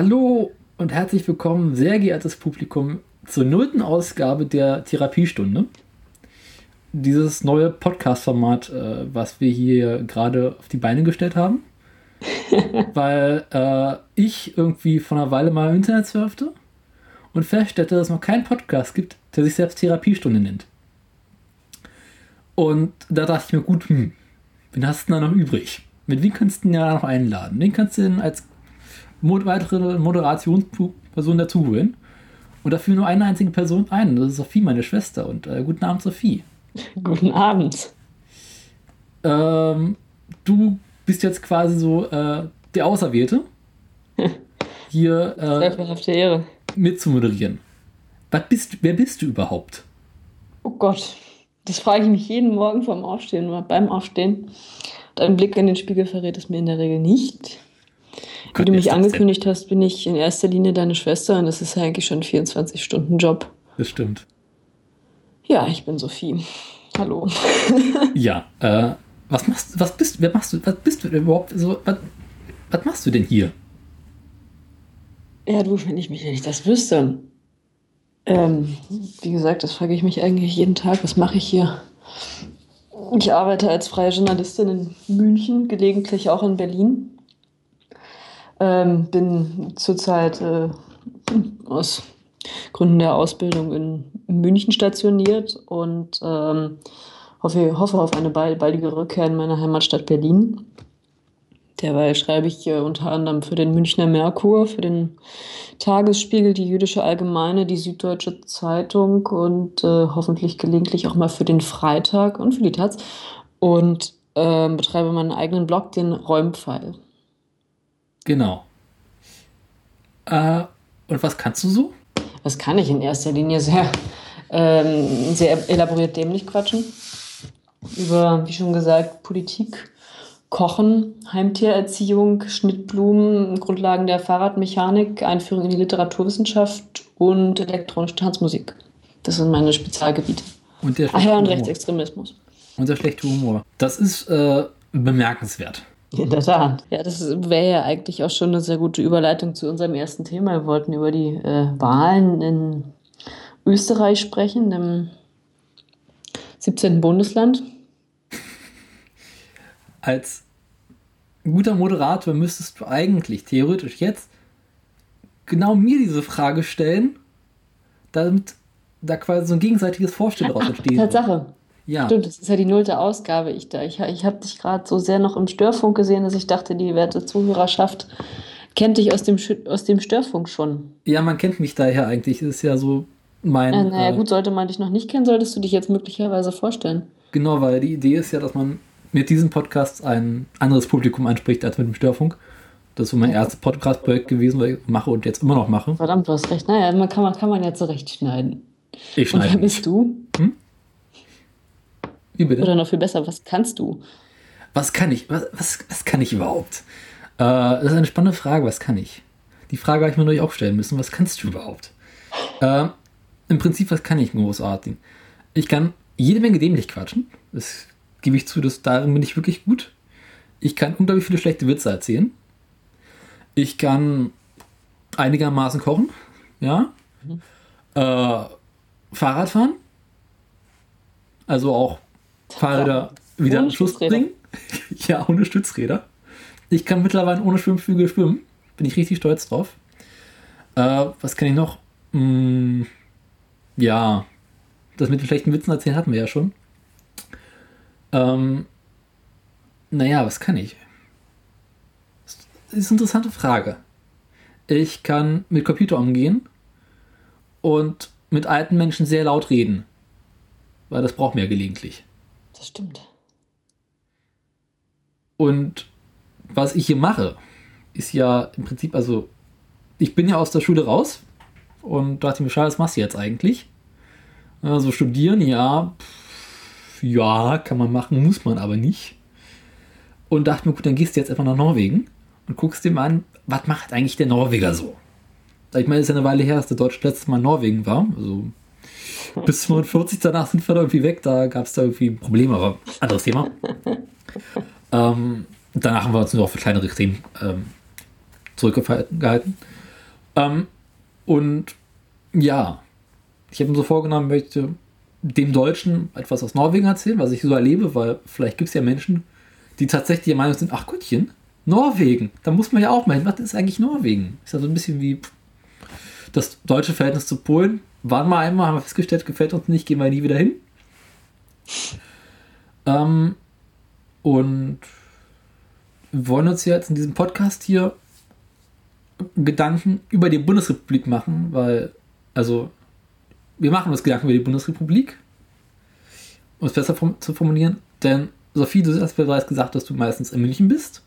Hallo und herzlich willkommen, sehr geehrtes Publikum, zur nullten Ausgabe der Therapiestunde. Dieses neue Podcast-Format, äh, was wir hier gerade auf die Beine gestellt haben. weil äh, ich irgendwie vor einer Weile mal im Internet surfte und feststellte, dass es noch keinen Podcast gibt, der sich selbst Therapiestunde nennt. Und da dachte ich mir, gut, hm, wen hast du denn da noch übrig? Mit wem kannst du denn da noch einladen? Wen kannst du denn als weitere Moderationsperson dazuholen? Und dafür nur eine einzige Person ein. Das ist Sophie, meine Schwester. Und äh, guten Abend, Sophie. Guten Abend. Ähm, du bist jetzt quasi so äh, der Auserwählte, hier äh, mitzumoderieren. Was bist, wer bist du überhaupt? Oh Gott, das frage ich mich jeden Morgen vorm Aufstehen oder beim Aufstehen. Dein Blick in den Spiegel verrät es mir in der Regel nicht. Wie du mich angekündigt denn? hast, bin ich in erster Linie deine Schwester und das ist ja eigentlich schon ein 24-Stunden-Job. Das stimmt. Ja, ich bin Sophie. Hallo. ja, äh, was machst du, was bist, wer machst du, was bist du denn überhaupt, so, was, was machst du denn hier? Ja, du, wenn ich mich nicht das wüsste. Ähm, wie gesagt, das frage ich mich eigentlich jeden Tag. Was mache ich hier? Ich arbeite als freie Journalistin in München, gelegentlich auch in Berlin. Ähm, bin zurzeit äh, aus Gründen der Ausbildung in München stationiert und ähm, hoffe, hoffe auf eine baldige Rückkehr in meine Heimatstadt Berlin. Derweil schreibe ich äh, unter anderem für den Münchner Merkur, für den Tagesspiegel, die Jüdische Allgemeine, die Süddeutsche Zeitung und äh, hoffentlich gelegentlich auch mal für den Freitag und für die Taz und äh, betreibe meinen eigenen Blog, den Räumpfeil. Genau. Äh, und was kannst du so? Was kann ich in erster Linie sehr, ähm, sehr elaboriert dämlich quatschen? über, wie schon gesagt, Politik, Kochen, Heimtiererziehung, Schnittblumen, Grundlagen der Fahrradmechanik, Einführung in die Literaturwissenschaft und elektronische Tanzmusik. Das sind meine Spezialgebiete. Und der Ach ja, und Rechtsextremismus. Und der schlechte Humor. Das ist äh, bemerkenswert. In der Tat. Ja, das wäre ja eigentlich auch schon eine sehr gute Überleitung zu unserem ersten Thema. Wir wollten über die äh, Wahlen in Österreich sprechen, dem 17. Bundesland. Als guter Moderator müsstest du eigentlich theoretisch jetzt genau mir diese Frage stellen, damit da quasi so ein gegenseitiges Vorstellen daraus entsteht. Tatsache. Ja. Stimmt, das ist ja die nullte Ausgabe. Ich, ich, ich habe dich gerade so sehr noch im Störfunk gesehen, dass ich dachte, die werte Zuhörerschaft kennt dich aus dem, aus dem Störfunk schon. Ja, man kennt mich daher eigentlich. Es ist ja so mein. Äh, naja, äh, gut, sollte man dich noch nicht kennen, solltest du dich jetzt möglicherweise vorstellen. Genau, weil die Idee ist ja, dass man mit diesem Podcast ein anderes Publikum anspricht als mit dem Störfunk. Das ist so mein erstes Podcast-Projekt gewesen, was ich mache und jetzt immer noch mache. Verdammt, du hast recht. Naja, man kann, man kann man ja zurechtschneiden. Ich schneide. Und wer bist du? Hm? Wie bitte? Oder noch viel besser, was kannst du? Was kann ich? Was, was, was kann ich überhaupt? Äh, das ist eine spannende Frage, was kann ich? Die Frage habe ich mir natürlich auch stellen müssen, was kannst du überhaupt? Äh, im Prinzip, was kann ich großartig? Ich kann jede Menge dämlich quatschen. Das gebe ich zu, dass darin bin ich wirklich gut. Ich kann unglaublich viele schlechte Witze erzählen. Ich kann einigermaßen kochen. Ja. Mhm. Äh, Fahrrad fahren. Also auch Fahrräder ja. wieder ohne Schluss bringen. ja, ohne Stützräder. Ich kann mittlerweile ohne Schwimmflügel schwimmen. Bin ich richtig stolz drauf. Äh, was kann ich noch? Hm, ja, das mit den schlechten Witzen erzählen hatten wir ja schon. Ähm, naja, was kann ich? Das ist eine interessante Frage. Ich kann mit Computer umgehen und mit alten Menschen sehr laut reden. Weil das braucht mir ja gelegentlich. Das stimmt. Und was ich hier mache, ist ja im Prinzip, also ich bin ja aus der Schule raus, und dachte mir, schade, was machst du jetzt eigentlich? Also studieren, ja, pff, ja, kann man machen, muss man aber nicht. Und dachte mir, gut, dann gehst du jetzt einfach nach Norwegen und guckst dir mal an, was macht eigentlich der Norweger so? Ich meine, es ist ja eine Weile her, dass der Deutsche letztes Mal in Norwegen war. Also bis 45, danach sind wir da irgendwie weg. Da gab es da irgendwie Probleme, aber anderes Thema. ähm, danach haben wir uns nur für kleinere Themen ähm, zurückgehalten. Ähm, und ja, ich habe mir so vorgenommen, möchte dem Deutschen etwas aus Norwegen erzählen, was ich so erlebe, weil vielleicht gibt es ja Menschen, die tatsächlich der Meinung sind, ach Gottchen, Norwegen, da muss man ja auch mal hin. Was ist eigentlich Norwegen? Ist ja so ein bisschen wie das deutsche Verhältnis zu Polen. Waren wir einmal, haben wir festgestellt, gefällt uns nicht, gehen wir nie wieder hin. Ähm, und wollen uns jetzt in diesem Podcast hier Gedanken über die Bundesrepublik machen, weil, also, wir machen uns Gedanken über die Bundesrepublik, um es besser zu formulieren, denn Sophie, du hast bereits gesagt, dass du meistens in München bist.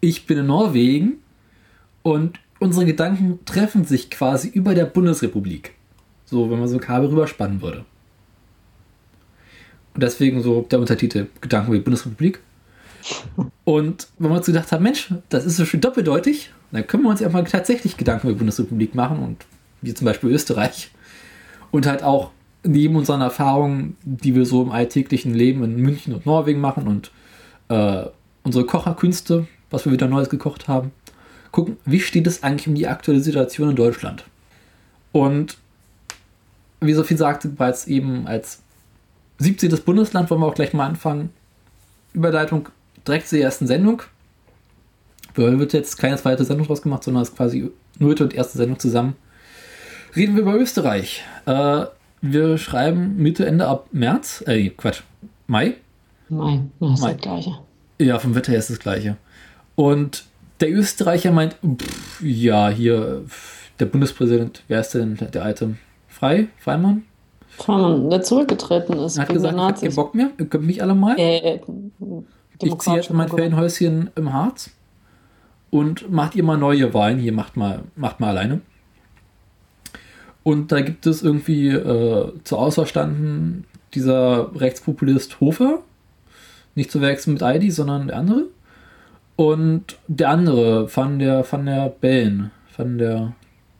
Ich bin in Norwegen und unsere Gedanken treffen sich quasi über der Bundesrepublik. So, wenn man so ein Kabel rüberspannen würde. Und deswegen so der Untertitel Gedanken über die Bundesrepublik. Und wenn wir uns gedacht haben, Mensch, das ist so schön doppeldeutig, dann können wir uns ja mal tatsächlich Gedanken über die Bundesrepublik machen und wie zum Beispiel Österreich. Und halt auch neben unseren Erfahrungen, die wir so im alltäglichen Leben in München und Norwegen machen und äh, unsere Kocherkünste, was wir wieder Neues gekocht haben, gucken, wie steht es eigentlich um die aktuelle Situation in Deutschland. Und wie Sophie sagte, bereits eben als 17. Bundesland wollen wir auch gleich mal anfangen. Überleitung direkt zur ersten Sendung. Da wird jetzt keine zweite Sendung draus gemacht, sondern es ist quasi nullte und erste Sendung zusammen. Reden wir über Österreich. Äh, wir schreiben Mitte, Ende ab März. Äh, Quatsch. Mai. Mai, das ist Mai. das gleiche. Ja, vom Wetter her ist das gleiche. Und der Österreicher meint, pff, ja, hier, der Bundespräsident, wer ist denn der alte? Frei? Freimann? Freimann, der zurückgetreten ist. Er hat gesagt, ich hab keinen Bock mehr, ihr könnt mich alle mal. Äh, ich ziehe jetzt mein Ferienhäuschen im Harz und macht ihr mal neue Wahlen. Hier macht mal, macht mal alleine. Und da gibt es irgendwie äh, zur Auswahl standen dieser Rechtspopulist Hofer, nicht zu wechseln mit Heidi, sondern der andere. Und der andere, von der, von der Bellen, von der,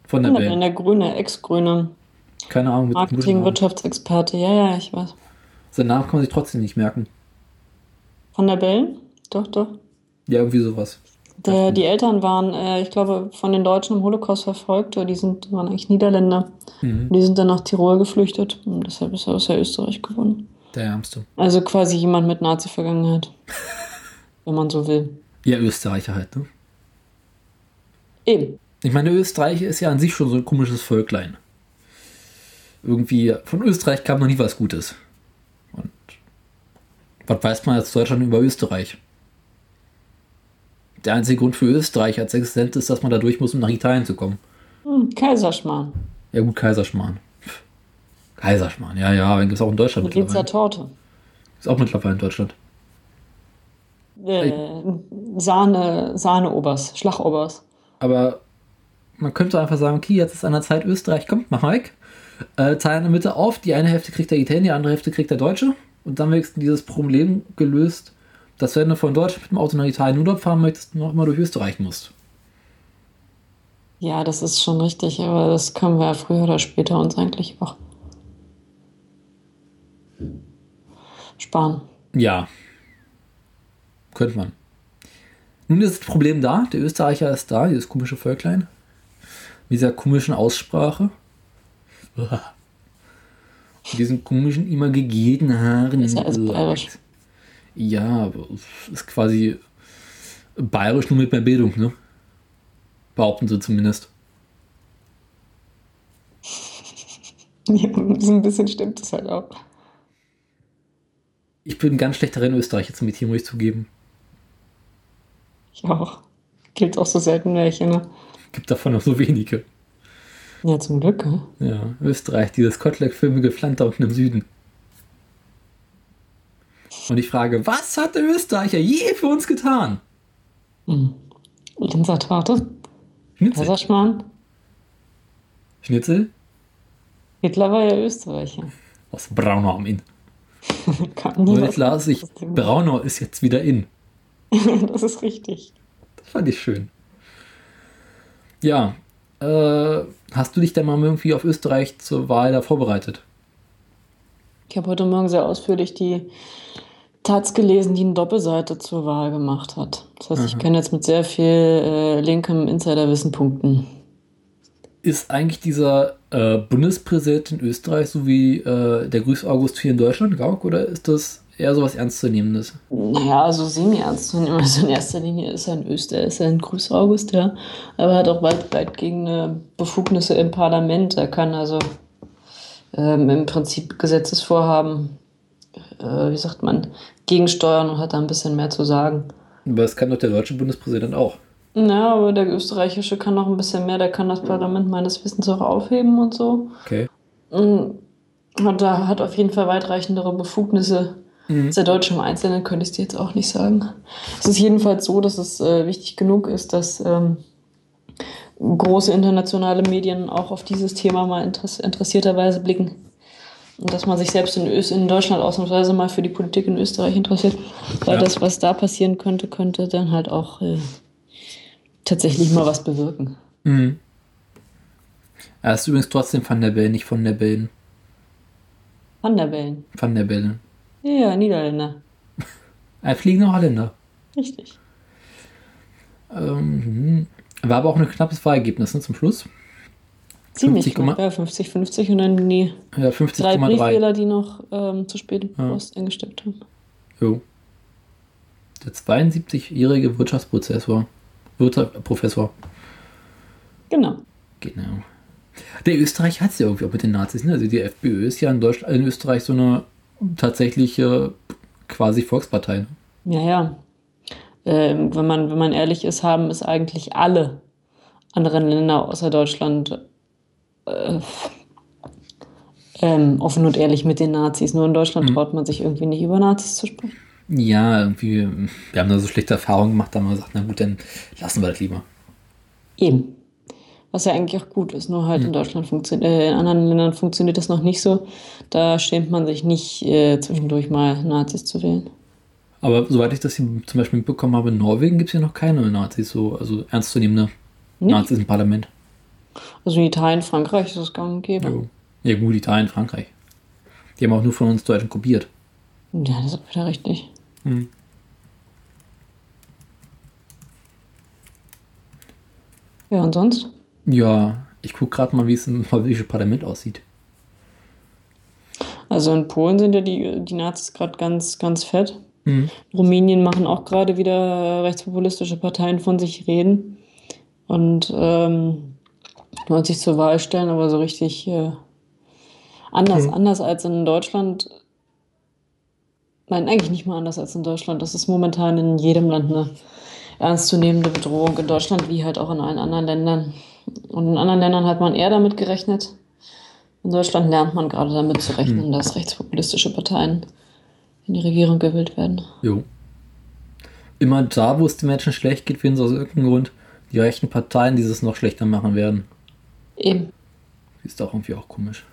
von der Bellen. Der Grüne, Ex-Grüne. Keine Ahnung. Marketing, Wirtschaftsexperte, ja, ja, ich weiß. Sein Namen kann man sich trotzdem nicht merken. Von der Bellen? Doch, doch. Ja, irgendwie sowas. Der, die Eltern waren, äh, ich glaube, von den Deutschen im Holocaust verfolgt, oder die sind, waren eigentlich Niederländer. Mhm. Die sind dann nach Tirol geflüchtet und deshalb ist er aus der Österreich gewonnen. Der Ärmste. Also quasi jemand mit Nazi-Vergangenheit. wenn man so will. Ja, Österreicher halt, ne? Eben. Ich meine, Österreich ist ja an sich schon so ein komisches Völklein. Irgendwie, von Österreich kam noch nie was Gutes. Und was weiß man als Deutschland über Österreich? Der einzige Grund für Österreich als Existenz ist, dass man da durch muss, um nach Italien zu kommen. Hm, Kaiserschmarrn. Ja, gut, Kaiserschmarrn. Kaiserschmarrn, ja, ja, gibt es auch in Deutschland. Da ja Torte. Ist auch mittlerweile in Deutschland. Äh, Sahne, Sahne-Obers, Schlachobers. Aber man könnte einfach sagen, okay, jetzt ist an der Zeit, Österreich kommt, mach weg. Äh, teilen in der Mitte auf, die eine Hälfte kriegt der Italiener, die andere Hälfte kriegt der Deutsche. Und dann wächst dieses Problem gelöst, dass wenn du von Deutschland mit dem Auto nach Italien Urlaub fahren möchtest, noch immer durch Österreich musst. Ja, das ist schon richtig, aber das können wir ja früher oder später uns eigentlich auch sparen. Ja, könnte man. Nun ist das Problem da, der Österreicher ist da, dieses komische Völklein. Mit dieser komischen Aussprache. Mit diesen komischen, immer gegelten Haaren. Ist ja also bayerisch. Ja, aber ist quasi bayerisch nur mit mehr Bildung, ne? Behaupten sie zumindest. Ja, so ein bisschen stimmt das halt auch. Ich bin ganz schlecht darin, Österreicher zu imitieren, muss ich zugeben. Ich auch. Gibt auch so selten welche, ne? Gibt davon noch so wenige. Ja, zum Glück, ne? Ja, Österreich, dieses Kotelek-filmige Land da unten im Süden. Und ich frage, was hat der Österreicher je für uns getan? Hm. Linzer Torte? Schnitzel. Kaiserschmarrn? Schnitzel? Hitler war ja Österreicher. Aus Braunau am Inn. Und jetzt las ich, Braunau ist jetzt wieder in. das ist richtig. Das fand ich schön. Ja, äh, hast du dich denn mal irgendwie auf Österreich zur Wahl da vorbereitet? Ich habe heute Morgen sehr ausführlich die Taz gelesen, die eine Doppelseite zur Wahl gemacht hat. Das heißt, Aha. ich kann jetzt mit sehr viel äh, linkem Insiderwissen punkten. ist eigentlich dieser äh, Bundespräsident in Österreich so wie äh, der Grüß August hier in Deutschland, Gauck, oder ist das eher so was Ernstzunehmendes? Naja, also semi-ernst zu nehmen. Also in erster Linie ist er ein Österreich, ist er ein Grüß August, ja. Aber er hat auch weit, weitgehende Befugnisse im Parlament. Er kann also ähm, im Prinzip Gesetzesvorhaben, äh, wie sagt man, gegensteuern und hat da ein bisschen mehr zu sagen. Aber das kann doch der deutsche Bundespräsident auch. Ja, aber der österreichische kann noch ein bisschen mehr. Der kann das Parlament meines Wissens auch aufheben und so. Okay. Und da hat auf jeden Fall weitreichendere Befugnisse. Mhm. Der Deutsche im Einzelnen könnte ich dir jetzt auch nicht sagen. Es ist jedenfalls so, dass es äh, wichtig genug ist, dass ähm, große internationale Medien auch auf dieses Thema mal interess interessierterweise blicken. Und dass man sich selbst in, Öst in Deutschland ausnahmsweise mal für die Politik in Österreich interessiert. Weil ja. das, was da passieren könnte, könnte dann halt auch äh, tatsächlich mal was bewirken. Mhm. Er ist übrigens trotzdem Van der Bellen, nicht von der Bellen. Van der Bellen. Van der Bellen. Ja, Niederländer. Ein fliegender Holländer. Richtig. Ähm, war aber auch ein knappes Wahlergebnis ne, zum Schluss. Ziemlich 50, knapp, ja, 50-50 und dann die ja, 50, drei Briefwähler, die noch ähm, zu spät ja. Post eingestimmt haben. Jo. Der 72-jährige Wirtschaftsprozessor. Wirtschaftsprofessor. Genau. Genau. Der Österreich hat es ja irgendwie auch mit den Nazis. Ne? Also die FPÖ ist ja in, Deutschland, in Österreich so eine tatsächliche quasi Volkspartei. Ne? Ja, ja. Ähm, wenn, man, wenn man ehrlich ist, haben es eigentlich alle anderen Länder außer Deutschland äh, ähm, offen und ehrlich mit den Nazis. Nur in Deutschland mhm. traut man sich irgendwie nicht über Nazis zu sprechen. Ja, irgendwie, wir haben da so schlechte Erfahrungen gemacht, da haben wir gesagt, na gut, dann lassen wir das lieber. Eben. Was ja eigentlich auch gut ist, nur halt mhm. in Deutschland funktioniert, äh, in anderen Ländern funktioniert das noch nicht so. Da schämt man sich nicht, äh, zwischendurch mal Nazis zu wählen. Aber soweit ich das hier zum Beispiel mitbekommen habe, in Norwegen gibt es ja noch keine Nazis, so, also ernstzunehmende nicht? Nazis im Parlament. Also in Italien, Frankreich ist es gang und gäbe. Ja. ja, gut, Italien, Frankreich. Die haben auch nur von uns Deutschen kopiert. Ja, das ist wieder richtig. Hm. Ja, und sonst? Ja, ich gucke gerade mal, wie es im holländischen Parlament aussieht. Also in Polen sind ja die, die Nazis gerade ganz, ganz fett. Mhm. Rumänien machen auch gerade wieder rechtspopulistische Parteien von sich reden und ähm, wollen sich zur Wahl stellen, aber so richtig äh, anders, mhm. anders als in Deutschland Nein, eigentlich nicht mal anders als in Deutschland. Das ist momentan in jedem Land eine ernstzunehmende Bedrohung. In Deutschland wie halt auch in allen anderen Ländern. Und in anderen Ländern hat man eher damit gerechnet. In Deutschland lernt man gerade damit zu rechnen, hm. dass rechtspopulistische Parteien in die Regierung gewählt werden. Jo. Immer da, wo es den Menschen schlecht geht, finden sie aus irgendeinem Grund die rechten Parteien, die es noch schlechter machen werden. Eben. Ist auch irgendwie auch komisch.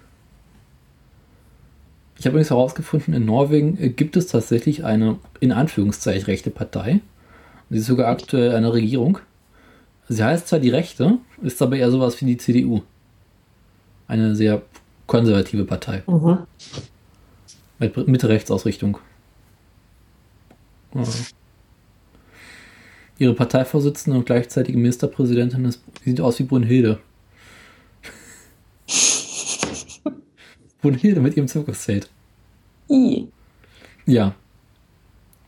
Ich habe übrigens herausgefunden, in Norwegen äh, gibt es tatsächlich eine, in Anführungszeichen, rechte Partei. Sie ist sogar aktuell eine Regierung. Sie heißt zwar die Rechte, ist aber eher sowas wie die CDU. Eine sehr konservative Partei. Mhm. Mit Mitte-Rechts-Ausrichtung. Ja. Ihre Parteivorsitzende und gleichzeitige Ministerpräsidentin ist, sieht aus wie Brunhilde. Brunhilde mit ihrem Zirkuszelt. I. Ja.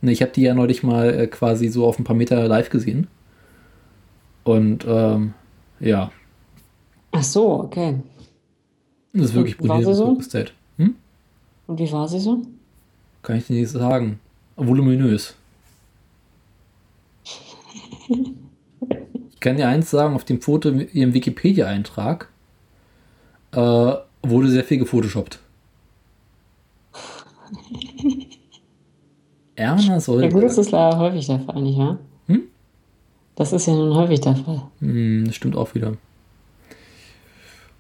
Ich habe die ja neulich mal äh, quasi so auf ein paar Meter live gesehen. Und ähm, ja. Ach so, okay. Das ist wirklich mit so? Hm? Und wie war sie so? Kann ich dir nicht sagen. Voluminös. ich kann dir eins sagen, auf dem Foto, ihrem Wikipedia-Eintrag, äh, wurde sehr viel gefotoshoppt. Erna soll. Ja, gut, das ist leider häufig der Fall, nicht wahr? Hm? Das ist ja nun häufig der Fall. Hm, das stimmt auch wieder.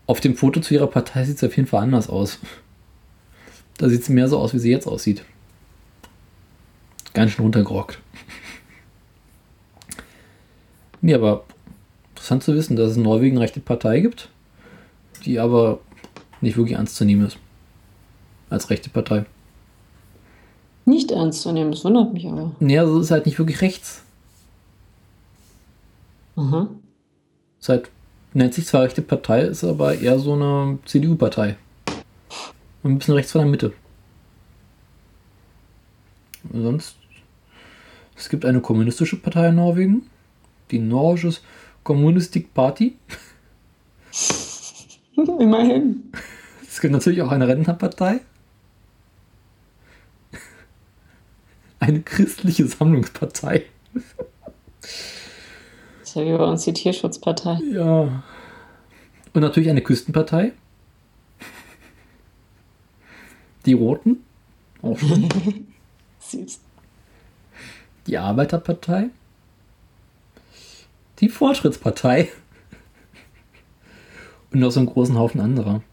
Auf dem Foto zu ihrer Partei sieht es auf jeden Fall anders aus. Da sieht sie mehr so aus, wie sie jetzt aussieht. Ganz schön runtergerockt. Nee, aber interessant zu wissen, dass es in Norwegen eine rechte Partei gibt, die aber nicht wirklich ernst zu nehmen ist. Als rechte Partei. Nicht ernst zu nehmen, das wundert mich aber. Nee, also es ist halt nicht wirklich rechts. Ist halt Nennt sich zwar rechte Partei, ist aber eher so eine CDU-Partei. Ein bisschen rechts von der Mitte. Und sonst. Es gibt eine kommunistische Partei in Norwegen. Die Norges Kommunistic Party. Immerhin. Es gibt natürlich auch eine Rentnerpartei. Eine christliche Sammlungspartei. Ist ja wie bei uns die Tierschutzpartei. Ja. Und natürlich eine Küstenpartei. Die Roten. Auch schön. Süß. Die Arbeiterpartei. Die Fortschrittspartei. Und noch so einen großen Haufen anderer.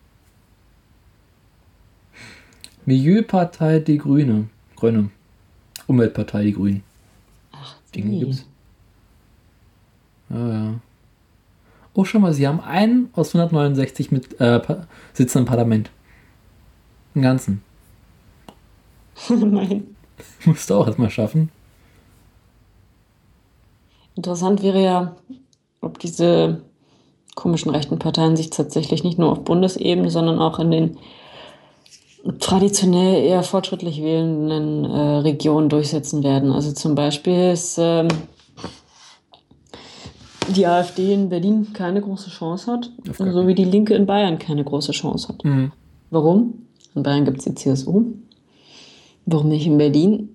Milieupartei Die Grüne. Grüne. Umweltpartei Die Grünen. Ach, Dinge gibt's. Ja, ja. Oh, schau mal, sie haben einen aus 169 mit äh, Sitzen im Parlament. Im Ganzen. Nein. Musst du auch erstmal schaffen. Interessant wäre ja, ob diese komischen rechten Parteien sich tatsächlich nicht nur auf Bundesebene, sondern auch in den traditionell eher fortschrittlich wählenden äh, Regionen durchsetzen werden. Also zum Beispiel ist ähm, die AfD in Berlin keine große Chance hat, so wie die Linke in Bayern keine große Chance hat. Mhm. Warum? In Bayern gibt es die CSU. Warum nicht in Berlin?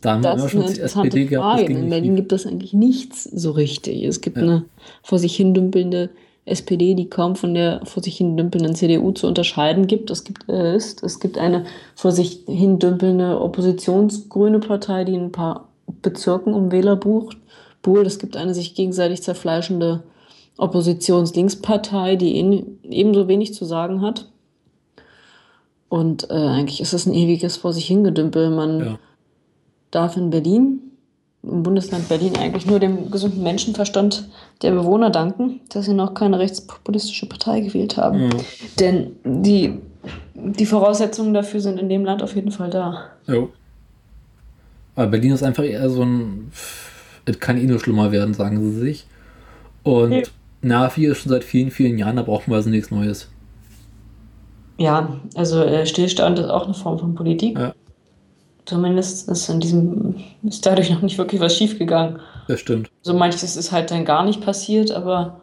Da haben wir Das ist schon eine die interessante SPD gehabt. Frage. In Berlin gibt es eigentlich nichts so richtig. Es gibt Ja. eine vor sich hin dümpelnde SPD, die kaum von der vor sich hin dümpelnden CDU zu unterscheiden gibt. Es gibt, äh, ist. Es gibt eine vor sich hin dümpelnde oppositionsgrüne Partei, die in ein paar Bezirken um Wähler bucht. Buhlt. Es gibt eine sich gegenseitig zerfleischende Oppositionslinkspartei, die en- ebenso wenig zu sagen hat. Und äh, eigentlich ist es ein ewiges vor sich hingedümpel. Man Ja. darf in Berlin, im Bundesland Berlin, eigentlich nur dem gesunden Menschenverstand der Bewohner danken, dass sie noch keine rechtspopulistische Partei gewählt haben. Ja. Denn die, die Voraussetzungen dafür sind in dem Land auf jeden Fall da. Jo. Aber Berlin ist einfach eher so ein. Es kann eh nur schlimmer werden, sagen sie sich. Und Ja. Navi ist schon seit vielen, vielen Jahren, da brauchen wir also nichts Neues. Ja, also äh, Stillstand ist auch eine Form von Politik. Ja. Zumindest ist in diesem ist dadurch noch nicht wirklich was schiefgegangen. Das stimmt. So manches ist halt dann gar nicht passiert, aber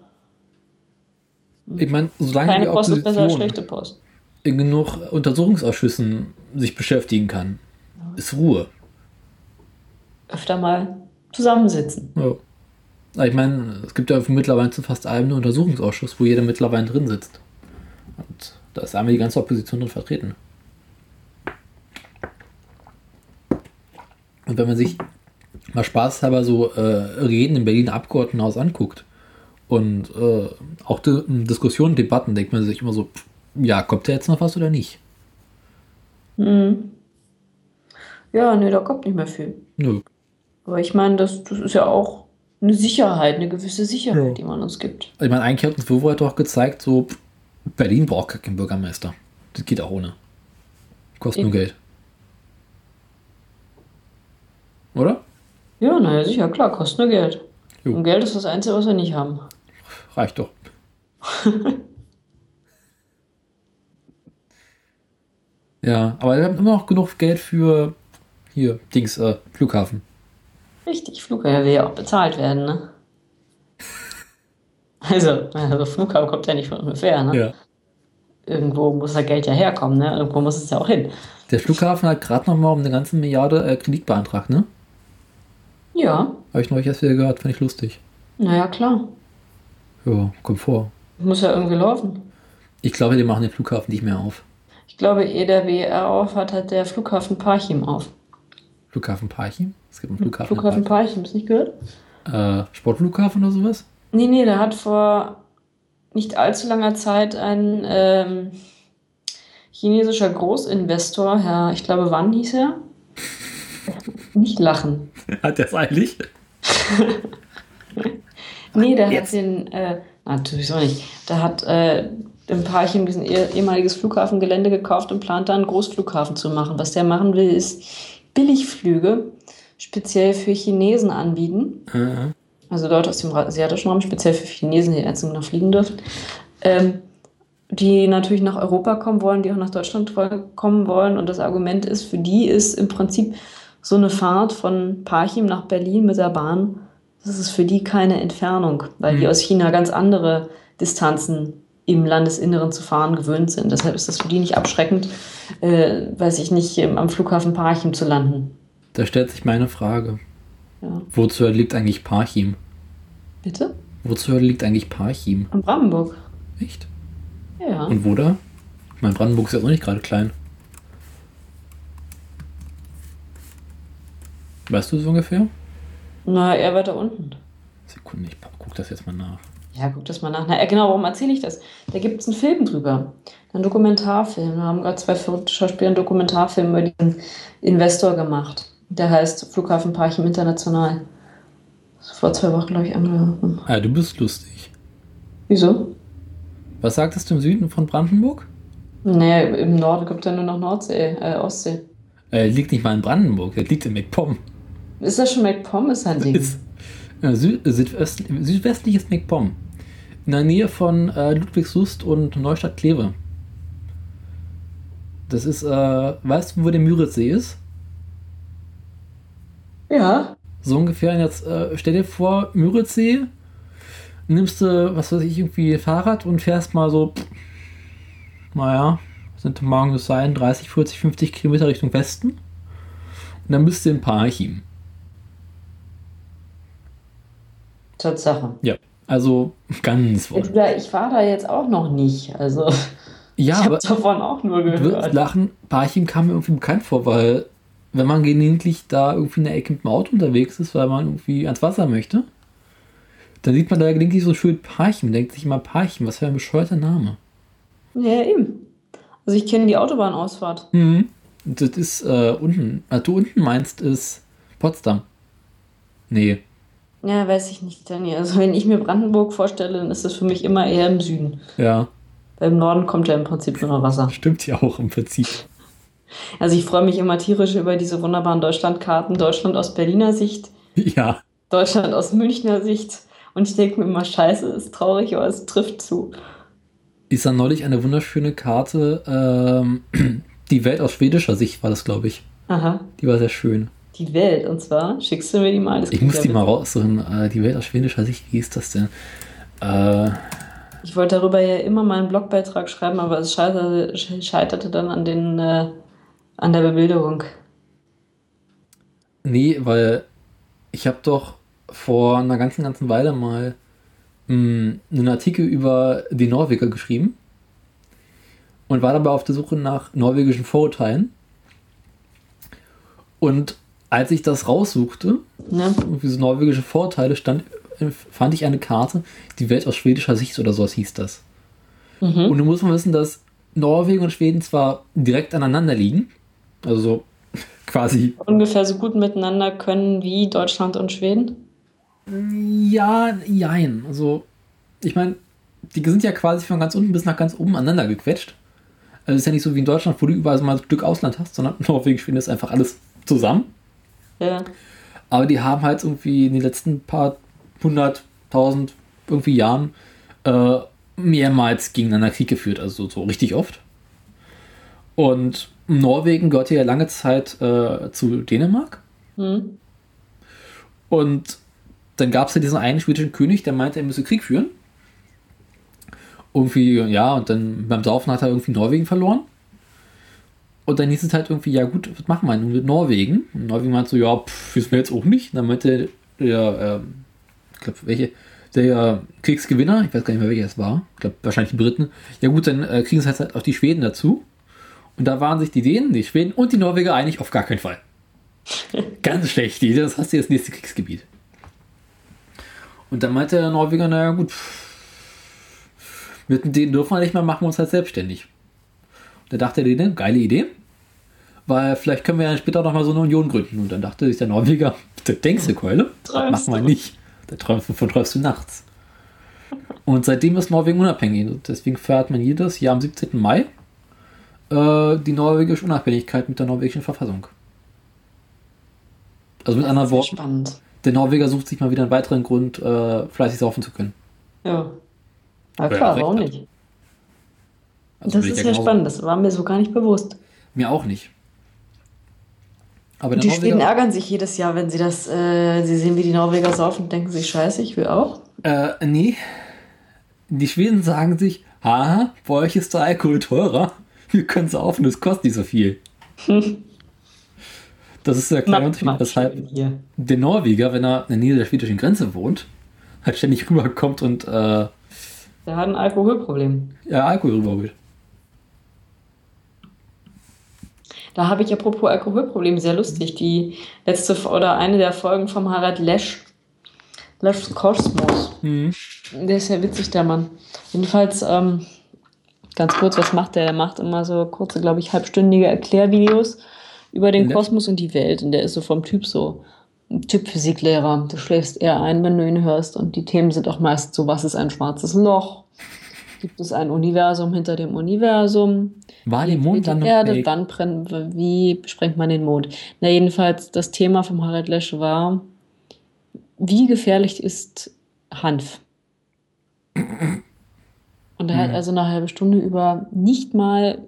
Ich meine, solange keine die Post ist besser als schlechte Post. in genug Untersuchungsausschüssen sich beschäftigen kann, ist Ruhe. Öfter mal zusammensitzen. Ja. Ich meine, es gibt ja mittlerweile zu fast allem einen Untersuchungsausschuss, wo jeder mittlerweile drin sitzt. Und da ist einmal die ganze Opposition drin vertreten. Und wenn man sich mal spaßhalber so äh, Reden im Berliner Abgeordnetenhaus anguckt und äh, auch die, Diskussionen, Debatten, denkt man sich immer so, pff, ja, kommt da jetzt noch was oder nicht? Mhm. Ja, nee, da kommt nicht mehr viel. Nö. Aber ich meine, das, das ist ja auch eine Sicherheit, eine gewisse Sicherheit, Ja. die man uns gibt. Ich meine, eigentlich hat uns Wovo doch gezeigt, so Berlin braucht gar keinen Bürgermeister. Das geht auch ohne. Kostet nur Eben. Geld. Oder? Ja, naja, sicher, klar, kostet nur Geld. Jo. Und Geld ist das Einzige, was wir nicht haben. Reicht doch. ja, aber wir haben immer noch genug Geld für hier, Dings, äh, Flughafen. Richtig, Flughafen will ja auch bezahlt werden, ne? Also, also Flughafen kommt ja nicht von ungefähr, ne? Ja. Irgendwo muss das Geld ja herkommen, ne? Irgendwo muss es ja auch hin. Der Flughafen hat gerade noch mal um eine ganze Milliarde äh, Kredit beantragt, ne? Ja, Habe ich neulich erst wieder gehört, fand ich lustig. naja, klar. Ja, kommt vor. Muss ja irgendwie laufen. Ich glaube, die machen den Flughafen nicht mehr auf. Ich glaube, ehe der WR auf hat, hat der Flughafen Parchim auf. Flughafen Parchim? Es gibt einen Flughafen. Flughafen Parchim, hast du nicht gehört? Äh, Sportflughafen oder sowas? Nee, nee, der hat vor nicht allzu langer Zeit ein ähm, chinesischer Großinvestor, Herr, ich glaube, wann hieß er? Nicht lachen. Hat der es eigentlich? Nee, der Jetzt. hat den, äh, natürlich so nicht. Der hat äh, im Parchim diesen eh- ehemaliges Flughafengelände gekauft und plant da einen Großflughafen zu machen. Was der machen will, ist Billigflüge speziell für Chinesen anbieten. Äh, also Leute aus dem asiatischen Raum, speziell für Chinesen, die jetzt noch fliegen dürfen, ähm, die natürlich nach Europa kommen wollen, die auch nach Deutschland kommen wollen. Und das Argument ist, für die ist im Prinzip so eine Fahrt von Parchim nach Berlin mit der Bahn, das ist für die keine Entfernung, weil mhm. die aus China ganz andere Distanzen im Landesinneren zu fahren gewöhnt sind. Deshalb ist das für die nicht abschreckend, äh, weiß ich nicht, am Flughafen Parchim zu landen. Da stellt sich meine Frage. Ja. Wozu liegt eigentlich Parchim? Bitte? Wozu liegt eigentlich Parchim? Am Brandenburg. Echt? Ja. Und wo da? Ich meine, Brandenburg ist ja auch nicht gerade klein. Weißt du so ungefähr? Na, eher weiter unten. Sekunde, ich guck das jetzt mal nach. Ja, guck das mal nach. Na, genau, warum erzähle ich das? Da gibt es einen Film drüber. Einen Dokumentarfilm. Wir haben gerade zwei Schauspieler einen Dokumentarfilm über diesen Investor gemacht. Der heißt Flughafen Parchim International. Vor zwei Wochen, glaube ich, angelaufen. Ah, du bist lustig. Wieso? Was sagtest du im Süden von Brandenburg? Nee, im Norden gibt es ja nur noch Nordsee, äh, Ostsee. Äh, liegt nicht mal in Brandenburg, der liegt in MacPom. Ist das schon MacPom? Ist ein Ding. Ist, äh, Süd, Südöst, südwestliches MacPom. In der Nähe von äh, Ludwigslust und Neustadt-Kleve. Das ist, äh, weißt du, wo der Müritzsee ist? Ja. So ungefähr. Jetzt äh, stell dir vor, Müritzsee, nimmst du, was weiß ich, irgendwie Fahrrad und fährst mal so, naja, sind morgen es sein, 30, 40, 50 Kilometer Richtung Westen. Und dann bist du in Parchim. Tatsache. Ja, also ganz wohl. Ich war da jetzt auch noch nicht, also. Ja, ich habe davon auch nur gehört. Lachen, Parchim kam mir irgendwie bekannt vor, weil wenn man gelegentlich da irgendwie in der Ecke mit dem Auto unterwegs ist, weil man irgendwie ans Wasser möchte, dann sieht man da gelegentlich so schön Parchim, denkt sich immer Parchim, was für ein bescheuerter Name. Ja, eben. Also ich kenne die Autobahnausfahrt. Mhm. Das ist äh, unten. Was du unten meinst, ist Potsdam. Nee. Ja, weiß ich nicht, Danny. Also wenn ich mir Brandenburg vorstelle, dann ist das für mich immer eher im Süden. Ja. Weil im Norden kommt ja im Prinzip nur noch Wasser. Stimmt ja auch im Prinzip. Also ich freue mich immer tierisch über diese wunderbaren Deutschlandkarten. Deutschland aus Berliner Sicht. Ja. Deutschland aus Münchner Sicht. Und ich denke mir immer, scheiße, ist traurig, aber es trifft zu. Ich sah neulich eine wunderschöne Karte. Ähm, die Welt aus schwedischer Sicht war das, glaube ich. Aha. Die war sehr schön. Die Welt, und zwar, schickst du mir die mal? Das ich muss die mal raussuchen. Äh, die Welt aus schwedischer Sicht, wie ist das denn? Äh, ich wollte darüber ja immer mal einen Blogbeitrag schreiben, aber es scheiterte, scheiterte dann an den äh, an der Bebilderung? Nee, weil ich habe doch vor einer ganzen, ganzen Weile mal mh, hm, einen Artikel über die Norweger geschrieben und war dabei auf der Suche nach norwegischen Vorurteilen. Und als ich das raussuchte, ja. diese norwegische Vorurteile, stand, fand ich eine Karte, die Welt aus schwedischer Sicht oder sowas hieß das. Mhm. Und du musst mal wissen, dass Norwegen und Schweden zwar direkt aneinander liegen, also quasi. Ungefähr so gut miteinander können wie Deutschland und Schweden? Ja, jein. Also, ich meine, die sind ja quasi von ganz unten bis nach ganz oben aneinander gequetscht. Also es ist ja nicht so wie in Deutschland, wo du überall mal ein Stück Ausland hast, sondern Norwegen, Schweden ist einfach alles zusammen. Ja. Aber die haben halt irgendwie in den letzten paar hunderttausend irgendwie Jahren äh, mehrmals gegeneinander Krieg geführt, also so richtig oft. Und Norwegen gehörte ja lange Zeit äh, zu Dänemark. Mhm. Und dann gab es ja diesen einen schwedischen König, der meinte, er müsse Krieg führen. Irgendwie, ja, und dann beim Saufen hat er irgendwie Norwegen verloren. Und dann hieß es halt irgendwie, ja gut, was machen wir nun mit Norwegen? Und Norwegen meinte so, ja, pff, wissen wir jetzt auch nicht. Und dann meinte der, äh, ich glaube, welche, der Kriegsgewinner, ich weiß gar nicht mehr, welcher es war, ich glaube wahrscheinlich die Briten, ja gut, dann äh, kriegen es halt auch die Schweden dazu. Und da waren sich die Dänen, die Schweden und die Norweger einig, auf gar keinen Fall. Ganz schlecht, das hast du jetzt nächste Kriegsgebiet. Und dann meinte der Norweger, naja gut, mit denen dürfen wir nicht mehr, machen wir uns halt selbstständig. Da dachte der Däne, geile Idee, weil vielleicht können wir ja später noch mal so eine Union gründen. Und dann dachte sich der Norweger, das denkst du, Keule? Das machen wir nicht. Da träumst du, von träumst du nachts. Und seitdem ist Norwegen unabhängig. Deswegen feiert man jedes Jahr am 17. Mai äh, die norwegische Unabhängigkeit mit der norwegischen Verfassung. Also mit anderen Worten, spannend. der Norweger sucht sich mal wieder einen weiteren Grund, äh, fleißig saufen zu können. Ja. Na er klar, warum nicht? Also das ist ja ja spannend, das war mir so gar nicht bewusst. Mir auch nicht. Aber die Schweden ärgern sich jedes Jahr, wenn sie das, äh, sie sehen, wie die Norweger saufen und denken sich, scheiße, ich will auch. äh, nee. Die Schweden sagen sich, haha, bei euch ist der Alkohol teurer. Wir können saufen, das kostet nicht so viel. Das ist der kleine Unterschied, weshalb der Norweger, wenn er in der Nähe der schwedischen Grenze wohnt, halt ständig rüberkommt und äh, Der hat ein Alkoholproblem. ja, Alkohol rüberholt. Da habe ich apropos Alkoholproblem sehr lustig. Die letzte oder eine der Folgen vom Harald Lesch. Leschs Kosmos. Mhm. Der ist ja witzig, der Mann. Jedenfalls, ähm, ganz kurz, was macht der? Der macht immer so kurze, glaube ich, halbstündige Erklärvideos über den Lesch? Kosmos und die Welt. Und der ist so vom Typ so Typ Physiklehrer. Du schläfst eher ein, wenn du ihn hörst. Und die Themen sind auch meist so, was ist ein schwarzes Loch? Gibt es ein Universum hinter dem Universum? War die Wie entsteht Mondlandung die Erde, fake? wann brennt, wie sprengt man den Mond? Na, jedenfalls, das Thema vom Harald Lesch war, wie gefährlich ist Hanf? Und er hat Mhm. also eine halbe Stunde über nicht mal,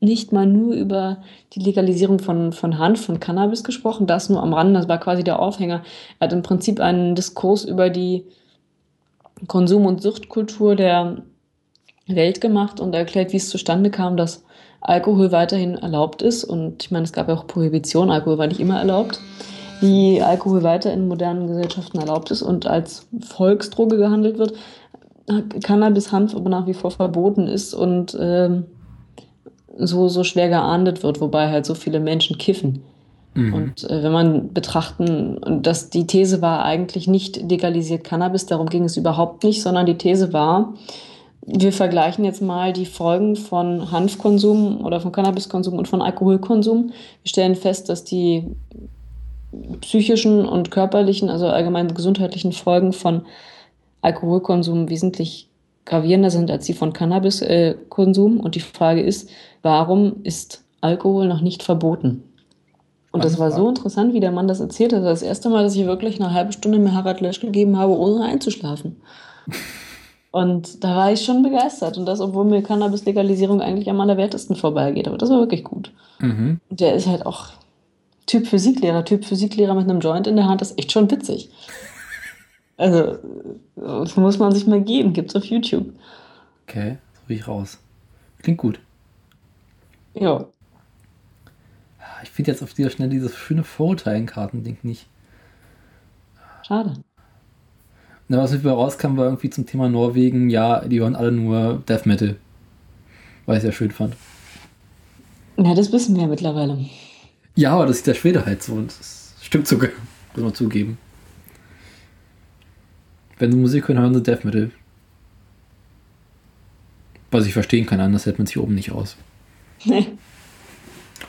nicht mal nur über die Legalisierung von, von Hanf, von Cannabis gesprochen, das nur am Rande, das war quasi der Aufhänger. Er hat im Prinzip einen Diskurs über die Konsum- und Suchtkultur der Welt gemacht und erklärt, wie es zustande kam, dass Alkohol weiterhin erlaubt ist. Und ich meine, es gab ja auch Prohibition, Alkohol war nicht immer erlaubt. Wie Alkohol weiter in modernen Gesellschaften erlaubt ist und als Volksdroge gehandelt wird. Cannabis, Hanf aber nach wie vor verboten ist und ähm, so, so schwer geahndet wird, wobei halt so viele Menschen kiffen. Mhm. Und äh, wenn man betrachten, dass die These war eigentlich nicht legalisiert Cannabis, darum ging es überhaupt nicht, sondern die These war, wir vergleichen jetzt mal die Folgen von Hanfkonsum oder von Cannabiskonsum und von Alkoholkonsum. Wir stellen fest, dass die psychischen und körperlichen, also allgemein gesundheitlichen Folgen von Alkoholkonsum wesentlich gravierender sind als die von Cannabiskonsum. Und die Frage ist, warum ist Alkohol noch nicht verboten? Und das war so interessant, wie der Mann das erzählt hat. Das erste Mal, dass ich wirklich eine halbe Stunde mir Harald Lesch gegeben habe, ohne einzuschlafen. Und da war ich schon begeistert. Und das, obwohl mir Cannabis-Legalisierung eigentlich am allerwertesten vorbeigeht. Aber das war wirklich gut. Mhm. Der ist halt auch Typ Physiklehrer. Typ Physiklehrer mit einem Joint in der Hand ist echt schon witzig. Also, das muss man sich mal geben. Gibt's auf YouTube. Okay, so wie ich raus. Klingt gut. Ja. Ich finde jetzt auf dieser schnell dieses schöne Vorurteilenkarten-Ding nicht. Schade. Na, was über rauskam, war irgendwie zum Thema Norwegen, ja, die hören alle nur Death Metal. Weil ich sehr schön fand. Ja, das wissen wir ja mittlerweile. Ja, aber das ist der Schwede halt so und das stimmt sogar. Muss man zugeben. Wenn sie Musik hören, hören sie Death Metal. Was ich verstehen kann, anders hält man sich oben nicht aus. Nee.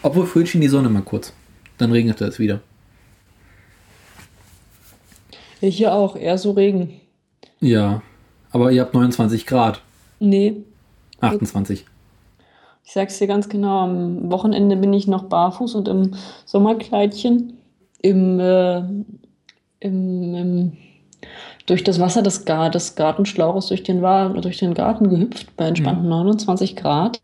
Obwohl vorhin schien die Sonne mal kurz. Dann regnete es wieder. Hier auch, eher so Regen. Ja, aber ihr habt 29 Grad. Nee, 28. ich sag's dir ganz genau, am Wochenende bin ich noch barfuß und im Sommerkleidchen im, äh, im, im durch das Wasser des, Gar des Gartenschlauches durch den, durch den Garten gehüpft bei entspannten 29 Grad.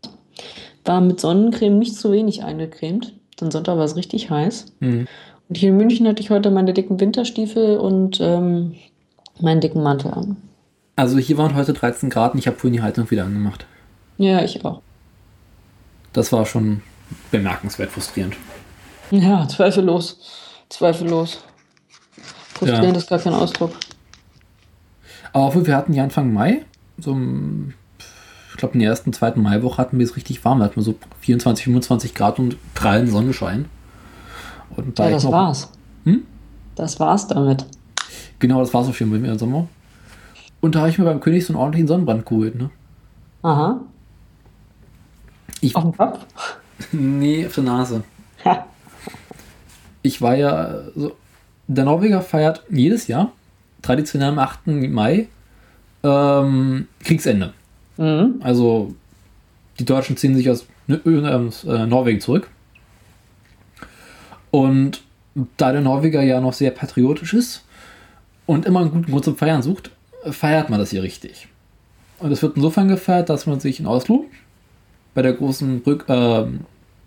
War mit Sonnencreme nicht zu wenig eingecremt. Dann Sonntag war es richtig heiß. Mhm. Und hier in München hatte ich heute meine dicken Winterstiefel und ähm, meinen dicken Mantel an. Also hier waren heute 13 Grad und ich habe vorhin die Heizung wieder angemacht. Ja, ich auch. Das war schon bemerkenswert frustrierend. Ja, zweifellos. Zweifellos. Frustrierend Ja. ist gar kein Ausdruck. Aber obwohl wir hatten ja Anfang Mai, so im, ich glaube in der ersten, zweiten Maiwoche hatten wir es richtig warm. Da hatten wir so 24, 25 Grad und prallen Sonnenschein. Und Ja, das noch- war's. Hm? Das war's damit. Genau, das war so schön bei mir im Sommer. Und da habe ich mir beim König so einen ordentlichen Sonnenbrand geholt. Ne? Aha. Ich, Auf dem Kopf? nee, auf der Nase. Ich war ja so. Der Norweger feiert jedes Jahr, traditionell am 8. Mai, ähm, Kriegsende. Mhm. Also die Deutschen ziehen sich aus äh, aus, äh, Norwegen zurück. Und da der Norweger ja noch sehr patriotisch ist, und immer einen guten Grund zum Feiern sucht, feiert man das hier richtig. Und es wird insofern gefeiert, dass man sich in Oslo bei der großen Brück, äh,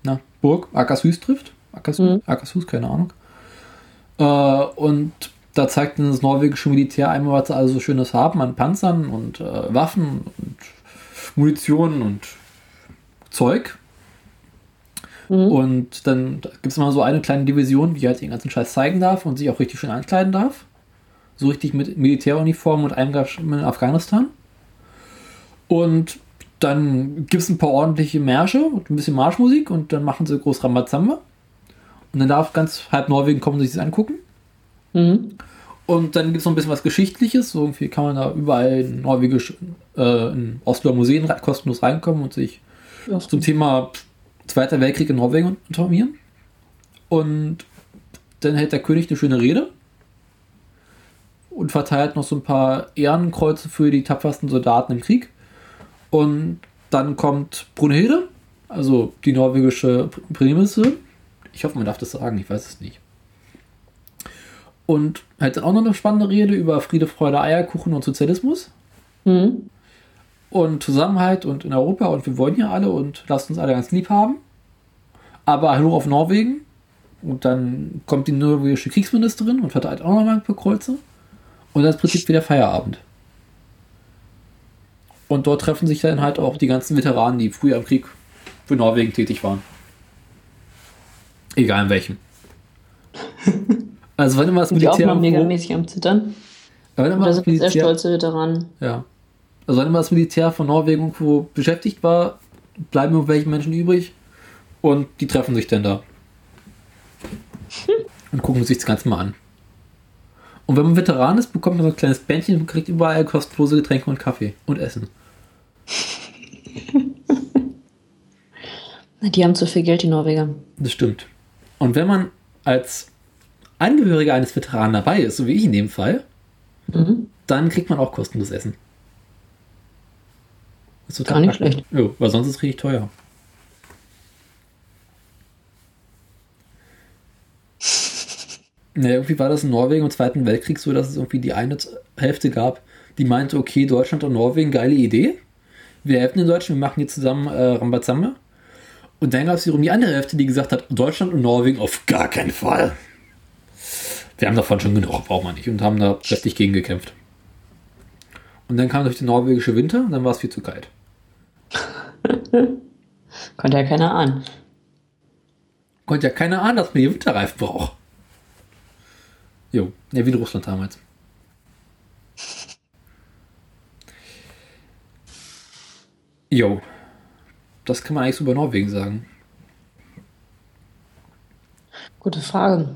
na, Burg Akershus trifft. Akershus, mhm. Akershus keine Ahnung. Äh, und da zeigt dann das norwegische Militär einmal, was sie also so Schönes haben an Panzern und äh, Waffen und Munition und Zeug. Mhm. Und dann gibt es immer so eine kleine Division, die halt den ganzen Scheiß zeigen darf und sich auch richtig schön ankleiden darf. So richtig mit Militäruniform und Engagement in Afghanistan. Und dann gibt es ein paar ordentliche Märsche und ein bisschen Marschmusik und dann machen sie groß Rambazamba. Und dann darf ganz halb Norwegen kommen und sich das angucken. Mhm. Und dann gibt es noch ein bisschen was Geschichtliches. So irgendwie kann man da überall in norwegisch, äh, in Osloer Museen kostenlos reinkommen und sich ja, zum Thema Zweiter Weltkrieg in Norwegen informieren. Und dann hält der König eine schöne Rede und verteilt noch so ein paar Ehrenkreuze für die tapfersten Soldaten im Krieg. Und dann kommt Brunhilde, also die norwegische Premierministerin. Ich hoffe, man darf das sagen, ich weiß es nicht. Und hält dann auch noch eine spannende Rede über Friede, Freude, Eierkuchen und Sozialismus. Mhm. Und Zusammenhalt und in Europa und wir wollen ja alle und lasst uns alle ganz lieb haben. Aber hallo auf Norwegen. Und dann kommt die norwegische Kriegsministerin und verteilt auch noch mal ein paar Kreuze. Und dann ist Prinzip wieder Feierabend. Und dort treffen sich dann halt auch die ganzen Veteranen, die früher im Krieg für Norwegen tätig waren. Egal in welchem. Also wenn immer das Militär... Die auch mal megamäßig am Zittern. Wenn immer das sind Militär, sehr stolze Veteranen. Ja. Also wenn immer das Militär von Norwegen irgendwo beschäftigt war, bleiben irgendwelche Menschen übrig und die treffen sich dann da. Und gucken sich das Ganze mal an. Und wenn man Veteran ist, bekommt man so ein kleines Bändchen und kriegt überall kostenlose Getränke und Kaffee und Essen. Die haben zu viel Geld, die Norweger. Das stimmt. Und wenn man als Angehöriger eines Veteranen dabei ist, so wie ich in dem Fall, mhm. dann kriegt man auch kostenloses Essen. Das ist Gar nicht schlecht. Ja, weil sonst ist es richtig teuer. Naja, irgendwie war das in Norwegen im Zweiten Weltkrieg so, dass es irgendwie die eine Hälfte gab, die meinte, okay, Deutschland und Norwegen, geile Idee. Wir helfen den Deutschen, wir machen hier zusammen äh, Rambazamba. Und dann gab es wiederum die andere Hälfte, die gesagt hat, Deutschland und Norwegen auf gar keinen Fall. Wir haben davon schon genug, braucht man nicht. Und haben da kräftig gegen gekämpft. Und dann kam durch den norwegische Winter und dann war es viel zu kalt. Konnte ja keiner ahnen. Konnte ja keiner ahnen, dass man hier Winterreifen braucht. Jo, ja, wie in Russland damals. Jo, das kann man eigentlich so über Norwegen sagen. Gute Frage.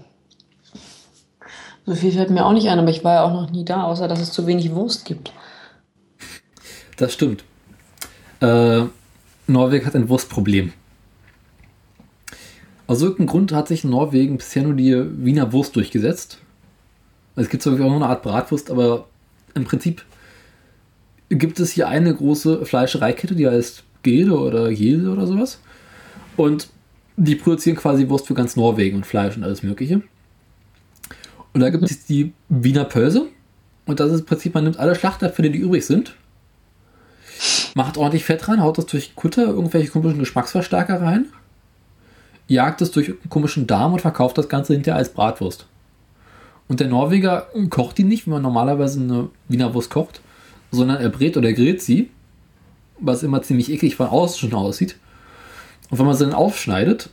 So viel fällt mir auch nicht ein, aber ich war ja auch noch nie da, außer dass es zu wenig Wurst gibt. Das stimmt. Äh, Norwegen hat ein Wurstproblem. Aus irgendeinem Grund hat sich in Norwegen bisher nur die Wiener Wurst durchgesetzt. Es gibt zwar auch noch eine Art Bratwurst, aber im Prinzip gibt es hier eine große Fleischereikette, die heißt Gilde oder Gilde oder sowas. Und die produzieren quasi Wurst für ganz Norwegen und Fleisch und alles Mögliche. Und da gibt es die Wiener Pölse. Und das ist im Prinzip, man nimmt alle Schlachterfälle, die übrig sind, macht ordentlich Fett rein, haut das durch Kutter, irgendwelche komischen Geschmacksverstärker rein, jagt es durch einen komischen Darm und verkauft das Ganze hinterher als Bratwurst. Und der Norweger kocht die nicht, wie man normalerweise eine Wiener Wurst kocht, sondern er brät oder grillt sie, was immer ziemlich eklig von außen schon aussieht. Und wenn man sie dann aufschneidet,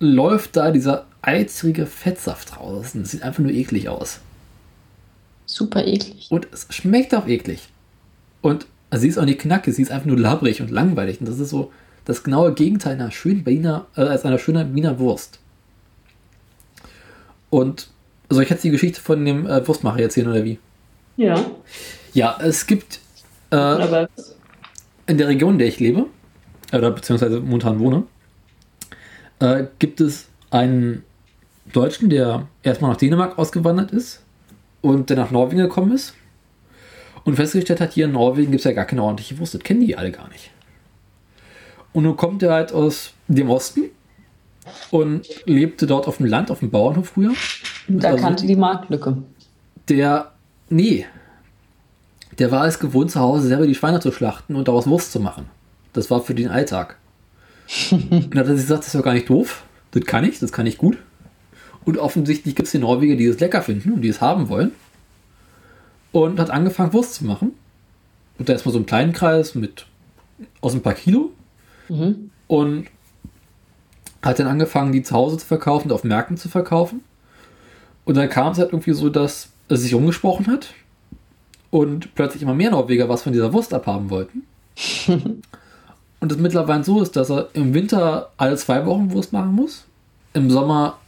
läuft da dieser eizige Fettsaft raus. Das sieht einfach nur eklig aus. Super eklig. Und es schmeckt auch eklig. Und also sie ist auch nicht knackig, sie ist einfach nur labbrig und langweilig. Und das ist so das genaue Gegenteil einer schönen Wiener, äh, als einer schönen Wiener Wurst. Und soll ich jetzt die Geschichte von dem äh, Wurstmacher erzählen oder wie? Ja. Ja, es gibt äh, in der Region, in der ich lebe, oder beziehungsweise momentan wohne, äh, gibt es einen Deutschen, der erstmal nach Dänemark ausgewandert ist und dann nach Norwegen gekommen ist und festgestellt hat, hier in Norwegen gibt es ja gar keine ordentliche Wurst. Das kennen die alle gar nicht. Und nun kommt er halt aus dem Osten und lebte dort auf dem Land, auf dem Bauernhof früher. Da also, kannte die Marktlücke. der, nee, der war es gewohnt, zu Hause selber die Schweine zu schlachten und daraus Wurst zu machen. Das war für den Alltag. und dann hat er sich gesagt, das ist doch gar nicht doof. Das kann ich, das kann ich gut. Und offensichtlich gibt es die Norweger, die es lecker finden und die es haben wollen. Und hat angefangen, Wurst zu machen. Und da erstmal so einen kleinen Kreis mit aus ein paar Kilo. Mhm. Und hat dann angefangen, die zu Hause zu verkaufen und auf Märkten zu verkaufen. Und dann kam es halt irgendwie so, dass es sich umgesprochen hat und plötzlich immer mehr Norweger was von dieser Wurst abhaben wollten. und es mittlerweile so ist, dass er im Winter alle zwei Wochen Wurst machen muss, im Sommer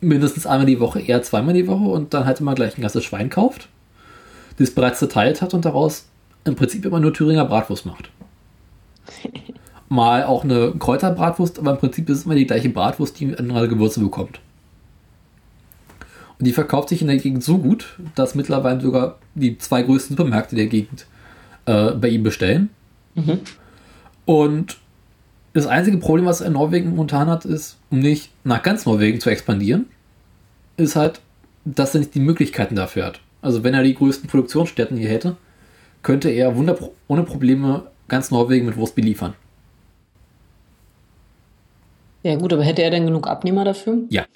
mindestens einmal die Woche, eher zweimal die Woche und dann halt immer gleich ein ganzes Schwein kauft, das bereits zerteilt hat und daraus im Prinzip immer nur Thüringer Bratwurst macht. Mal auch eine Kräuterbratwurst, aber im Prinzip ist es immer die gleiche Bratwurst, die andere Gewürze bekommt. Und die verkauft sich in der Gegend so gut, dass mittlerweile sogar die zwei größten Supermärkte der Gegend äh, bei ihm bestellen. Mhm. Und das einzige Problem, was er in Norwegen momentan hat, ist, um nicht nach ganz Norwegen zu expandieren, ist halt, dass er nicht die Möglichkeiten dafür hat. Also wenn er die größten Produktionsstätten hier hätte, könnte er wunderpro ohne Probleme ganz Norwegen mit Wurst beliefern. Ja, gut, aber hätte er denn genug Abnehmer dafür? Ja.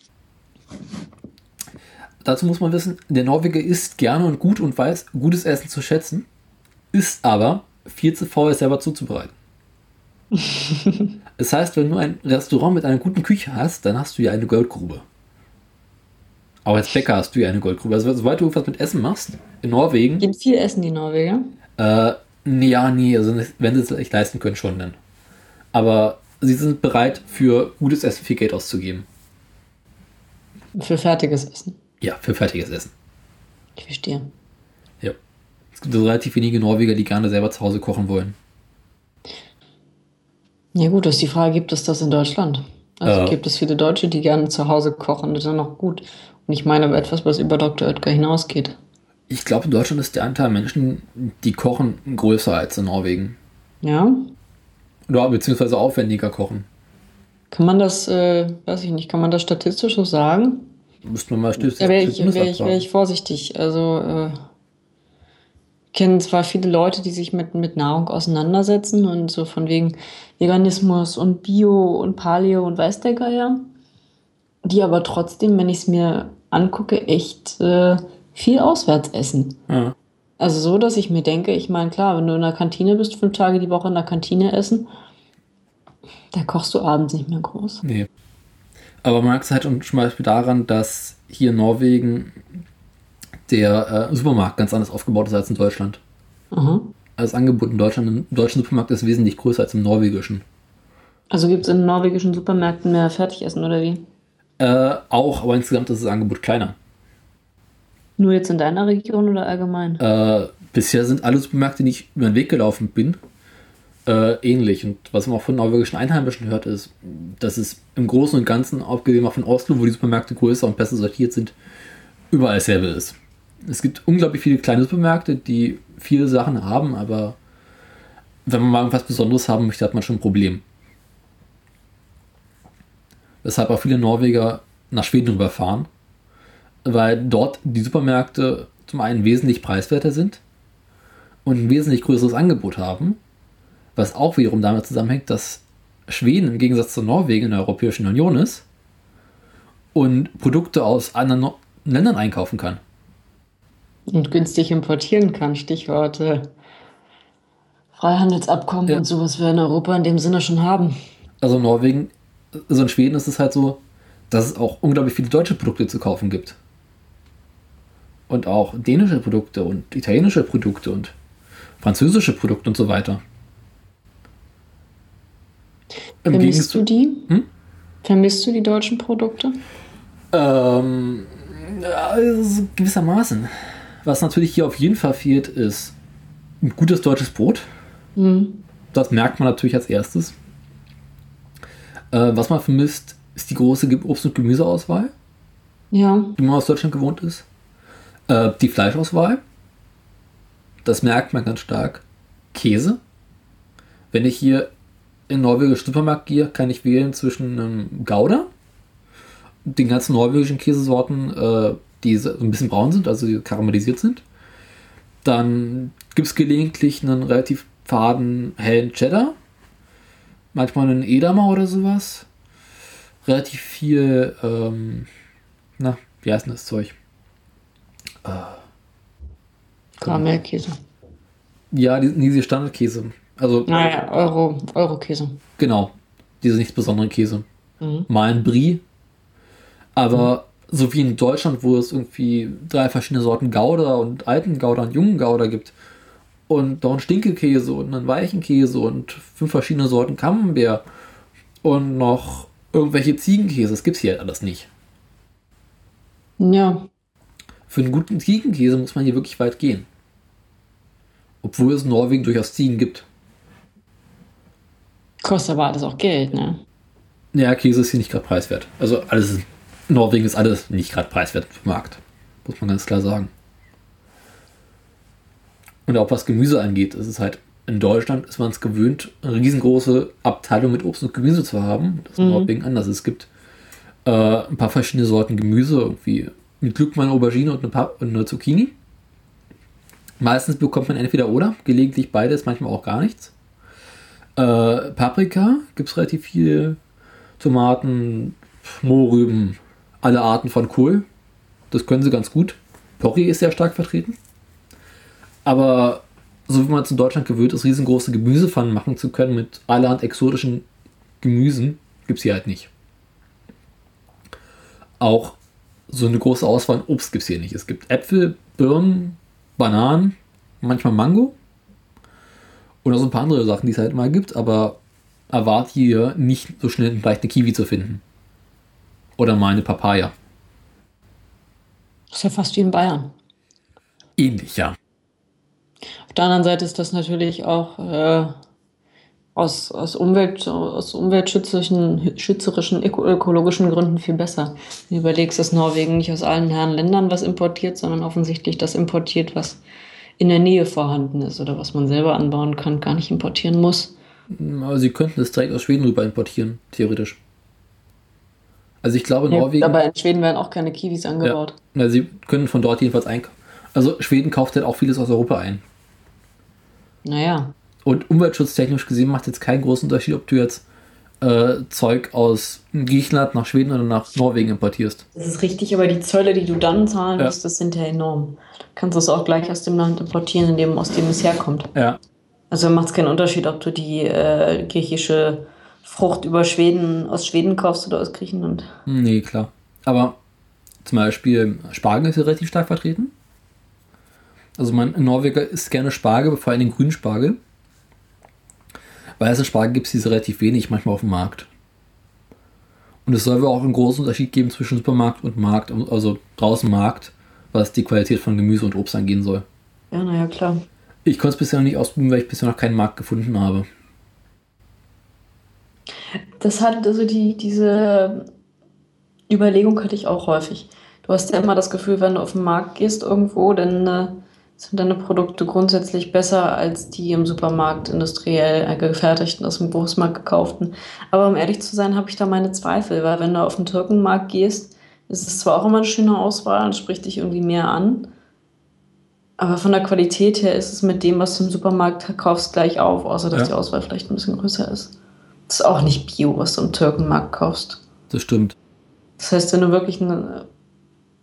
Dazu muss man wissen, der Norweger isst gerne und gut und weiß gutes Essen zu schätzen, ist aber viel zu faul, es selber zuzubereiten. das heißt, wenn du ein Restaurant mit einer guten Küche hast, dann hast du ja eine Goldgrube. Auch als Bäcker hast du ja eine Goldgrube. Also sobald du irgendwas mit Essen machst, in Norwegen. Gehen viel essen die Norweger? Äh, nee, ja, nee, also wenn sie es echt leisten können, schon dann. Aber sie sind bereit, für gutes Essen viel Geld auszugeben. Für fertiges Essen? Ja, für fertiges Essen. Ich verstehe. Ja. Es gibt also relativ wenige Norweger, die gerne selber zu Hause kochen wollen. Ja gut, das ist die Frage, gibt es das in Deutschland? Also Ja. gibt es viele Deutsche, die gerne zu Hause kochen, das ist dann noch gut. Und ich meine aber etwas, was über Dr. Oetker hinausgeht. Ich glaube, in Deutschland ist der Anteil Menschen, die kochen, größer als in Norwegen. Ja? Oder beziehungsweise aufwendiger kochen. Kann man das, äh, weiß ich nicht, kann man das statistisch so sagen? Müsste man mal stößt. Da wäre ich, wär ich, wär ich vorsichtig. Also, äh, kenne zwar viele Leute, die sich mit, mit Nahrung auseinandersetzen und so von wegen Veganismus und Bio und Paleo und weiß der Geier, die aber trotzdem, wenn ich es mir angucke, echt äh, viel auswärts essen. Ja. Also so, dass ich mir denke, ich meine, klar, wenn du in der Kantine bist, fünf Tage die Woche in der Kantine essen, da kochst du abends nicht mehr groß. Nee. Aber man merkt es halt und zum Beispiel daran, dass hier in Norwegen der äh, Supermarkt ganz anders aufgebaut ist als in Deutschland. Also das Angebot in Deutschland im deutschen Supermarkt ist wesentlich größer als im norwegischen. Also gibt es in norwegischen Supermärkten mehr Fertigessen oder wie? Äh, auch, aber insgesamt ist das Angebot kleiner. Nur jetzt in deiner Region oder allgemein? Äh, bisher sind alle Supermärkte, die ich über den Weg gelaufen bin, äh, ähnlich. Und was man auch von norwegischen Einheimischen hört, ist, dass es im Großen und Ganzen, abgesehen auch von Oslo, wo die Supermärkte größer und besser sortiert sind, überall dasselbe ist. Es gibt unglaublich viele kleine Supermärkte, die viele Sachen haben, aber wenn man mal irgendwas Besonderes haben möchte, hat man schon ein Problem. Weshalb auch viele Norweger nach Schweden rüberfahren, weil dort die Supermärkte zum einen wesentlich preiswerter sind und ein wesentlich größeres Angebot haben, was auch wiederum damit zusammenhängt, dass Schweden im Gegensatz zu Norwegen in der Europäischen Union ist und Produkte aus anderen No- Ländern einkaufen kann. Und günstig importieren kann, Stichwort äh, Freihandelsabkommen Ja. und so, was wir in Europa in dem Sinne schon haben. Also Norwegen, also in Schweden ist es halt so, dass es auch unglaublich viele deutsche Produkte zu kaufen gibt. Und auch dänische Produkte und italienische Produkte und französische Produkte und so weiter. Im Vermisst du die? Hm? Vermisst du die deutschen Produkte? Ähm, also gewissermaßen. Was natürlich hier auf jeden Fall fehlt, ist ein gutes deutsches Brot. Hm. Das merkt man natürlich als erstes. Äh, was man vermisst, ist die große Obst- und Gemüseauswahl, Ja. die man aus Deutschland gewohnt ist. Äh, die Fleischauswahl. Das merkt man ganz stark. Käse. Wenn ich hier in den norwegischen Supermarkt gehe, kann ich wählen zwischen einem Gouda, den ganzen norwegischen Käsesorten, äh, die so ein bisschen braun sind, also karamellisiert sind. Dann gibt es gelegentlich einen relativ faden, hellen Cheddar. Manchmal einen Edamer oder sowas. Relativ viel, ähm, na, wie heißt denn das Zeug? Äh, Karamellkäse. Ja, die, diese Standardkäse. Also, Naja, Euro, Euro-Käse. genau, diese nicht besonderen Käse. Mhm. Mal ein Brie. Aber so wie in Deutschland, wo es irgendwie drei verschiedene Sorten Gouda und alten Gouda und jungen Gouda gibt. Und noch einen Stinkekäse und einen weichen Käse und fünf verschiedene Sorten Camembert. Und noch irgendwelche Ziegenkäse. Das gibt's hier halt alles nicht. Ja, Für einen guten Ziegenkäse muss man hier wirklich weit gehen. Obwohl es in Norwegen durchaus Ziegen gibt. kostet aber alles auch Geld, ne? Ja, Käse ist hier nicht gerade preiswert. Also alles ist, Norwegen ist alles nicht gerade preiswert im Markt. Muss man ganz klar sagen. Und auch was Gemüse angeht, ist es halt in Deutschland ist man es gewöhnt, eine riesengroße Abteilung mit Obst und Gemüse zu haben. Das ist Mhm. Norwegen anders. Es gibt äh, ein paar verschiedene Sorten Gemüse, irgendwie mit Glück mal eine Aubergine und eine, Pa- und eine Zucchini. Meistens bekommt man entweder oder, gelegentlich beides, manchmal auch gar nichts. Äh, Paprika gibt es relativ viel. Tomaten, Mohrrüben, alle Arten von Kohl. Das können sie ganz gut. Porree ist sehr stark vertreten. Aber so wie man es in Deutschland gewöhnt ist, riesengroße Gemüsepfannen machen zu können mit allerhand exotischen Gemüsen, gibt es hier halt nicht. Auch so eine große Auswahl an Obst gibt es hier nicht. Es gibt Äpfel, Birnen, Bananen, manchmal Mango und auch so ein paar andere Sachen, die es halt mal gibt, aber erwarte hier nicht so schnell vielleicht eine Kiwi zu finden. Oder mal eine Papaya. Das ist ja fast wie in Bayern. Ähnlich, ja. Auf der anderen Seite ist das natürlich auch äh, aus, aus, Umwelt, aus umweltschützerischen, schützerischen, öko- ökologischen Gründen viel besser. Du überlegst, dass Norwegen nicht aus allen Herren Ländern was importiert, sondern offensichtlich das importiert, was in der Nähe vorhanden ist oder was man selber anbauen kann, gar nicht importieren muss. Aber sie könnten es direkt aus Schweden rüber importieren, theoretisch. Also ich glaube, Ja, Norwegen. aber in Schweden werden auch keine Kiwis angebaut. Ja, sie können von dort jedenfalls einkaufen. Also Schweden kauft halt auch vieles aus Europa ein. Naja, Und umweltschutztechnisch gesehen macht jetzt keinen großen Unterschied, ob du jetzt äh, Zeug aus Griechenland nach Schweden oder nach Norwegen importierst. das ist richtig, aber die Zölle, die du dann zahlen Ja. musst, das sind ja enorm. Du kannst es auch gleich aus dem Land importieren, in dem, aus dem es herkommt. Ja. Also macht es keinen Unterschied, ob du die äh, griechische Frucht über Schweden, aus Schweden kaufst oder aus Griechenland. Nee, klar. Aber zum Beispiel Spargel ist hier relativ stark vertreten. Also man in Norweger isst gerne Spargel, vor allem den grünen Spargel. Weiße Spargel gibt es diese relativ wenig, manchmal auf dem Markt. Und es soll wohl auch einen großen Unterschied geben zwischen Supermarkt und Markt, also draußen Markt, was die Qualität von Gemüse und Obst angehen soll. Ja, naja, klar. Ich konnte es bisher noch nicht ausprobieren, weil ich bisher noch keinen Markt gefunden habe. Das hat, also die, diese Überlegung hatte ich auch häufig. Du hast ja immer das Gefühl, wenn du auf den Markt gehst irgendwo, dann äh, sind deine Produkte grundsätzlich besser als die im Supermarkt industriell gefertigten, aus dem Großmarkt gekauften. Aber um ehrlich zu sein, habe ich da meine Zweifel, weil wenn du auf den Türkenmarkt gehst, ist es zwar auch immer eine schöne Auswahl und spricht dich irgendwie mehr an, aber von der Qualität her ist es mit dem, was du im Supermarkt kaufst, gleich auf, außer dass Ja. die Auswahl vielleicht ein bisschen größer ist. Das ist auch nicht Bio, was du im Türkenmarkt kaufst. Das stimmt. Das heißt, wenn du wirklich ein,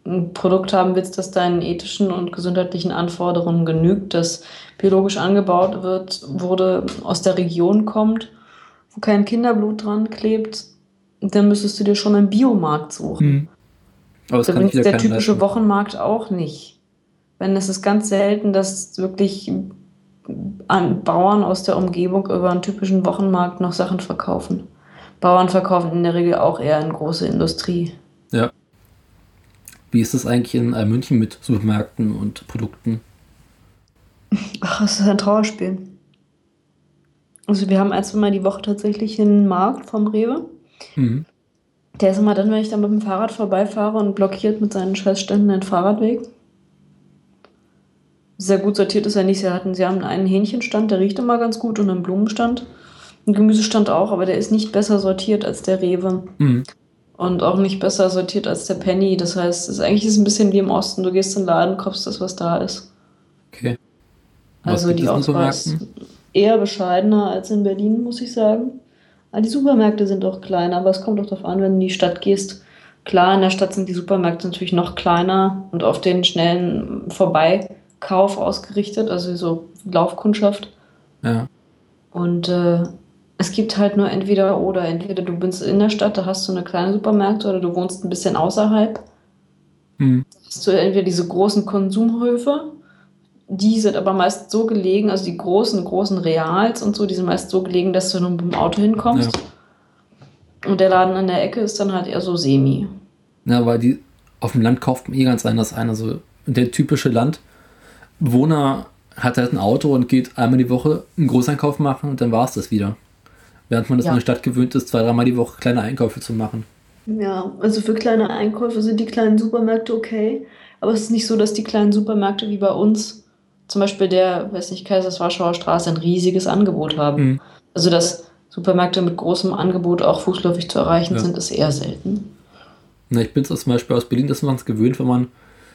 ein Produkt haben willst, das deinen ethischen und gesundheitlichen Anforderungen genügt, das biologisch angebaut wird, wurde, aus der Region kommt, wo kein Kinderblut dran klebt, dann müsstest du dir schon einen Biomarkt suchen. Hm. Aber das kann Übrigens wieder der typische leisten. Wochenmarkt auch nicht. Wenn es ist ganz selten, dass wirklich an Bauern aus der Umgebung über einen typischen Wochenmarkt noch Sachen verkaufen. Bauern verkaufen in der Regel auch eher in große Industrie. Ja. Wie ist das eigentlich in äh, München mit Supermärkten und Produkten? Ach, es ist ein Trauerspiel. Also wir haben ein, zwei Mal die Woche tatsächlich einen Markt vom Rewe. Mhm. Der ist immer dann, wenn ich da mit dem Fahrrad vorbeifahre und blockiert mit seinen Scheißständen den Fahrradweg. Sehr gut sortiert ist er nicht. Sie, hatten, sie haben einen Hähnchenstand, der riecht immer ganz gut, und einen Blumenstand. Ein Gemüsestand auch, aber der ist nicht besser sortiert als der Rewe. Mhm. Und auch nicht besser sortiert als der Penny. Das heißt, es ist eigentlich ist ein bisschen wie im Osten. Du gehst in den Laden, kaufst das, was da ist. Okay. Was also die Auswahl ist eher bescheidener als in Berlin, muss ich sagen. Aber die Supermärkte sind auch kleiner, aber es kommt auch darauf an, wenn du in die Stadt gehst. Klar, in der Stadt sind die Supermärkte natürlich noch kleiner und auf den schnellen Vorbeikauf ausgerichtet, also so Laufkundschaft. Ja. Und äh, es gibt halt nur entweder oder. Entweder du bist in der Stadt, da hast du eine kleine Supermärkte, oder du wohnst ein bisschen außerhalb. Mhm. Da hast du entweder diese großen Konsumhöfe, die sind aber meist so gelegen, also die großen, großen Reals und so, die sind meist so gelegen, dass du nur mit dem Auto hinkommst. Ja. Und der Laden an der Ecke ist dann halt eher so semi. Ja, weil die auf dem Land kauft man eh ganz anders ein. Also der typische Landbewohner hat halt ein Auto und geht einmal die Woche einen Großeinkauf machen und dann war es das wieder. Während man das ja. in der Stadt gewöhnt ist, zwei, dreimal die Woche kleine Einkäufe zu machen. Ja, also für kleine Einkäufe sind die kleinen Supermärkte okay. Aber es ist nicht so, dass die kleinen Supermärkte wie bei uns zum Beispiel der, weiß nicht, Kaisers Warschauer Straße ein riesiges Angebot haben. Mhm. Also dass Supermärkte mit großem Angebot auch fußläufig zu erreichen ja. sind, ist eher selten. Na, ich bin es zum Beispiel aus Berlin, dass man es gewöhnt, wenn man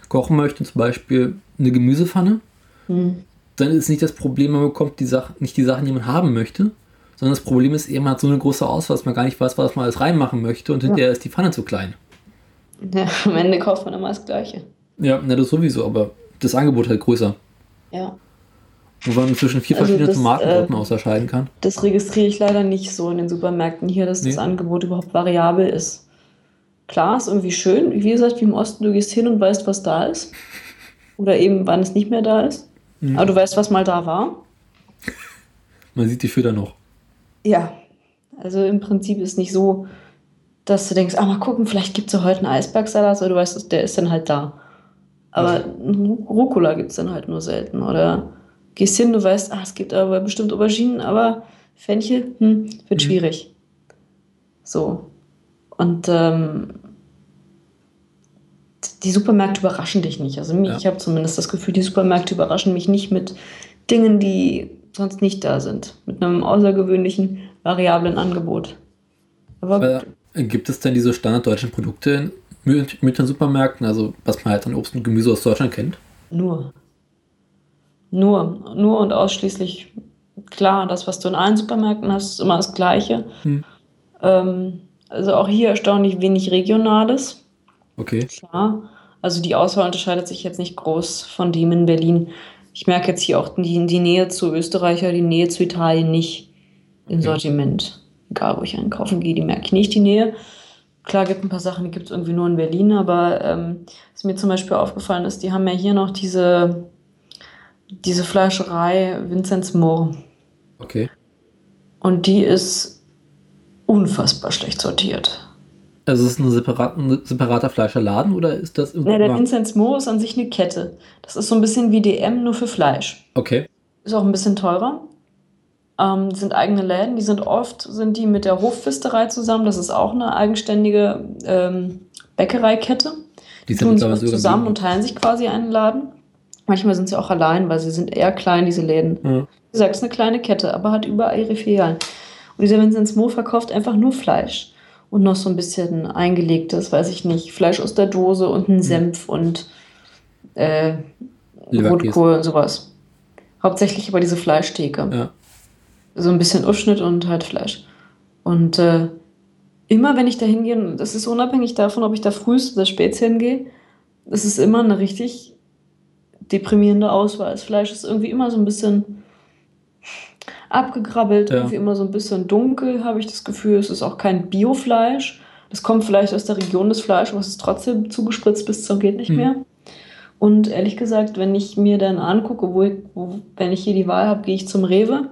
kochen möchte, zum Beispiel eine Gemüsepfanne, mhm. dann ist nicht das Problem, man bekommt die Sachen, nicht die Sachen, die man haben möchte, sondern das Problem ist eher, man hat so eine große Auswahl, dass man gar nicht weiß, was man alles reinmachen möchte und ja. hinterher ist die Pfanne zu klein. Ja, am Ende kauft man immer das Gleiche. Ja, na, das sowieso, aber das Angebot halt größer. Ja. Wo man zwischen vier also verschiedenen Tomatensorten äh, ausscheiden kann. Das registriere ich leider nicht so in den Supermärkten hier, dass nee. das Angebot überhaupt variabel ist. Klar, ist irgendwie schön. Wie gesagt, wie im Osten, du gehst hin und weißt, was da ist. Oder eben, wann es nicht mehr da ist. Mhm. Aber du weißt, was mal da war. Man sieht die Fütter noch. Ja. Also im Prinzip ist nicht so, dass du denkst, ah, mal gucken, vielleicht gibt es ja heute einen Eisbergsalat, oder du weißt, der ist dann halt da. Aber Rucola gibt es dann halt nur selten. Oder gehst hin, du weißt, ah, es gibt aber bestimmt Auberginen, aber Fenchel, hm, wird mhm. schwierig. So. Und ähm, die Supermärkte überraschen dich nicht. Also mich, ja. ich habe zumindest das Gefühl, die Supermärkte überraschen mich nicht mit Dingen, die sonst nicht da sind. Mit einem außergewöhnlichen, variablen Angebot. Aber äh, gibt es denn diese standarddeutschen Produkte mit, mit den Supermärkten, also was man halt an Obst und Gemüse aus Deutschland kennt? Nur. Nur, nur und ausschließlich klar, das, was du in allen Supermärkten hast, ist immer das Gleiche. Hm. Ähm, also auch hier erstaunlich wenig Regionales. Okay. Klar. Also die Auswahl unterscheidet sich jetzt nicht groß von dem in Berlin. Ich merke jetzt hier auch die, die Nähe zu Österreich oder die Nähe zu Italien nicht im. Sortiment. Egal, wo ich einkaufen gehe, die merke ich nicht, die Nähe. Klar, gibt ein paar Sachen, die gibt es irgendwie nur in Berlin, aber ähm, was mir zum Beispiel aufgefallen ist, die haben ja hier noch diese, diese Fleischerei Vinzenz Mohr. Okay. Und die ist unfassbar schlecht sortiert. Also ist es ein, separat, ein separater Fleischerladen oder ist das irgendwie. Ja, der Vinzenz Mohr ist an sich eine Kette. Das ist so ein bisschen wie DM, nur für Fleisch. Okay. Ist auch ein bisschen teurer. Ähm, sind eigene Läden, die sind oft sind die mit der Hofpfisterei zusammen. Das ist auch eine eigenständige ähm, Bäckereikette. Die, die tun sich zusammen und teilen sich quasi einen Laden. Manchmal sind sie auch allein, weil sie sind eher klein, diese Läden. Ja. Wie gesagt, es ist eine kleine Kette, aber hat überall ihre Filialen. Und dieser Vinzenz Mo verkauft einfach nur Fleisch. Und noch so ein bisschen eingelegtes, weiß ich nicht, Fleisch aus der Dose und Senf mhm. und äh, Rotkohl und sowas. Hauptsächlich aber diese Fleischtheke. Ja so ein bisschen Aufschnitt und halt Fleisch. Und äh, immer wenn ich da hingehe, das ist unabhängig davon, ob ich da frühst oder spät hingehe, das ist immer eine richtig deprimierende Auswahl. Das Fleisch ist irgendwie immer so ein bisschen abgegrabbelt, ja. irgendwie immer so ein bisschen dunkel, habe ich das Gefühl. Es ist auch kein Biofleisch. Das kommt vielleicht aus der Region des Fleisches, aber es ist trotzdem zugespritzt bis zum geht nicht mhm. mehr. Und ehrlich gesagt, wenn ich mir dann angucke, wo, ich, wo wenn ich hier die Wahl habe, gehe ich zum Rewe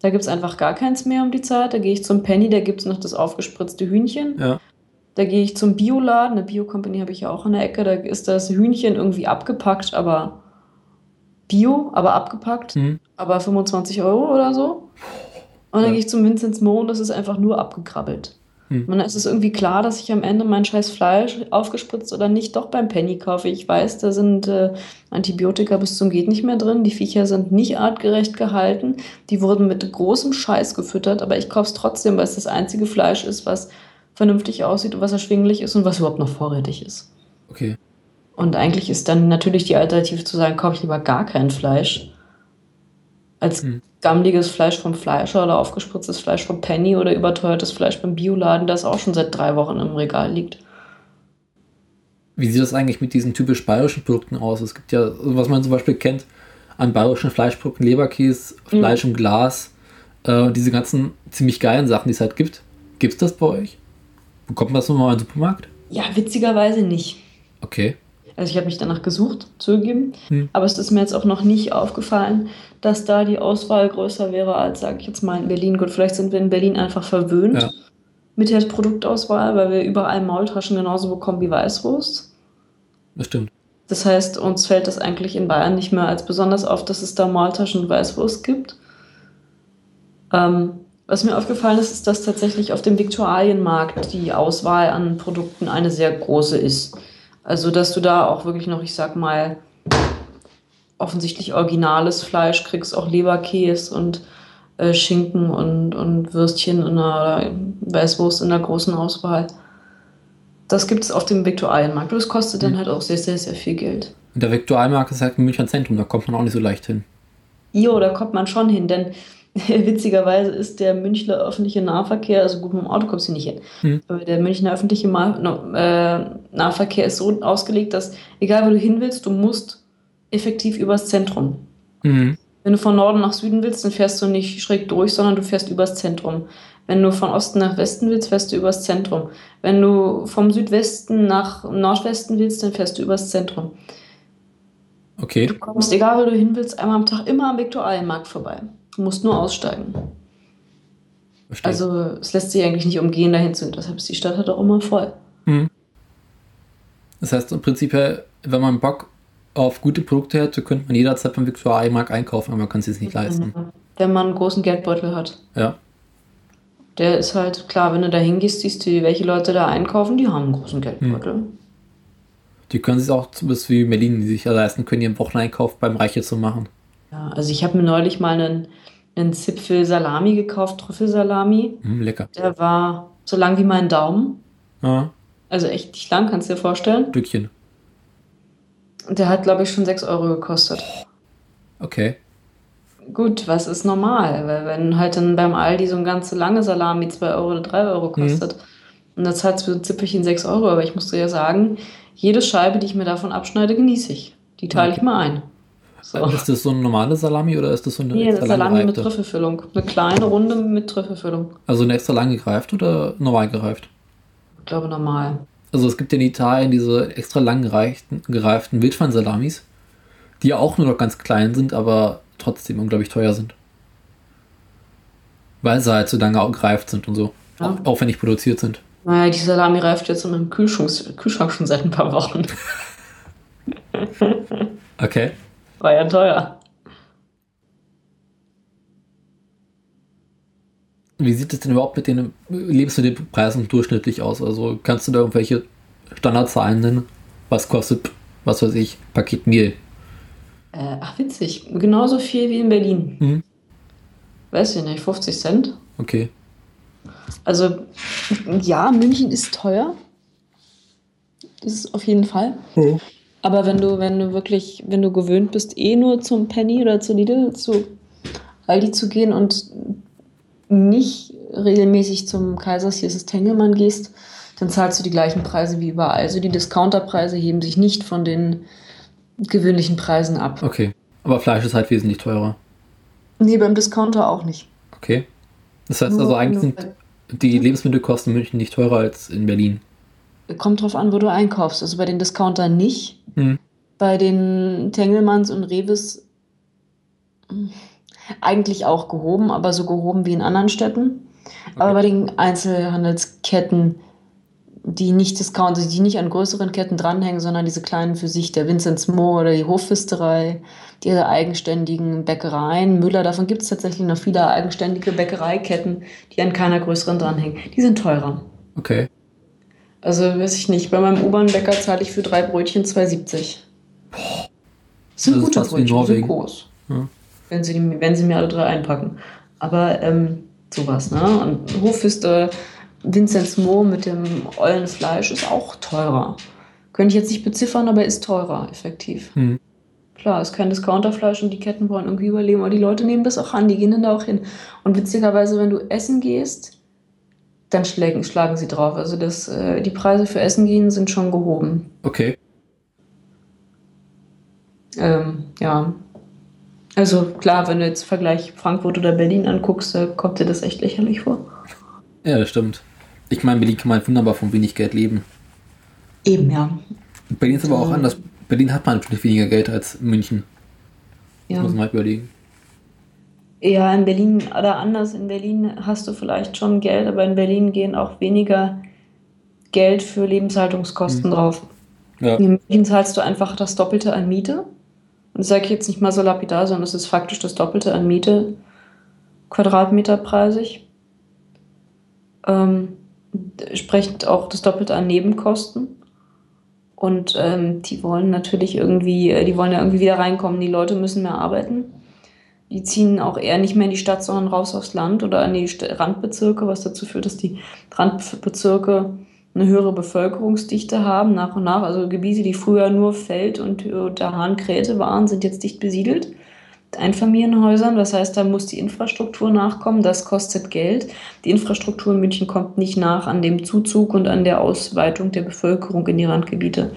da gibt es einfach gar keins mehr um die Zeit. Da gehe ich zum Penny, da gibt es noch das aufgespritzte Hühnchen. Ja. Da gehe ich zum Bioladen, eine Bio-Company habe ich ja auch in der Ecke, da ist das Hühnchen irgendwie abgepackt, aber Bio, aber abgepackt, mhm. aber 25 Euro oder so. Und dann ja. gehe ich zum Vinzenz Mo und das ist einfach nur abgekrabbelt. Hm. Und dann ist es irgendwie klar, dass ich am Ende mein scheiß Fleisch aufgespritzt oder nicht doch beim Penny kaufe. Ich weiß, da sind äh, Antibiotika bis zum geht nicht mehr drin. Die Viecher sind nicht artgerecht gehalten. Die wurden mit großem Scheiß gefüttert, aber ich kaufe es trotzdem, weil es das einzige Fleisch ist, was vernünftig aussieht und was erschwinglich ist und was überhaupt noch vorrätig ist. Okay. Und eigentlich ist dann natürlich die Alternative zu sagen, kaufe ich lieber gar kein Fleisch, als Hm. gammeliges Fleisch vom Fleischer oder aufgespritztes Fleisch vom Penny oder überteuertes Fleisch beim Bioladen, das auch schon seit drei Wochen im Regal liegt. Wie sieht das eigentlich mit diesen typisch bayerischen Produkten aus? Es gibt ja, was man zum Beispiel kennt, an bayerischen Fleischprodukten, Leberkäse, Fleisch im Glas, äh, diese ganzen ziemlich geilen Sachen, die es halt gibt. Gibt es das bei euch? Bekommt man das nochmal im Supermarkt? Ja, witzigerweise nicht. Okay. Also ich habe mich danach gesucht, zugegeben. Hm. Aber es ist mir jetzt auch noch nicht aufgefallen, dass da die Auswahl größer wäre als, sage ich jetzt mal, in Berlin. Gut, vielleicht sind wir in Berlin einfach verwöhnt Ja. mit der Produktauswahl, weil wir überall Maultaschen genauso bekommen wie Weißwurst. Das stimmt. Das heißt, uns fällt das eigentlich in Bayern nicht mehr als besonders auf, dass es da Maultaschen und Weißwurst gibt. Ähm, was mir aufgefallen ist, ist, dass tatsächlich auf dem Viktualienmarkt die Auswahl an Produkten eine sehr große ist. Also, dass du da auch wirklich noch, ich sag mal, offensichtlich originales Fleisch kriegst, auch Leberkäse und äh, Schinken und, und Würstchen in einer, oder Weißwurst in der großen Auswahl. Das gibt es auf dem Viktualienmarkt. Und das kostet dann Mhm. halt auch sehr, sehr, sehr viel Geld. Und der Viktualmarkt ist halt im Münchner Zentrum, da kommt man auch nicht so leicht hin. Jo, da kommt man schon hin, denn witzigerweise ist der Münchner öffentliche Nahverkehr, also gut, mit dem Auto kommst du nicht hin, Hm. aber der Münchner öffentliche Ma no, äh, Nahverkehr ist so ausgelegt, dass egal wo du hin willst, du musst effektiv übers Zentrum. Mhm. Wenn du von Norden nach Süden willst, dann fährst du nicht schräg durch, sondern du fährst übers Zentrum. Wenn du von Osten nach Westen willst, fährst du übers Zentrum. Wenn du vom Südwesten nach Nordwesten willst, dann fährst du übers Zentrum. Okay. Du kommst, egal wo du hin willst, einmal am Tag immer am Viktualienmarkt vorbei. Du musst nur aussteigen. Verstehe. Also es lässt sich eigentlich nicht umgehen, dahin zu. Deshalb ist die Stadt halt auch immer voll. Mhm. Das heißt im Prinzip, her, wenn man Bock auf gute Produkte hätte, könnte man jederzeit beim Viktualienmarkt einkaufen, aber man kann es sich nicht leisten. Wenn man einen großen Geldbeutel hat. Ja. Der ist halt, klar, wenn du da hingehst, siehst du, welche Leute da einkaufen, die haben einen großen Geldbeutel. Die können sich auch zumindest wie Berlin, die sich ja leisten können, ihren Wocheneinkauf beim Reiche zu machen. Ja, also ich habe mir neulich mal einen, einen Zipfel Salami gekauft, Trüffelsalami. Hm, lecker. Der war so lang wie mein Daumen. Ja, Also echt nicht lang, kannst du dir vorstellen. Stückchen. Und der hat, glaube ich, schon 6 Euro gekostet. Okay. Gut, was ist normal? Weil wenn halt dann beim Aldi so ein ganz lange Salami 2 Euro oder 3 Euro kostet und dann zahlst du für ein Zipfelchen 6 Euro, aber ich muss dir ja sagen, jede Scheibe, die ich mir davon abschneide, genieße ich. Die teile ich Okay. mal ein. So. Ist das so eine normale Salami oder ist das so eine Nee, extra Salami mit gereifte? Trüffelfüllung. Eine kleine Runde mit Trüffelfüllung. Also eine extra lang gereift oder normal gereift? Ich glaube normal. Also es gibt in Italien diese extra lang gereiften, gereiften Wildschwein-Salamis, die ja auch nur noch ganz klein sind, aber trotzdem unglaublich teuer sind. Weil sie halt so lange auch gereift sind und so. Ja. Auch aufwendig produziert sind. Naja, die Salami reift jetzt in meinem Kühlschrank, Kühlschrank schon seit ein paar Wochen. Okay. War ja teuer. Wie sieht es denn überhaupt mit den Lebensmittelpreisen durchschnittlich aus? Also kannst du da irgendwelche Standardzahlen nennen? Was kostet, was weiß ich, Paket Mehl? Äh, ach, witzig. Genauso viel wie in Berlin. Mhm. Weiß ich nicht, 50 Cent? Okay. Also, ja, München ist teuer. Das ist auf jeden Fall. Aber wenn du, wenn du wirklich, wenn du gewöhnt bist, eh nur zum Penny oder zu Lidl, zu Aldi zu gehen und nicht regelmäßig zum Kaisers, hier ist es Tengelmann gehst, dann zahlst du die gleichen Preise wie überall. Also die Discounterpreise heben sich nicht von den gewöhnlichen Preisen ab. Okay. Aber Fleisch ist halt wesentlich teurer. Nee, beim Discounter auch nicht. Okay. Das heißt Nur also eigentlich sind die Lebensmittelkosten in München nicht teurer als in Berlin. Kommt drauf an, wo du einkaufst. Also bei den Discountern nicht. Hm. Bei den Tengelmanns und Revis mh, eigentlich auch gehoben, aber so gehoben wie in anderen Städten. Aber bei den Einzelhandelsketten, die nicht Discount, also die nicht an größeren Ketten dranhängen, sondern diese kleinen für sich, der Vinzenz Mohr oder die Hofpfisterei, diese eigenständigen Bäckereien, Müller, davon gibt es tatsächlich noch viele eigenständige Bäckereiketten, die an keiner größeren dranhängen. Die sind teurer. Okay. Also weiß ich nicht, bei meinem U-Bahn-Bäcker zahle ich für drei Brötchen 2,70. Das sind Das gute Brötchen, die sind groß. Ja. Wenn, sie, die- wenn sie mir alle drei einpacken. Aber ähm, sowas, ne? Und Hofiste, Vinzenz Mo mit dem ollen Fleisch ist auch teurer. Könnte ich jetzt nicht beziffern, aber ist teurer, effektiv. Hm. Klar, ist kein Discounterfleisch und die Ketten wollen irgendwie überleben, aber die Leute nehmen das auch an, die gehen dann da auch hin. Und witzigerweise, wenn du essen gehst, dann schlagen, schlagen sie drauf. Also das, äh, die Preise für Essen gehen sind schon gehoben. Okay. Ähm, ja. Also klar, wenn du jetzt Vergleich Frankfurt oder Berlin anguckst, da kommt dir das echt lächerlich vor. Ja, das stimmt. Ich meine, Berlin kann man wunderbar von wenig Geld leben. Eben, ja. Berlin ist aber auch Ähm. anders. Berlin hat man natürlich weniger Geld als München. Ja. Muss man halt überlegen. Ja, in Berlin oder anders. In Berlin hast du vielleicht schon Geld, aber in Berlin gehen auch weniger Geld für Lebenshaltungskosten drauf. Ja. In München zahlst du einfach das Doppelte an Miete. Und das sage ich jetzt nicht mal so lapidar, sondern es ist faktisch das Doppelte an Miete, quadratmeterpreisig. Ähm, entsprechend auch das Doppelte an Nebenkosten. Und ähm, die wollen natürlich irgendwie, äh, die wollen ja irgendwie wieder reinkommen. Die Leute müssen mehr arbeiten. Die ziehen auch eher nicht mehr in die Stadt, sondern raus aufs Land oder in die Randbezirke, was dazu führt, dass die Randbezirke eine höhere Bevölkerungsdichte haben, nach und nach. Also Gebiete, die früher nur Feld und der Hahnkräte waren, sind jetzt dicht besiedelt. Einfamilienhäusern, das heißt, da muss die Infrastruktur nachkommen, das kostet Geld. Die Infrastruktur in München kommt nicht nach an dem Zuzug und an der Ausweitung der Bevölkerung in die Randgebiete.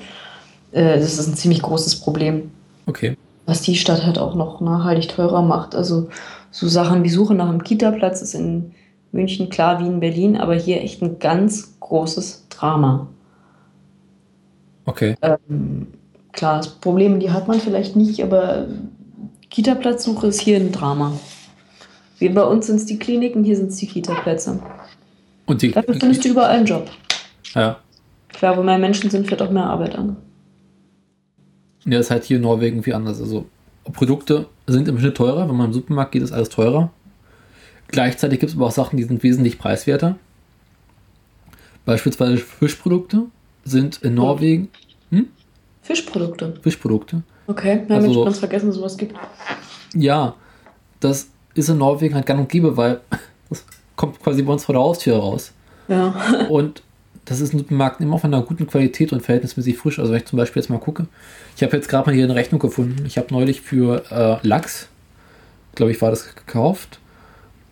Äh, Das ist ein ziemlich großes Problem Okay. Was die Stadt halt auch noch nachhaltig teurer macht. Also so Sachen wie Suche nach einem Kita-Platz ist in München klar wie in Berlin, aber hier echt ein ganz großes Drama. Okay. Ähm, klar, Probleme, die hat man vielleicht nicht, aber Kita-Platzsuche ist hier ein Drama. Wie bei uns sind es die Kliniken, hier sind es die Kita-Plätze. Und die. Dafür findest du überall einen Job. Ja. Klar, wo mehr Menschen sind, wird auch mehr Arbeit an. Ja, ist halt hier in Norwegen irgendwie anders. Also Produkte sind im Schnitt teurer. Wenn man im Supermarkt geht, ist alles teurer. Gleichzeitig gibt es aber auch Sachen, die sind wesentlich preiswerter. Beispielsweise Fischprodukte sind in Norwegen Fischprodukte. Fischprodukte. Okay, ja, Also- Mensch, ganz vergessen, dass sowas gibt. Ja, das ist in Norwegen halt gang und gäbe, weil das kommt quasi bei uns vor der Haustür raus. Ja. Und das ist in Supermärkten immer von einer guten Qualität und verhältnismäßig frisch. Also wenn ich zum Beispiel jetzt mal gucke, ich habe jetzt gerade mal hier eine Rechnung gefunden. Ich habe neulich für äh, Lachs, glaube ich, war das gekauft.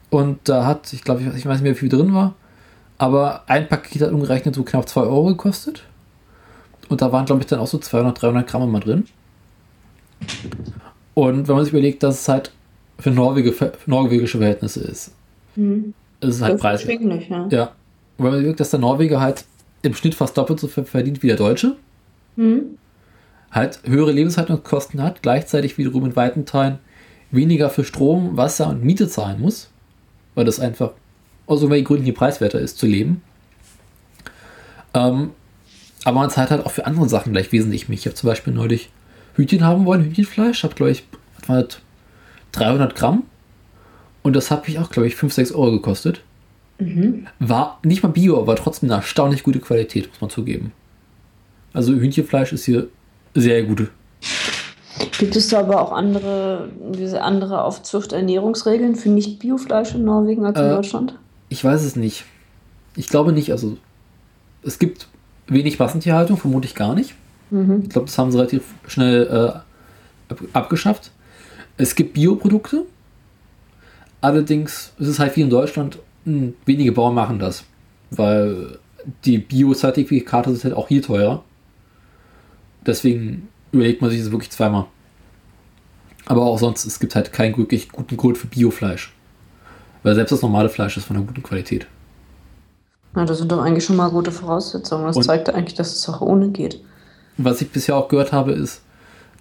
Und da hat, ich glaube, ich, ich weiß nicht mehr, wie viel drin war, aber ein Paket hat umgerechnet so knapp 2 Euro gekostet. Und da waren, glaube ich, dann auch so 200, 300 Gramm immer drin. Und wenn man sich überlegt, dass es halt für, Norwege, für norwegische Verhältnisse ist, Mhm. ist es halt Das ist preiswert. erschwinglich, ja. Ja. Und wenn man überlegt, dass der Norweger halt im Schnitt fast doppelt so viel verdient wie der Deutsche, Mhm. Halt höhere Lebenshaltungskosten hat, gleichzeitig wiederum in weiten Teilen weniger für Strom, Wasser und Miete zahlen muss, weil das einfach aus irgendwelchen Gründen hier preiswerter ist zu leben. Ähm, aber man zahlt halt auch für andere Sachen gleich wesentlich mehr. Ich habe zum Beispiel neulich Hühnchen haben wollen, Hühnchenfleisch, habe glaube ich was war das, 300 Gramm und das habe ich auch glaube ich 5, 6 Euro gekostet. Mhm. War nicht mal Bio, aber trotzdem eine erstaunlich gute Qualität, muss man zugeben. Also Hühnchenfleisch ist hier sehr gut. Gibt es da aber auch andere, diese andere Aufzucht-Ernährungsregeln für Nicht-Biofleisch in Norwegen als in Äh, Deutschland? Ich weiß es nicht. Ich glaube nicht. Also es gibt wenig Massentierhaltung, vermutlich gar nicht. Mhm. Ich glaube, das haben sie relativ schnell äh, ab abgeschafft. Es gibt Bioprodukte. Allerdings ist es halt wie in Deutschland, mh, wenige Bauern machen das. Weil die Bio-Zertifikate sind halt auch hier teurer. Deswegen überlegt man sich das wirklich zweimal. Aber auch sonst, es gibt halt keinen wirklich guten Grund für Biofleisch. Weil selbst das normale Fleisch ist von einer guten Qualität. Na, das sind doch eigentlich schon mal gute Voraussetzungen. Das Und- zeigt eigentlich, dass es auch ohne geht. Was ich bisher auch gehört habe, ist,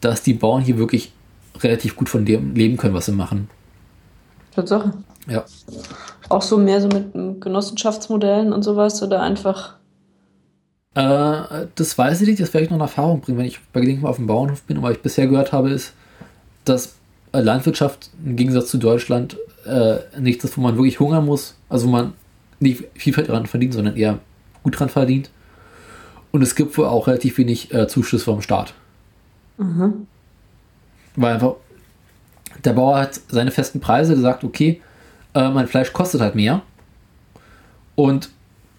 dass die Bauern hier wirklich relativ gut von dem leben können, was sie machen. Tatsache. Ja. Auch so mehr so mit Genossenschaftsmodellen und sowas oder einfach. Äh, das weiß ich nicht, das werde ich noch in Erfahrung bringen, wenn ich bei Gelegenheit mal auf dem Bauernhof bin. Und was ich bisher gehört habe, ist, dass äh, Landwirtschaft im Gegensatz zu Deutschland äh, nichts ist, wo man wirklich hungern muss. Also wo man nicht viel daran verdient, sondern eher gut dran verdient. Und es gibt wohl auch relativ wenig äh, Zuschuss vom Staat. Mhm. Weil einfach der Bauer hat seine festen Preise, der sagt, okay, äh, mein Fleisch kostet halt mehr. Und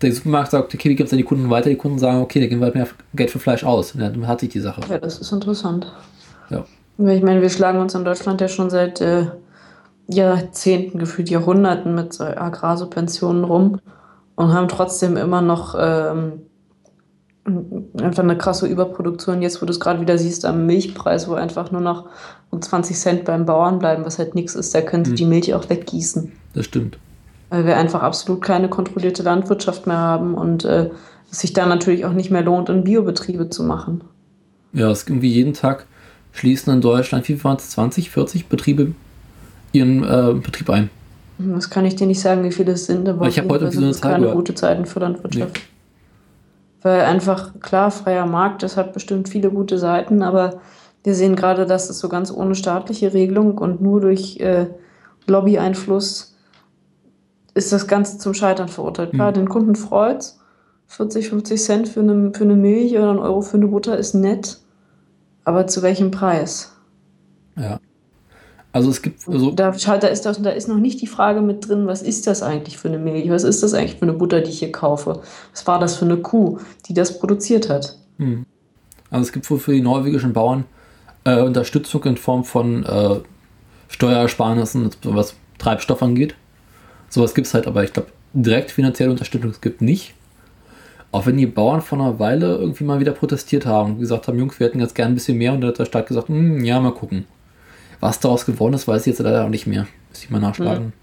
der Supermarkt sagt, okay, wie gibt es an die Kunden weiter? Die Kunden sagen, okay, da geben wir halt mehr Geld für Fleisch aus. Und dann hat sich die Sache. Ja, das ist interessant. Ja. Ich meine, wir schlagen uns in Deutschland ja schon seit äh, Jahrzehnten, gefühlt Jahrhunderten mit so Agrarsubventionen rum und haben trotzdem immer noch ähm, einfach eine krasse Überproduktion. Jetzt, wo du es gerade wieder siehst, am Milchpreis, wo einfach nur noch um 20 Cent beim Bauern bleiben, was halt nichts ist, da können sie Mhm. die Milch auch weggießen. Das stimmt. Weil wir einfach absolut keine kontrollierte Landwirtschaft mehr haben und äh, es sich da natürlich auch nicht mehr lohnt, in Biobetriebe zu machen. Ja, es ist irgendwie jeden Tag schließen in Deutschland, wie waren es, 20, 40 Betriebe ihren äh, Betrieb ein. Das kann ich dir nicht sagen, wie viele es sind, aber Ich hab auf heute so eine Zahl keine gute Zeiten für Landwirtschaft. Weil einfach, klar, freier Markt, das hat bestimmt viele gute Seiten, aber wir sehen gerade, dass es so ganz ohne staatliche Regelung und nur durch äh, Lobby-Einfluss ist das Ganze zum Scheitern verurteilt. Klar, Mhm. den Kunden freut's. 40, 50 Cent für eine, für eine Milch oder ein Euro für eine Butter ist nett. Aber zu welchem Preis? Ja. Also es gibt so, Da, da, ist das, da ist noch nicht die Frage mit drin, was ist das eigentlich für eine Milch? Was ist das eigentlich für eine Butter, die ich hier kaufe? Was war das für eine Kuh, die das produziert hat? hm. also es gibt wohl für die norwegischen Bauern äh, Unterstützung in Form von äh, Steuersparnissen, was Treibstoff angeht. Sowas gibt es halt, aber ich glaube, direkt finanzielle Unterstützung es gibt nicht. Auch wenn die Bauern vor einer Weile irgendwie mal wieder protestiert haben und gesagt haben, Jungs, wir hätten jetzt gern ein bisschen mehr und dann hat der Staat gesagt, "Hm, ja, mal gucken. Was daraus geworden ist, weiß ich jetzt leider auch nicht mehr. Muss ich mal nachschlagen.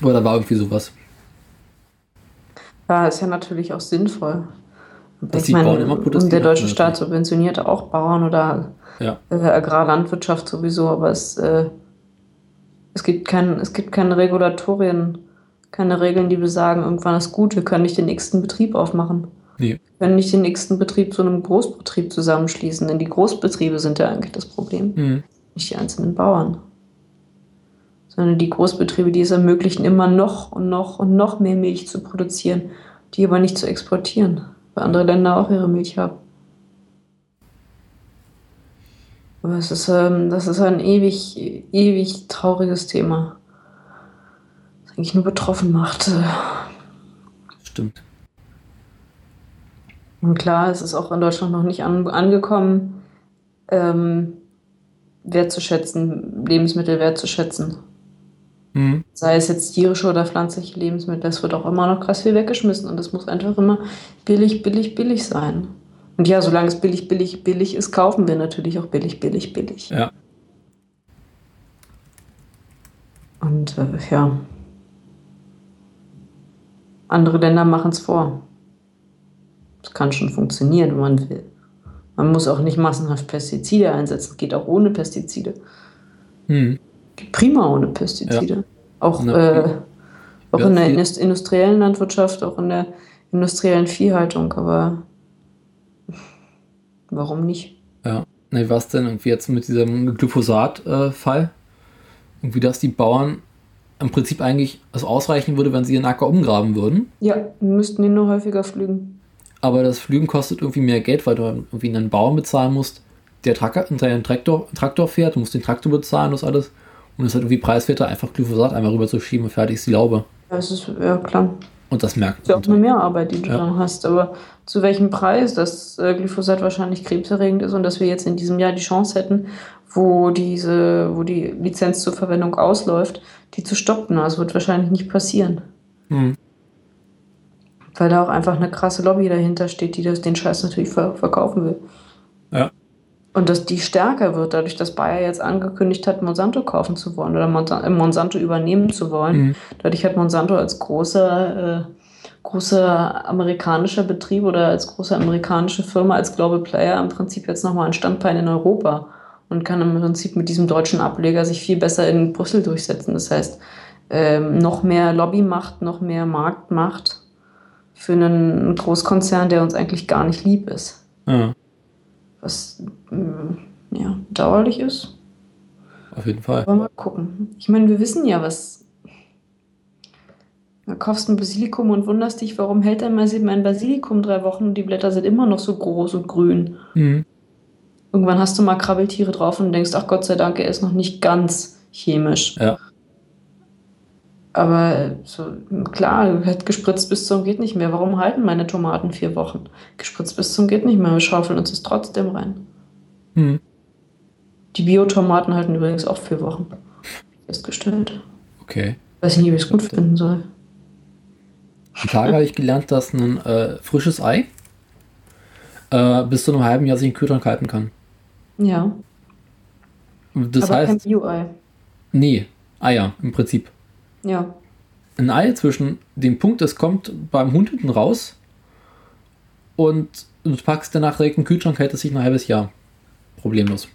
Aber da war irgendwie sowas. Ja, ist ja natürlich auch sinnvoll. Dass ich die meine, Bauern immer protestieren, der deutsche. Staat subventioniert auch Bauern oder Ja. äh, Agrarlandwirtschaft sowieso, aber es, äh, es, gibt kein, es gibt keine Regulatorien, keine Regeln, die besagen, irgendwann ist gut, wir können nicht den nächsten Betrieb aufmachen. Nee. Wir können nicht den nächsten Betrieb zu einem Großbetrieb zusammenschließen, denn die Großbetriebe sind ja eigentlich das Problem, Hm. nicht die einzelnen Bauern. Sondern die Großbetriebe, die es ermöglichen, immer noch und noch und noch mehr Milch zu produzieren, die aber nicht zu exportieren, weil andere Länder auch ihre Milch haben. Aber es ist, ähm, das ist ein ewig, ewig trauriges Thema. Das eigentlich nur betroffen macht. Stimmt. Und klar, es ist auch in Deutschland noch nicht an, angekommen, ähm, wertzuschätzen, Lebensmittel wertzuschätzen. Hm. Sei es jetzt tierische oder pflanzliche Lebensmittel, es wird auch immer noch krass viel weggeschmissen und es muss einfach immer billig, billig, billig sein. Und ja, solange es billig, billig, billig ist, kaufen wir natürlich auch billig, billig, billig. Ja. Und äh, ja, andere Länder machen es vor. Es kann schon funktionieren, wenn man will. Man muss auch nicht massenhaft Pestizide einsetzen. Geht auch ohne Pestizide. Hm. Geht prima ohne Pestizide. Auch, Na, äh, auch Ja, in der industriellen Landwirtschaft, auch in der industriellen Viehhaltung. Aber warum nicht? Ja. Ne, was denn irgendwie jetzt mit diesem Glyphosat-Fall? irgendwie, dass die Bauern im Prinzip eigentlich es ausreichen würde, wenn sie ihren Acker umgraben würden. Ja, müssten ihn nur häufiger pflügen. Aber das Flügen kostet irgendwie mehr Geld, weil du dann irgendwie einen Bauern bezahlen musst, der einen Traktor, Traktor fährt, du musst den Traktor bezahlen, das alles. Und es ist halt irgendwie preiswerter, einfach Glyphosat einmal rüber zu schieben und fertig ist die Laube. Ja, es ist, ja klar. Und das merkt ist ja auch eine man. Mehrarbeit, die du Ja. dann hast. Aber zu welchem Preis, dass äh, Glyphosat wahrscheinlich krebserregend ist und dass wir jetzt in diesem Jahr die Chance hätten, wo diese, wo die Lizenz zur Verwendung ausläuft, die zu stoppen. Das wird wahrscheinlich nicht passieren. Hm. Weil da auch einfach eine krasse Lobby dahinter steht, die das, den Scheiß natürlich ver verkaufen will. Ja. Und dass die stärker wird, dadurch, dass Bayer jetzt angekündigt hat, Monsanto kaufen zu wollen oder äh, Monsanto übernehmen zu wollen. Mhm. Dadurch hat Monsanto als großer, äh, großer amerikanischer Betrieb oder als große amerikanische Firma, als Global Player im Prinzip jetzt nochmal ein Standbein in Europa und kann im Prinzip mit diesem deutschen Ableger sich viel besser in Brüssel durchsetzen. Das heißt, ähm, noch mehr Lobbymacht, noch mehr Marktmacht für einen Großkonzern, der uns eigentlich gar nicht lieb ist. Ja, Was ähm, ja, dauerlich ist. auf jeden Fall. Aber mal gucken. Ich meine, wir wissen ja, was. Du kaufst ein Basilikum und wunderst dich, warum hält denn mal mein Basilikum drei Wochen und die Blätter sind immer noch so groß und grün. Mhm. Irgendwann hast du mal Krabbeltiere drauf und denkst, ach Gott sei Dank, er ist noch nicht ganz chemisch. Ja. Aber so, klar, gespritzt bis zum geht nicht mehr. Warum halten meine Tomaten vier Wochen? Gespritzt bis zum geht nicht mehr. Wir schaufeln uns das trotzdem rein. Hm. Die Biotomaten halten übrigens auch vier Wochen. Festgestellt. Okay. Weiß ich nicht, wie ich es gut finden soll. Die Tage habe ich gelernt, dass ein äh, frisches Ei äh, bis zu einem halben Jahr sich in Kühlschrank halten kann. Ja. Das aber kein heißt, Bio-Ei. nee, Eier im Prinzip. Ja. Ein Ei zwischen dem Punkt, es kommt beim Hund hinten raus und du packst danach direkt in den Kühlschrank, hält es sich ein halbes Jahr. Problemlos.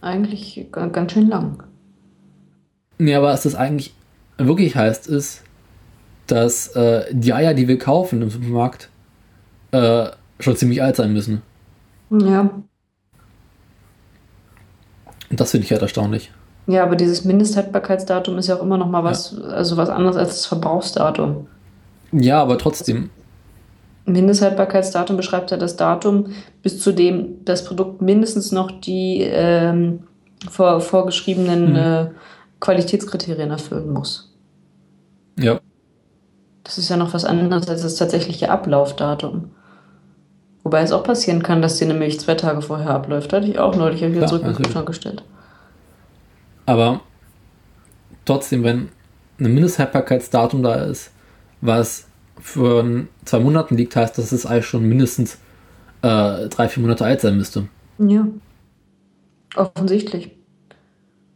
Eigentlich ga- ganz schön lang. Nee, aber was das eigentlich wirklich heißt, ist, dass äh, die Eier, die wir kaufen im Supermarkt, äh, schon ziemlich alt sein müssen. Ja. Und das finde ich halt erstaunlich. Ja, aber dieses Mindesthaltbarkeitsdatum ist ja auch immer noch mal was, also was anderes als das Verbrauchsdatum. Ja, aber trotzdem. Mindesthaltbarkeitsdatum beschreibt ja das Datum, bis zu dem das Produkt mindestens noch die ähm, vor, vorgeschriebenen Mhm. äh, Qualitätskriterien erfüllen muss. Ja. Das ist ja noch was anderes als das tatsächliche Ablaufdatum. Wobei es auch passieren kann, dass dir eine Milch zwei Tage vorher abläuft. Hatte ich auch neulich hab ich Klar, zurück in den. Kühlschrank gestellt. Aber trotzdem, wenn ein Mindesthaltbarkeitsdatum da ist, was für zwei Monaten liegt, heißt, dass das Ei schon mindestens äh, drei, vier Monate alt sein müsste. Ja. Offensichtlich.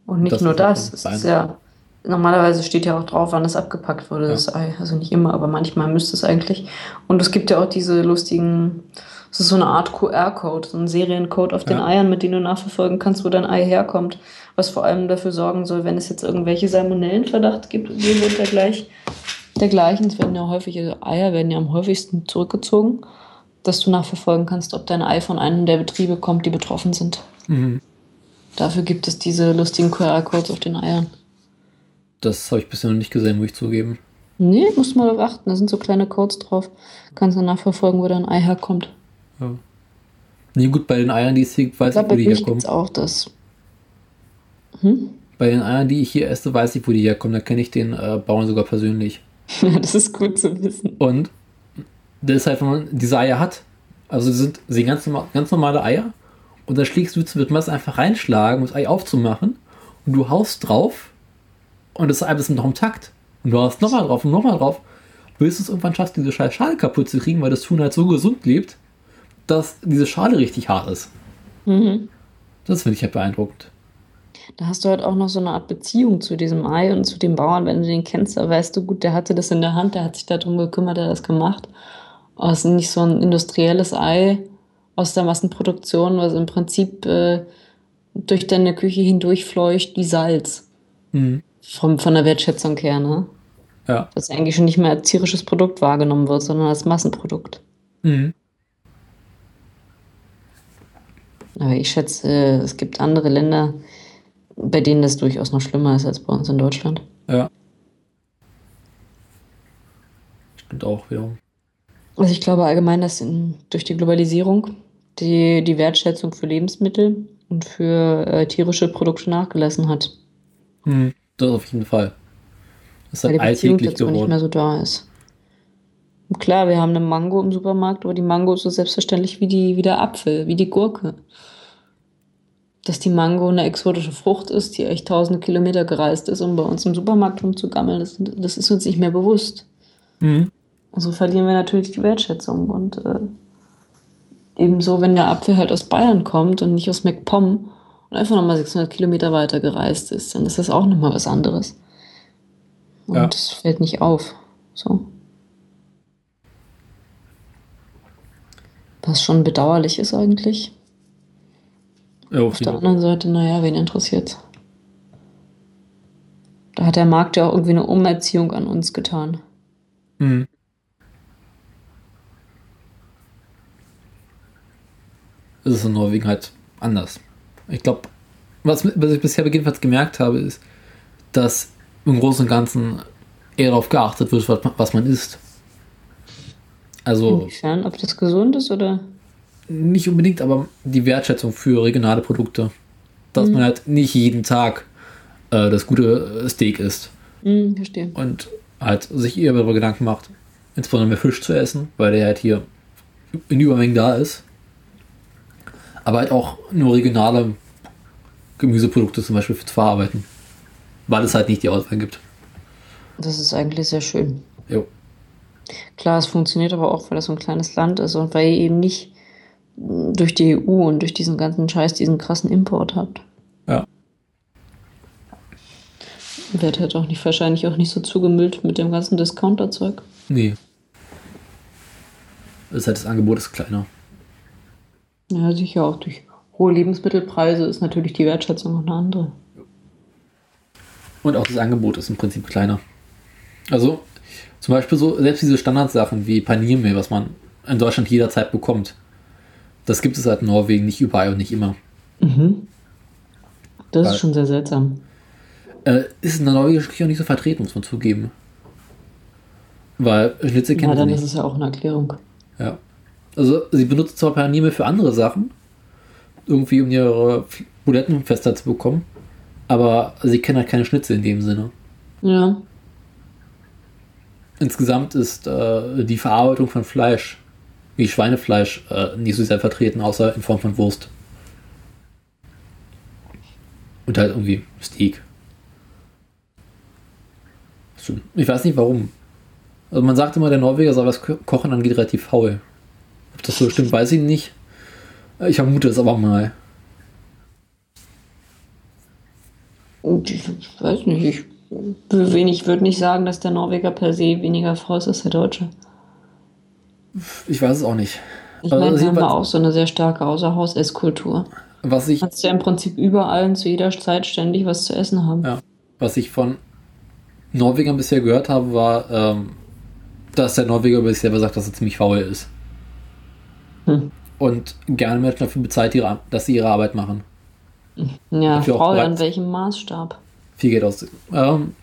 Und nicht Das nur das. Es ist ja, normalerweise steht ja auch drauf, wann es abgepackt wurde, Ja. das Ei. Also nicht immer, aber manchmal müsste es eigentlich. Und es gibt ja auch diese lustigen, es ist so eine Art QR-Code, so ein Seriencode auf den Ja. Eiern, mit dem du nachverfolgen kannst, wo dein Ei herkommt. Was vor allem dafür sorgen soll, wenn es jetzt irgendwelche Salmonellenverdacht gibt, geben wird der gleich, dergleichen. Es werden ja häufig, also Eier werden ja am häufigsten zurückgezogen, dass du nachverfolgen kannst, ob dein Ei von einem der Betriebe kommt, die betroffen sind. Mhm. Dafür gibt es diese lustigen QR-Codes auf den Eiern. Das habe ich bisher noch nicht gesehen, muss ich zugeben. Nee, musst mal darauf achten. Da sind so kleine Codes drauf. Kannst du nachverfolgen, wo dein Ei herkommt. Ja. Nee, gut, bei den Eiern, die es hier, weiß Ich ich, wo die herkommen. es auch das. Hm? Bei den Eiern, die ich hier esse, weiß ich, wo die herkommen. Da kenne ich den äh, Bauern sogar persönlich. das ist gut zu wissen. Und das ist halt, wenn man diese Eier hat, also sie sind, sie ganz, normal, ganz normale Eier und dann schlägst du mit Messer einfach reinschlagen, um das Ei aufzumachen und du haust drauf und das Ei ist noch im Takt. Und du haust nochmal drauf und nochmal drauf, bis du es irgendwann schaffst, diese Schale kaputt zu kriegen, weil das Huhn halt so gesund lebt, dass diese Schale richtig hart ist. Mhm. Das finde ich halt beeindruckend. Da hast du halt auch noch so eine Art Beziehung zu diesem Ei und zu dem Bauern, wenn du den kennst. Da weißt du, gut, der hatte das in der Hand, der hat sich darum gekümmert, der hat das gemacht. Aber es ist nicht so ein industrielles Ei aus der Massenproduktion, was im Prinzip äh, durch deine Küche hindurchfleucht wie Salz. Mhm. Vom, von der Wertschätzung her, ne? Ja. Das eigentlich schon nicht mehr als tierisches Produkt wahrgenommen wird, sondern als Massenprodukt. Mhm. Aber ich schätze, äh, es gibt andere Länder, bei denen das durchaus noch schlimmer ist als bei uns in Deutschland. Ja. Stimmt auch wiederum. Also ich glaube allgemein, dass in, durch die Globalisierung die, die Wertschätzung für Lebensmittel und für äh, tierische Produkte nachgelassen hat. Mhm. Das auf jeden Fall. Das ist Weil die Beziehung alltäglich dazu nicht geworden. mehr so da ist. Und klar, wir haben eine Mango im Supermarkt, aber die Mango ist so selbstverständlich wie, die, wie der Apfel, wie die Gurke. Dass die Mango eine exotische Frucht ist, die echt tausende Kilometer gereist ist, um bei uns im Supermarkt rumzugammeln, das, das ist uns nicht mehr bewusst. Mhm. Und so verlieren wir natürlich die Wertschätzung. Und äh, ebenso, wenn der Apfel halt aus Bayern kommt und nicht aus MacPom und einfach nochmal 600 Kilometer weiter gereist ist, dann ist das auch nochmal was anderes. Und Ja. es fällt nicht auf. So. Was schon bedauerlich ist eigentlich. Ja, auf Auf der anderen Seite, naja, wen interessiert's? Da hat der Markt ja auch irgendwie eine Umerziehung an uns getan. Mhm. Es ist in Norwegen halt anders. Ich glaube, was, was ich bisher jedenfalls gemerkt habe, ist, dass im Großen und Ganzen eher darauf geachtet wird, was man, was man isst. Also Inwiefern, ob das gesund ist oder? Nicht unbedingt, aber die Wertschätzung für regionale Produkte. Dass man halt nicht jeden Tag äh, das gute Steak isst. Hm, verstehe. Und halt sich eher darüber Gedanken macht, insbesondere mehr Fisch zu essen, weil der halt hier in Übermengen da ist. Aber halt auch nur regionale Gemüseprodukte zum Beispiel zu verarbeiten. Weil es halt nicht die Auswahl gibt. Das ist eigentlich sehr schön. Jo. Klar, es funktioniert aber auch, weil das so ein kleines Land ist und weil ihr eben nicht durch die EU und durch diesen ganzen Scheiß diesen krassen Import habt. Ja. Wird halt auch nicht wahrscheinlich auch nicht so zugemüllt mit dem ganzen Discounter-Zeug. Nee. Das ist halt das Angebot ist kleiner. Ja, sicher auch durch hohe Lebensmittelpreise ist natürlich die Wertschätzung noch eine andere. Und auch das Angebot ist im Prinzip kleiner. Also zum Beispiel so, selbst diese Standardsachen wie Paniermehl, was man in Deutschland jederzeit bekommt, das gibt es halt in Norwegen nicht überall und nicht immer. Mhm. Das Weil- ist schon sehr seltsam. Äh, ist in der norwegischen Küche auch nicht so vertreten, muss man zugeben. Weil Schnitzel kennen sie dann nicht. ist es ja auch eine Erklärung. Ja. Also sie benutzen zwar Paniermehl für andere Sachen, irgendwie um ihre Buletten fester zu bekommen, aber sie kennen halt keine Schnitzel in dem Sinne. Ja. Insgesamt ist äh, die Verarbeitung von Fleisch, wie Schweinefleisch, äh, nicht so sehr vertreten, außer in Form von Wurst. Und halt irgendwie Steak. Ich weiß nicht warum. Also man sagt immer, der Norweger soll was ko- kochen angeht relativ faul. Ob das so stimmt, weiß ich nicht. Ich vermute es aber mal. Ich weiß nicht, ich, wenig, würde nicht sagen, dass der Norweger per se weniger faul ist als der Deutsche. Ich weiß es auch nicht. Ich Also meine, wir haben ja auch so eine sehr starke Außerhaus-Esskultur. Was ich, Kannst ja im Prinzip überall und zu jeder Zeit ständig was zu essen haben. Ja. Was ich von Norwegern bisher gehört habe, war, ähm, dass der Norweger über sich selber sagt, dass er ziemlich faul ist. Hm. Und gerne Menschen dafür bezahlt, ihre, dass sie ihre Arbeit machen. Ja, Dafür auch faul an welchem Maßstab? Viel Geld aus. Ähm,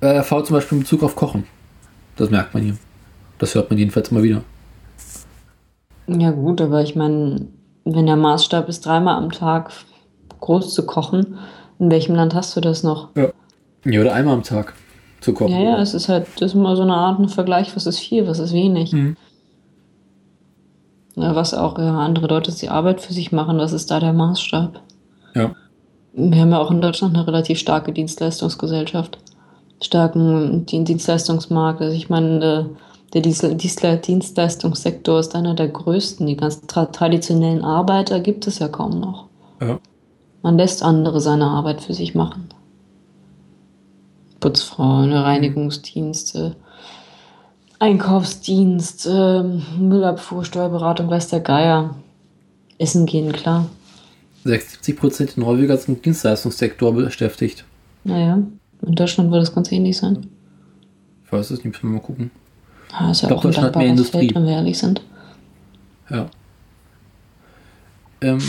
äh, faul zum Beispiel in Bezug auf Kochen. Das merkt man hier. Das hört man jedenfalls immer wieder. Ja gut, aber ich meine, wenn der Maßstab ist, dreimal am Tag groß zu kochen, in welchem Land hast du das noch? Ja. Ja, oder einmal am Tag zu kochen. Ja, ja, es ist halt, das ist immer so eine Art ein Vergleich, was ist viel, was ist wenig. Mhm. Ja, was auch ja, andere Leute die Arbeit für sich machen, was ist da der Maßstab? Ja. Wir haben ja auch in Deutschland eine relativ starke Dienstleistungsgesellschaft. Starken Dien- Dienstleistungsmarkt. Also ich meine, der, Dienstleistungssektor ist einer der größten. Die ganzen tra traditionellen Arbeiter gibt es ja kaum noch. Ja. Man lässt andere seine Arbeit für sich machen. Putzfrauen, Reinigungsdienste, Einkaufsdienst, ähm, Müllabfuhr, Steuerberatung, weiß der Geier. Essen gehen, klar. 76% der Norweger sind im Dienstleistungssektor beschäftigt. Naja, in Deutschland wird das ganz ähnlich sein. Ich weiß es nicht, müssen wir mal gucken. Ah, ist ja glaub, auch Deutschland hat mehr Industrie. Feld, wenn wir ehrlich sind. Ja. Ähm,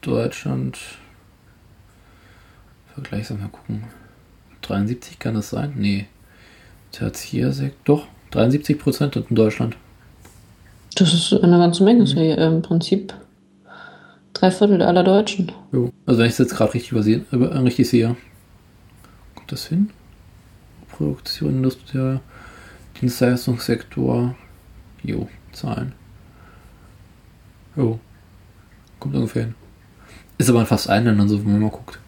Deutschland. Vergleichsam mal gucken. 73 kann das sein? Nee. Tertiärsektor. Doch, 73 Prozent in Deutschland. Das ist eine ganze Menge. Das ist ja im Prinzip drei Viertel aller Deutschen. Jo. Also wenn ich es jetzt gerade richtig übersehen, äh, richtig sehe. Kommt das hin? Produktion, Industrie, Dienstleistungssektor. Jo, Zahlen. Jo. Kommt ungefähr hin. Ist aber in fast allen Ländern so, wenn man mal guckt.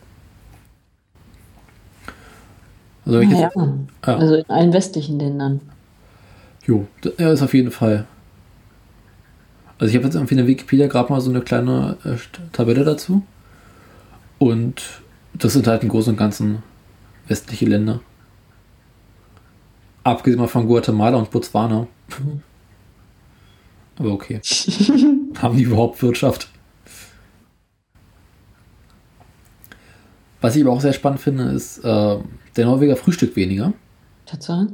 Also Ja, jetzt, Ja. also in allen westlichen Ländern. Jo, ja, ist auf jeden Fall. Also ich habe jetzt irgendwie in der Wikipedia gerade mal so eine kleine äh, Tabelle dazu. Und das sind halt im Großen und Ganzen westliche Länder. Abgesehen mal von Guatemala und Botswana. Aber okay. Haben die überhaupt Wirtschaft? Was ich aber auch sehr spannend finde, ist, äh, der Norweger frühstückt weniger. Tatsache.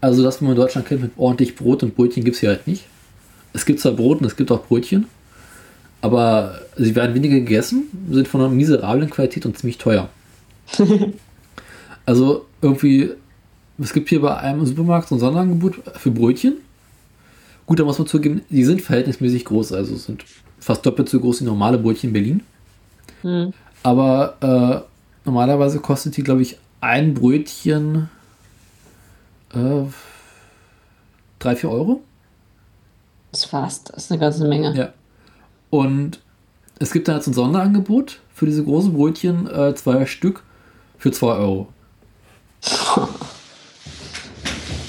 Also das, was man in Deutschland kennt mit ordentlich Brot und Brötchen, gibt es hier halt nicht. Es gibt zwar Brot und es gibt auch Brötchen, aber sie werden weniger gegessen, sind von einer miserablen Qualität und ziemlich teuer. also irgendwie, es gibt hier bei einem Supermarkt so ein Sonderangebot für Brötchen. Gut, da muss man zugeben, die sind verhältnismäßig groß, also sind fast doppelt so groß wie normale Brötchen in Berlin. Hm. Aber äh, normalerweise kostet die, glaube ich, ein Brötchen äh, 3, 4 Euro. Das ist fast, das ist eine ganze Menge. Ja. Und es gibt dann jetzt ein Sonderangebot für diese großen Brötchen, äh, zwei Stück für 2 Euro.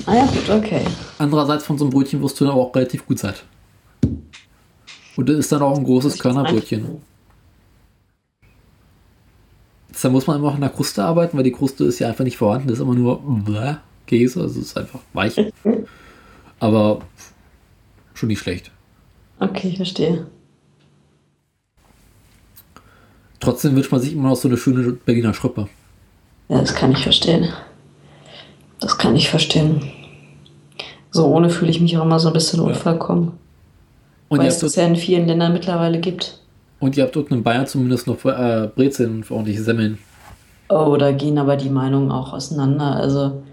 Ah ja, gut, okay. Andererseits von so einem Brötchen wirst du dann auch relativ gut satt. Und das ist dann auch ein großes Körnerbrötchen. Da muss man immer auch in der Kruste arbeiten, weil die Kruste ist ja einfach nicht vorhanden. Das ist immer nur bläh, Käse, also es ist einfach weich. Aber schon nicht schlecht. Okay, ich verstehe. Trotzdem wünscht man sich immer noch so eine schöne Berliner Schrippe. Ja, das kann ich verstehen. Das kann ich verstehen. So ohne fühle ich mich auch immer so ein bisschen unvollkommen. Und Weil es das ja in vielen Ländern mittlerweile gibt. und ihr habt dort in Bayern zumindest noch äh, Brezeln und ordentliche Semmeln. Oh, da gehen aber die Meinungen auch auseinander. Also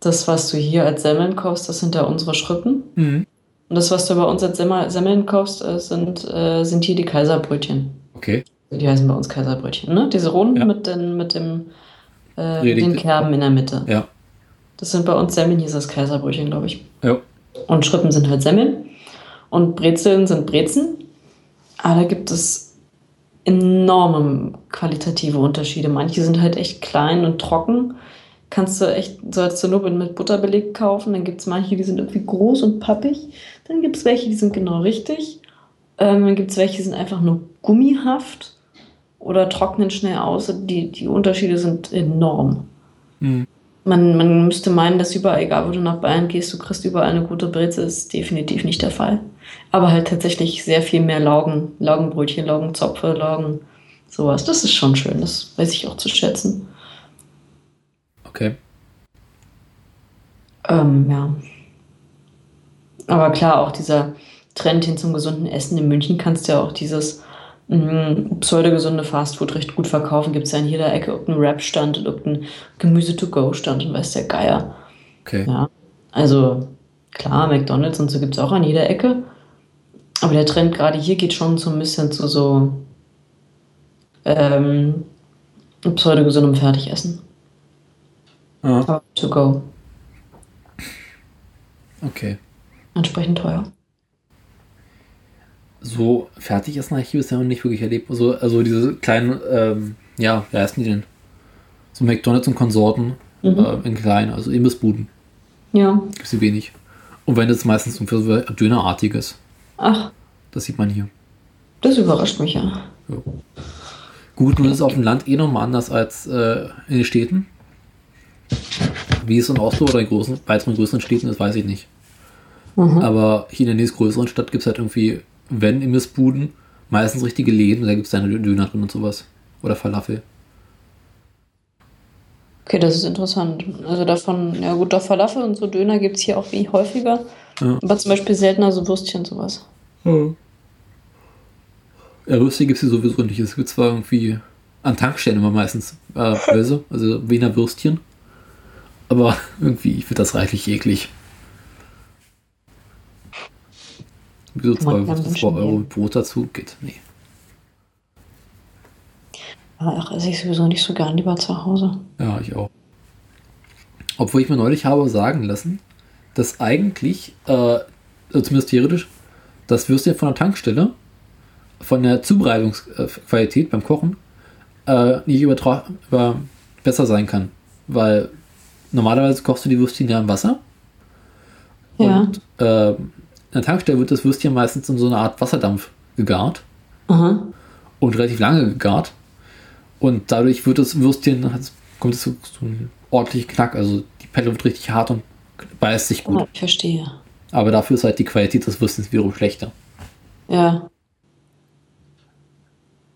das, was du hier als Semmeln kaufst, das sind ja unsere Schrippen. Mhm. Und das, was du bei uns als Semmel- Semmeln kaufst, äh, sind, äh, sind hier die Kaiserbrötchen. Okay. Die heißen bei uns Kaiserbrötchen, ne? Diese runden Ja. mit, den, mit dem äh, den Kerben in der Mitte. Ja. Das sind bei uns Semmeln, hier ist das Kaiserbrötchen, glaube ich. Ja. Und Schrippen sind halt Semmeln. Und Brezeln sind Brezen. Aber da gibt es enorme qualitative Unterschiede. Manche sind halt echt klein und trocken. Kannst du echt, sollst du nur mit Butter belegt kaufen. Dann gibt es manche, die sind irgendwie groß und pappig. Dann gibt es welche, die sind genau richtig. Ähm, dann gibt es welche, die sind einfach nur gummihaft oder trocknen schnell aus. Die, die Unterschiede sind enorm. Mhm. Man, man müsste meinen, dass überall, egal wo du nach Bayern gehst, du kriegst überall eine gute Breze, ist definitiv nicht der Fall. Aber halt tatsächlich sehr viel mehr Laugen, Laugenbrötchen, Laugenzopfe, Laugen, sowas. Das ist schon schön, das weiß ich auch zu schätzen. Okay. Ähm, ja. Aber klar, auch dieser Trend hin zum gesunden Essen in München kannst du ja auch dieses pseudogesunde Fastfood recht gut verkaufen. Gibt es ja in jeder Ecke irgendeinen Wrap-Stand und irgendeinen Gemüse-to-go-Stand und weiß der Geier. Okay. Ja, also klar, McDonalds und so gibt es auch an jeder Ecke. Aber der Trend gerade hier geht schon so ein bisschen zu so ähm, pseudogesundem Fertigessen. Ah, Aber to go. okay. Entsprechend teuer. So fertig essen habe ich bisher noch nicht wirklich erlebt. Also, also diese kleinen, ähm, ja, wie heißen die denn? So McDonalds und Konsorten Mhm. äh, in klein, also Imbissbuden. Ja. Gibt es wenig. Und wenn das meistens so für so Dönerartiges. Ach, Das sieht man hier. das überrascht mich ja. Gut, nun ist es auf dem Land eh nochmal anders als äh, in den Städten. Wie es in Oslo oder in großen, weiteren größeren Städten ist, weiß ich nicht. Mhm. Aber hier in der nächstgrößeren Stadt gibt es halt irgendwie, wenn Imbissbuden, meistens richtige Läden, da gibt es dann Döner drin und sowas. Oder Falafel. Okay, das ist interessant. Also davon, ja gut, doch Falafel und so Döner gibt es hier auch wie häufiger. Ja. Aber zum Beispiel seltener so Würstchen sowas. Ja, Würstchen gibt es hier sowieso nicht. Es gibt zwar irgendwie an Tankstellen immer meistens äh, Böse, also Wiener Würstchen. Aber irgendwie, ich finde das reichlich eklig. Wieso 2 Man Euro. Brot dazu? Geht. Nee. Ach, esse ich sowieso nicht so gern, lieber zu Hause. Ja, ich auch. Obwohl ich mir neulich habe sagen lassen, dass eigentlich, äh, also zumindest theoretisch, das Würstchen von der Tankstelle von der Zubereitungsqualität beim Kochen äh, nicht übertra über besser sein kann. Weil normalerweise kochst du die Würstchen ja im Wasser. Ja. Und äh, der Tankstelle wird das Würstchen meistens in so einer Art Wasserdampf gegart Aha. und relativ lange gegart. Und dadurch wird das Würstchen, kommt es zu so einem ordentlichen Knack. Also die Pelle wird richtig hart und beißt sich gut. Ah, ich verstehe. Aber dafür ist halt die Qualität des Würstchens wiederum schlechter. Ja.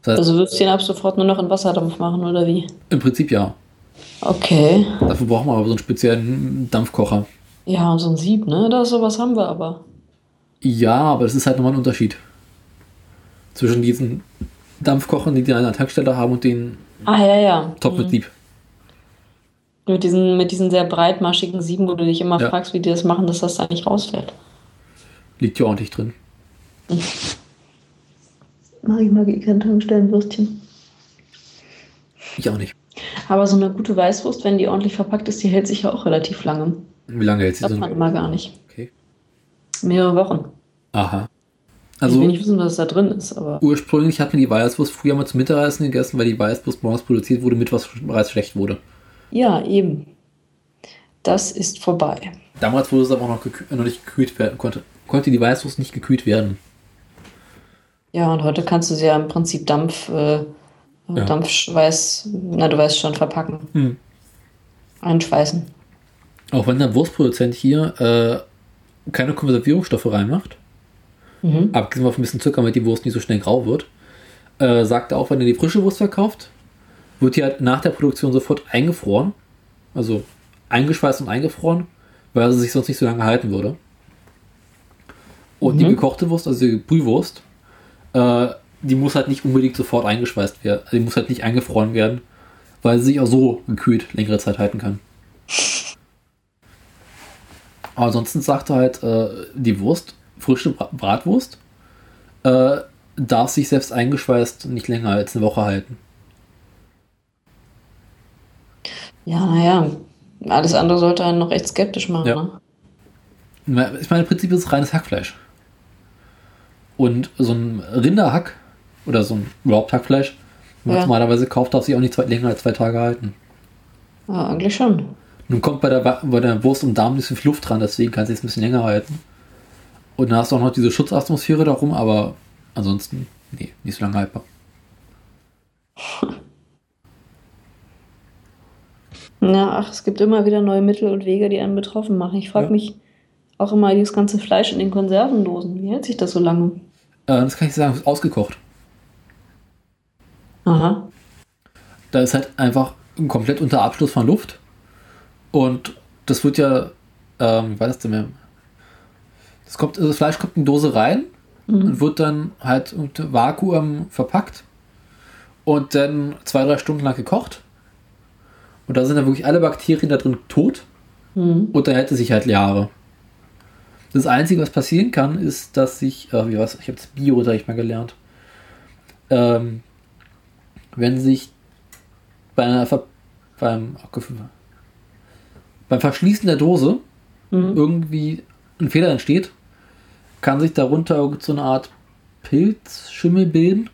Das heißt, Also Würstchen ab sofort nur noch in Wasserdampf machen, oder wie? im Prinzip ja. Okay. Dafür braucht man aber so einen speziellen Dampfkocher. Ja, so ein Sieb, ne? Da sowas haben wir aber. Ja, aber das ist halt nochmal ein Unterschied. Zwischen diesen Dampfkochern, die die an der Tankstelle haben und den Ah, ja, ja. Top mit Lieb. Mit diesen, mit diesen sehr breitmaschigen Sieben, wo du dich immer Ja. fragst, wie die das machen, dass das da nicht rausfällt. Liegt ja ordentlich drin. Mag ich mag eh kein Tankstellenwürstchen. Ich auch nicht. Aber so eine gute Weißwurst, wenn die ordentlich verpackt ist, die hält sich ja auch relativ lange. Wie lange hält sie Das so? man immer gar nicht. Mehrere Wochen. Aha. Also, ich will Also nicht wissen, was da drin ist, aber ursprünglich hat man die Weißwurst früher mal zum Mittagessen gegessen, weil die Weißwurst morgens produziert wurde, mit was bereits schlecht wurde. ja, eben. Das ist vorbei. Damals wurde es aber auch noch, noch nicht gekühlt werden, konnte, konnte die Weißwurst nicht gekühlt werden. Ja, und heute kannst du sie ja im Prinzip Dampf, äh, Ja. Dampfschweiß, na du weißt schon, verpacken. Hm. Einschweißen. Auch wenn der Wurstproduzent hier äh, keine Konservierungsstoffe reinmacht, Mhm. abgesehen von ein bisschen Zucker, damit die Wurst nicht so schnell grau wird, äh, sagt er auch, wenn er die frische Wurst verkauft, wird die halt nach der Produktion sofort eingefroren. Also eingeschweißt und eingefroren, weil sie sich sonst nicht so lange halten würde. Und die Mhm. gekochte Wurst, also die Brühwurst, äh, die muss halt nicht unbedingt sofort eingeschweißt werden. Also die muss halt nicht eingefroren werden, weil sie sich auch so gekühlt längere Zeit halten kann. Aber ansonsten sagt er halt, äh, die Wurst, frische Bra Bratwurst, äh, darf sich selbst eingeschweißt nicht länger als eine Woche halten. Ja, naja, alles andere sollte einen noch echt skeptisch machen. Ja. Ne? Ich meine, im Prinzip ist es reines Hackfleisch. Und so ein Rinderhack oder so ein überhaupt Hackfleisch, wenn man Ja. normalerweise kauft, darf sich auch nicht zwei, länger als zwei Tage halten. Ja, eigentlich schon. Nun kommt bei der, bei der Wurst und Darm nicht so viel Luft dran, deswegen kann sie es ein bisschen länger halten. Und dann hast du auch noch diese Schutzatmosphäre darum, aber ansonsten, nee, nicht so lange haltbar. Ja, ach, es gibt immer wieder neue Mittel und Wege, die einen betroffen machen. Ich frage Ja. mich auch immer, dieses ganze Fleisch in den Konservendosen, wie hält sich das so lange? Äh, das kann ich sagen, ist ausgekocht. Aha. Da ist halt einfach komplett unter Abschluss von Luft. Und das wird ja, ähm, wie war das denn mehr? Das, kommt, also das Fleisch kommt in die Dose rein und wird dann halt unter Vakuum verpackt und dann zwei, drei Stunden lang gekocht. Und da sind dann wirklich alle Bakterien da drin tot Mhm. und dann hält es sich halt Jahre. Das Einzige, was passieren kann, ist, dass sich, äh, wie was, ich habe das Bio-Unterricht mal gelernt, ähm, wenn sich bei einer Ver beim, Gott, beim Verschließen der Dose Mhm. irgendwie ein Fehler entsteht, kann sich darunter so eine Art Pilzschimmel bilden,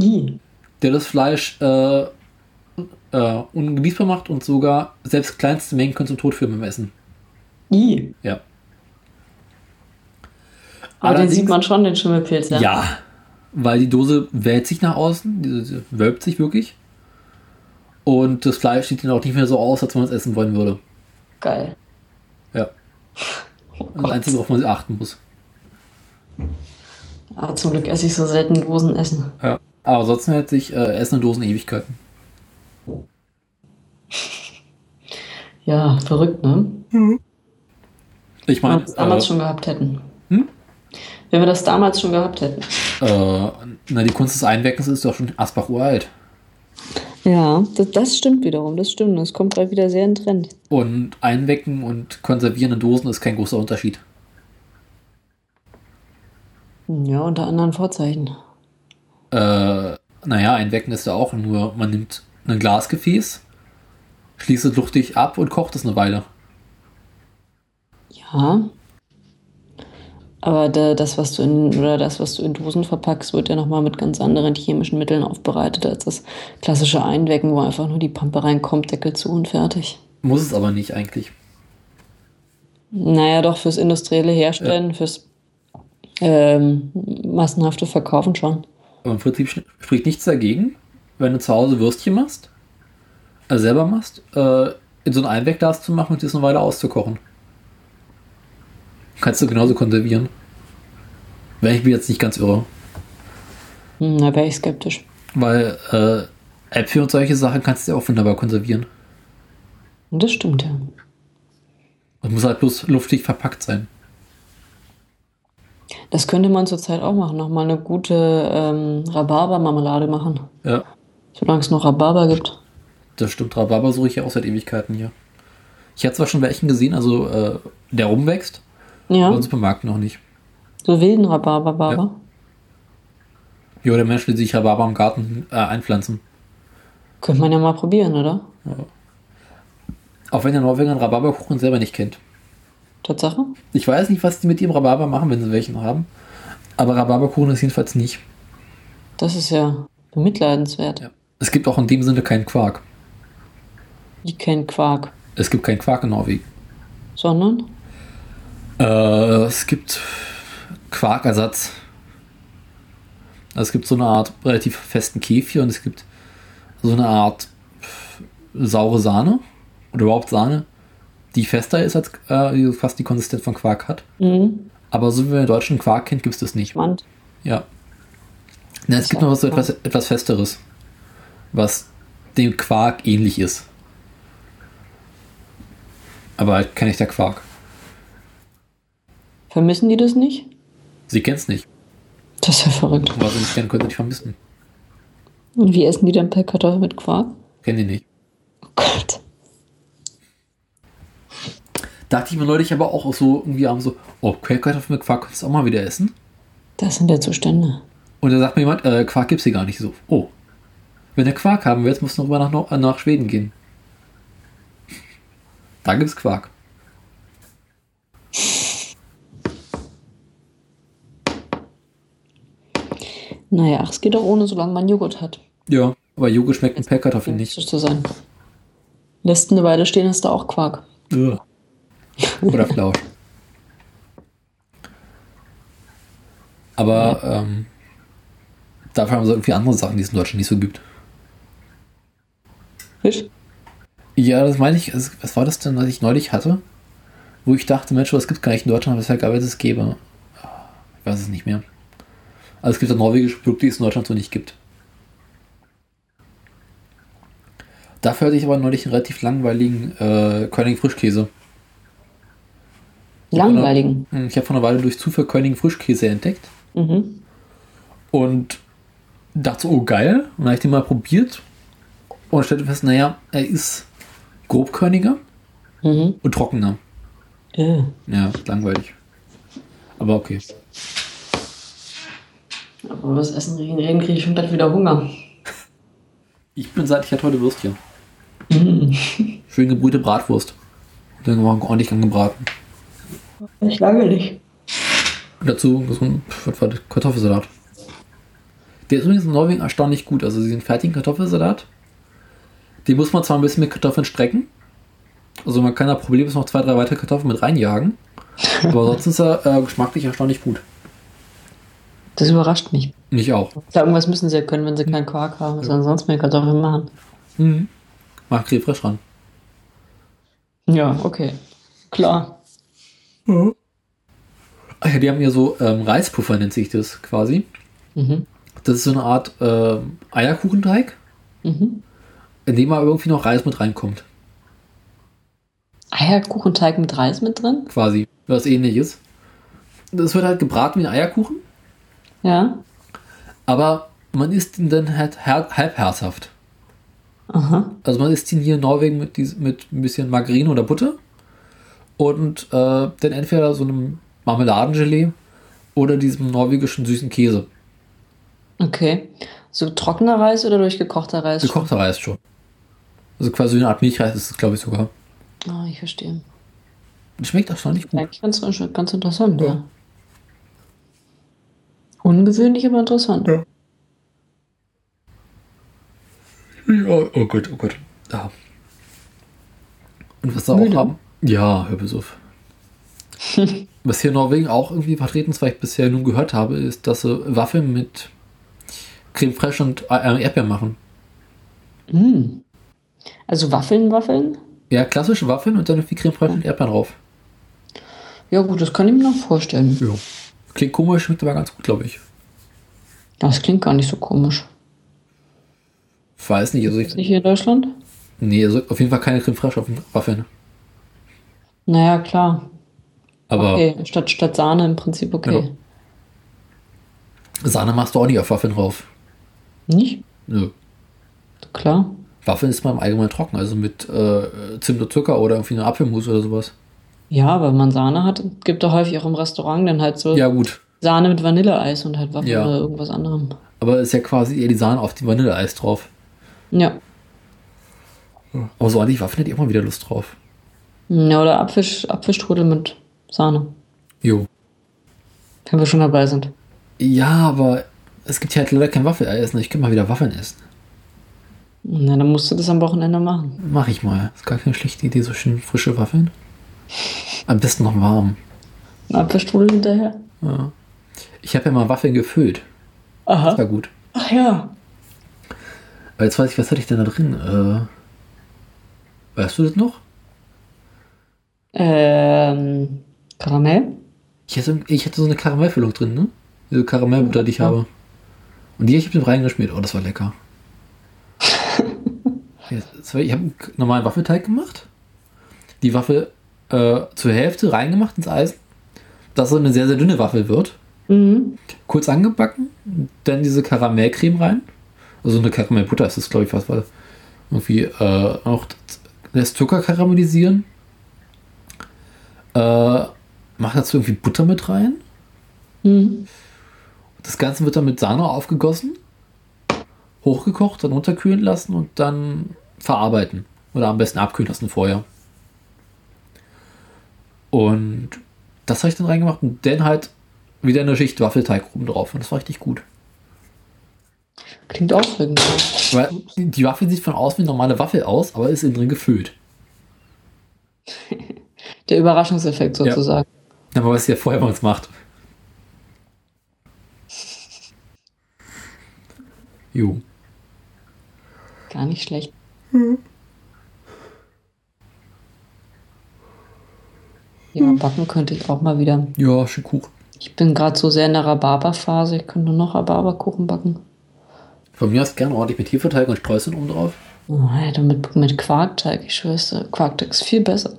I. der das Fleisch äh, äh, ungenießbar macht und sogar selbst kleinste Mengen können zum Tod führen beim Essen. I. Ja. Aber den sieht man schon, den Schimmelpilz, ja? Ja, weil die Dose wälzt sich nach außen, die, die wölbt sich wirklich. Und das Fleisch sieht dann auch nicht mehr so aus, als wenn man es essen wollen würde. Geil. Ja. Oh Das. Einzige, worauf man achten muss. Ah, zum Glück esse ich so selten Dosen essen. Ja. Aber ansonsten hält sich äh, Essen in Dosen Ewigkeiten. Ja, verrückt, ne? Ich Wenn wir meine, das damals äh, schon gehabt hätten. Hm? Wenn wir das damals schon gehabt hätten. äh, na, die Kunst des Einweckens ist doch schon Asbach uralt. Ja, das, das stimmt wiederum, das stimmt. Das kommt gerade wieder sehr in Trend. Und Einwecken und Konservieren in Dosen ist kein großer Unterschied. Ja, unter anderen Vorzeichen. Äh, naja, Einwecken ist ja auch nur, man nimmt ein Glasgefäß, schließt es luchtig ab und kocht es eine Weile. Ja. Aber da, das, was du in, oder das, was du in Dosen verpackst, wird ja nochmal mit ganz anderen chemischen Mitteln aufbereitet als das klassische Einwecken, wo einfach nur die Pampe reinkommt, Deckel zu und fertig. Muss es aber nicht eigentlich. Naja, doch fürs industrielle Herstellen, fürs ähm, massenhafte Verkaufen schon. Aber im Prinzip spricht nichts dagegen, wenn du zu Hause Würstchen machst, also selber machst, äh, in so ein Einwegglas zu machen und das eine Weile auszukochen. Kannst du genauso konservieren. Wenn ich mich jetzt nicht ganz irre. Hm, da wäre ich skeptisch. Weil äh, Äpfel und solche Sachen kannst du ja auch wunderbar konservieren. Das stimmt ja. Und muss halt bloß luftig verpackt sein. Das könnte man zurzeit auch machen. Nochmal eine gute ähm, Rhabarber-Marmelade machen. Ja, Solange es noch Rhabarber gibt. das stimmt. Rhabarber suche ich ja auch seit Ewigkeiten hier. Ich hatte zwar schon welchen gesehen, also äh, der rumwächst, Ja, aber im Supermarkt noch nicht. so wilden Rhabarber. Ja, der Mensch will sich Rhabarber im Garten äh, einpflanzen. Könnte man ja mal probieren, oder? Auch wenn der Norweger einen Rhabarberkuchen selber nicht kennt. Tatsache? Ich weiß nicht, was die mit ihrem Rhabarber machen, wenn sie welchen haben. Aber Rhabarberkuchen ist jedenfalls nicht. Das ist ja bemitleidenswert. Ja. Es gibt auch in dem Sinne keinen Quark. Die kennen Quark. Es gibt keinen Quark in Norwegen. Sondern? Äh, es gibt Quarkersatz. Also es gibt so eine Art relativ festen Kefir und es gibt so eine Art saure Sahne oder überhaupt Sahne, die fester ist als äh, die fast die Konsistenz von Quark hat. Mhm. Aber so wie man den deutschen Quark kennt, gibt es das nicht. Spannend. Ja. Na, es gibt noch was so etwas, etwas Festeres, was dem Quark ähnlich ist. Aber halt kein echter Quark. Vermissen die das nicht? Sie kennt es nicht. Das ist ja verrückt. Aber sie nicht kennen, können sie nicht vermissen. Und wie essen die dann Pellkartoffeln mit Quark? Kennen die nicht. Oh Gott. Dachte ich mir neulich aber auch so irgendwie abends so, oh, Quellkartoffeln mit Quark könntest du auch mal wieder essen. Das sind ja Zustände. Und da sagt mir jemand, äh, Quark gibt's hier gar nicht so. Oh. Wenn du Quark haben willst, musst du rüber nach, Nor- äh, nach Schweden gehen. Da gibt's Quark. Naja, ach, es geht doch ohne, solange man Joghurt hat. Ja. Aber Joghurt schmeckt mit Pellkartoffeln nicht. Zu sein. Lässt eine Weile stehen, ist da auch Quark. Ugh. Oder Flausch. Aber ähm, dafür haben sie irgendwie andere Sachen, die es in Deutschland nicht so gibt. Fisch? Ja, das meine ich. Was war das denn, was ich neulich hatte? Wo ich dachte, Mensch, das gibt gar nicht in Deutschland, weshalb geil es gäbe. Ich weiß es nicht mehr. Also es gibt ja norwegische Produkte, die es in Deutschland so nicht gibt. Dafür hatte ich aber neulich einen relativ langweiligen äh, Körning Frischkäse. Langweiligen. Hm, Ich habe vor einer Weile durch Zufall Körning Frischkäse entdeckt Mhm. und dachte so, oh geil. Und dann habe ich den mal probiert und stellte fest, naja, er ist grobkörniger Mhm. und trockener. Äh. Ja, langweilig. Aber okay. Aber über das Essen reden, reden kriege ich schon bald wieder Hunger. Ich bin satt, ich hatte heute Würstchen. Mhm. Schön gebrühte Bratwurst. Und dann war ordentlich angebraten. Nicht langweilig. Und dazu ein was war das? Kartoffelsalat. Der ist übrigens in Norwegen erstaunlich gut. Also diesen fertigen Kartoffelsalat, den muss man zwar ein bisschen mit Kartoffeln strecken. Also man kann da problemlos noch zwei, drei weitere Kartoffeln mit reinjagen. Aber sonst ist er äh, geschmacklich erstaunlich gut. Das überrascht mich. Mich auch. Ja, irgendwas müssen sie ja können, wenn sie keinen Quark haben. Was sollen sie sonst mit Kartoffeln machen? Mhm. Mach frisch ran. Ja, okay. Klar. Ach ja, die haben hier so ähm, Reispuffer, nennt sich das quasi. Mhm. Das ist so eine Art ähm, Eierkuchenteig, Mhm. in dem aber irgendwie noch Reis mit reinkommt. Eierkuchenteig mit Reis mit drin? Quasi. Was ähnliches. Das wird halt gebraten wie ein Eierkuchen, Ja. aber man isst ihn dann halt her- halb herzhaft. Aha. Also man isst ihn hier in Norwegen mit, mit ein bisschen Margarine oder Butter und äh, dann entweder so einem Marmeladengelee oder diesem norwegischen süßen Käse. Okay. So trockener Reis oder durchgekochter Reis? Gekochter Reis schon. Also quasi eine Art Milchreis ist es, glaube ich, sogar. Ah, ich verstehe. Schmeckt erstaunlich gut. Eigentlich ganz, ganz interessant, ja. Ungewöhnlich, aber interessant. Ja. Oh, oh Gott, oh Gott. Ja. Und was sie auch haben? Ja, hör bis auf. was hier in Norwegen auch irgendwie vertreten ist, was ich bisher nun gehört habe, ist, dass sie Waffeln mit Creme fraiche und äh, Erdbeeren machen. Mm. Also Waffeln, Waffeln? Ja, klassische Waffeln und dann irgendwie Creme fraiche und Erdbeeren drauf. Ja gut, das kann ich mir noch vorstellen. Ja. Klingt komisch, schmeckt aber ganz gut, glaube ich. Das klingt gar nicht so komisch. Ich weiß nicht, also Ist ich, nicht hier in Deutschland? nee, also auf jeden Fall keine Creme fraiche auf den Waffeln. Naja, klar. Aber Okay, statt, statt Sahne im Prinzip okay. Sahne machst du auch nicht auf Waffeln drauf. Nicht? Nö. Klar. Waffeln ist man im Allgemeinen trocken, also mit äh, Zimt und Zucker oder irgendwie eine Apfelmus oder sowas. Ja, aber wenn man Sahne hat, gibt da häufig auch im Restaurant dann halt so Ja, gut. Sahne mit Vanilleeis und halt Waffeln Ja. oder irgendwas anderem. Aber ist ja quasi eher die Sahne auf dem Vanilleeis drauf. Ja. Aber so an die Waffen hätte ich auch mal wieder Lust drauf. Ja, oder Apfisch, Apfelstrudel mit Sahne. Jo. Wenn wir schon dabei sind. Ja, aber es gibt ja halt leider kein Waffelei essen. Ich könnte mal wieder Waffeln essen. Na, dann musst du das am Wochenende machen. Mach ich mal. Ist gar keine schlechte Idee, so schön frische Waffeln. Am besten noch warm. Ein Apfelstrudel hinterher. Ja. Ich habe ja mal Waffeln gefüllt. Das Aha. war gut. Ach ja. Aber jetzt weiß ich, was hatte ich denn da drin? Äh, weißt du das noch? Ähm, Karamell? Ich hatte, ich hatte so eine Karamellfüllung drin, ne? Diese Karamellbutter, die ich habe. Und die habe ich reingeschmiert. Oh, das war lecker. Ja, das ich habe einen normalen Waffelteig gemacht. Die Waffel äh, zur Hälfte reingemacht ins Eisen. Dass so eine sehr, sehr dünne Waffel wird. Mhm. Kurz angebacken. Dann diese Karamellcreme rein. Also eine Karamellbutter ist das, glaube ich, fast. Weil irgendwie äh, auch das Zucker karamellisieren. Äh, mach dazu irgendwie Butter mit rein. Mhm. Das Ganze wird dann mit Sahne aufgegossen, hochgekocht, dann runterkühlen lassen und dann verarbeiten. Oder am besten abkühlen lassen vorher. Und das habe ich dann reingemacht und dann halt wieder eine Schicht Waffelteig oben drauf. Und das war richtig gut. Klingt aufregend. Weil die Waffel sieht von außen wie eine normale Waffel aus, aber ist innen drin gefüllt. Der Überraschungseffekt sozusagen. Aber was ihr vorher bei uns macht. Jo. Gar nicht schlecht. Ja, backen könnte ich auch mal wieder. Ja, schön Kuchen. Ich bin gerade so sehr in der Rhabarberphase. Ich könnte noch Rhabarberkuchen backen. Von mir aus gerne ordentlich mit Hefeteig und Streuseln oben drauf. Oh, Alter, mit, mit Quarkteig. Ich schwör's Quarkteig ist viel besser.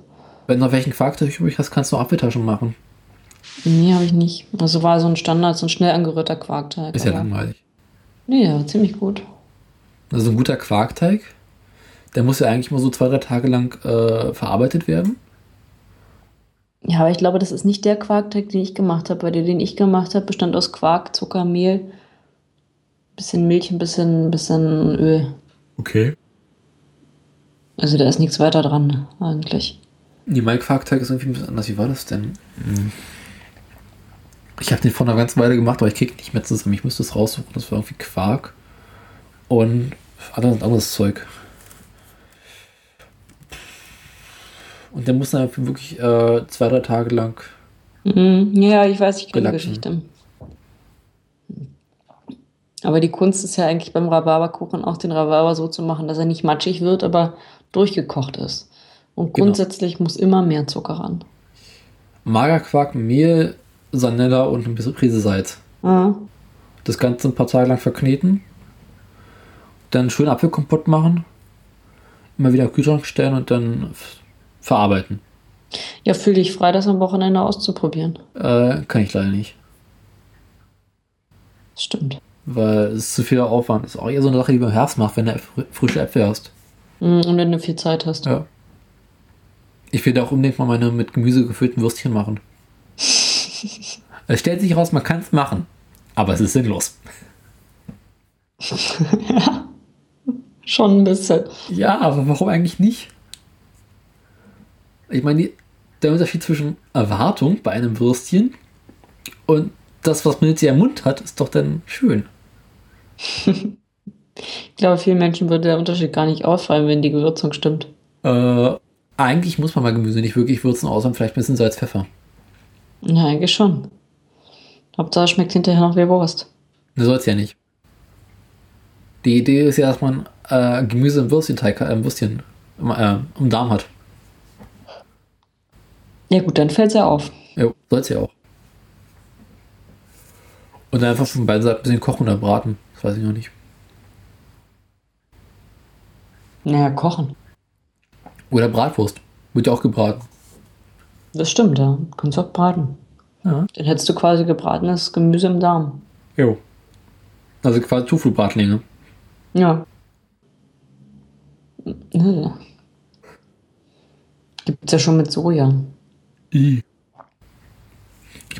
Wenn du noch welchen Quarkteig übrig hast, kannst du Apfeltaschen machen. Nee, habe ich nicht. Also war so ein Standard, so ein schnell angerührter Quarkteig. Ist ja langweilig. Nee, ja, ziemlich gut. Also ein guter Quarkteig, der muss ja eigentlich mal so zwei, drei Tage lang äh, verarbeitet werden. Ja, aber ich glaube, das ist nicht der Quarkteig, den ich gemacht habe. Weil der, den ich gemacht habe, bestand aus Quark, Zucker, Mehl, bisschen Milch, ein bisschen, bisschen Öl. Okay. Also da ist nichts weiter dran, eigentlich. Nee, mein Quarkteig ist irgendwie ein bisschen anders. Wie war das denn? Hm. Ich habe den vor einer ganzen Weile gemacht, aber ich krieg nicht mehr zusammen. Ich müsste es raussuchen. Das war irgendwie Quark und anderes Zeug. Und der muss dann wirklich äh, zwei, drei Tage lang. Mhm. Ja, ich weiß, ich kenne die. Geschichte. Aber die Kunst ist ja eigentlich beim Rhabarberkuchen auch den Rhabarber so zu machen, dass er nicht matschig wird, aber durchgekocht ist. Und Genau. grundsätzlich muss immer mehr Zucker ran. Magerquark, Mehl, Sanella und ein bisschen Prise Salz. Ah, Das Ganze ein paar Tage lang verkneten. Dann schön Apfelkompott machen. Immer wieder im Kühlschrank stellen und dann verarbeiten. Ja, fühle dich frei, das am Wochenende auszuprobieren. Äh, kann ich leider nicht. Stimmt. Weil es ist zu viel Aufwand. Ist auch eher so eine Sache, die du im Herbst machst, wenn du fr- frische Äpfel hast. Mhm, Und wenn du viel Zeit hast. Ja. Ich will auch unbedingt mal meine mit Gemüse gefüllten Würstchen machen. es stellt sich raus, man kann es machen. Aber es ist sinnlos. Schon ein bisschen. Ja, aber warum eigentlich nicht? Ich meine, der Unterschied zwischen Erwartung bei einem Würstchen und das, was man jetzt ja im Mund hat, ist doch dann schön. Ich glaube, vielen Menschen würde der Unterschied gar nicht auffallen, wenn die Gewürzung stimmt. Äh, eigentlich muss man mal Gemüse nicht wirklich würzen, außer vielleicht ein bisschen Salz, Pfeffer. Ja, eigentlich schon. Hauptsache schmeckt hinterher noch wie Wurst. Das soll es ja nicht. Die Idee ist ja, dass man äh, Gemüse im Würstchenteig, äh, im Würstchen, im, äh, im Darm hat. Ja gut, dann fällt es ja auf. Ja, soll es ja auch. Und dann einfach von beiden Seiten ein bisschen kochen oder braten. Das weiß ich noch nicht. Naja, kochen. Oder Bratwurst. Wird ja auch gebraten. Das stimmt, ja. Kannst auch braten. Ja. Dann hättest du quasi gebratenes Gemüse im Darm. Jo. Also quasi Tofu-Bratlinge. Ja. Äh. Gibt's ja schon mit Soja. Ich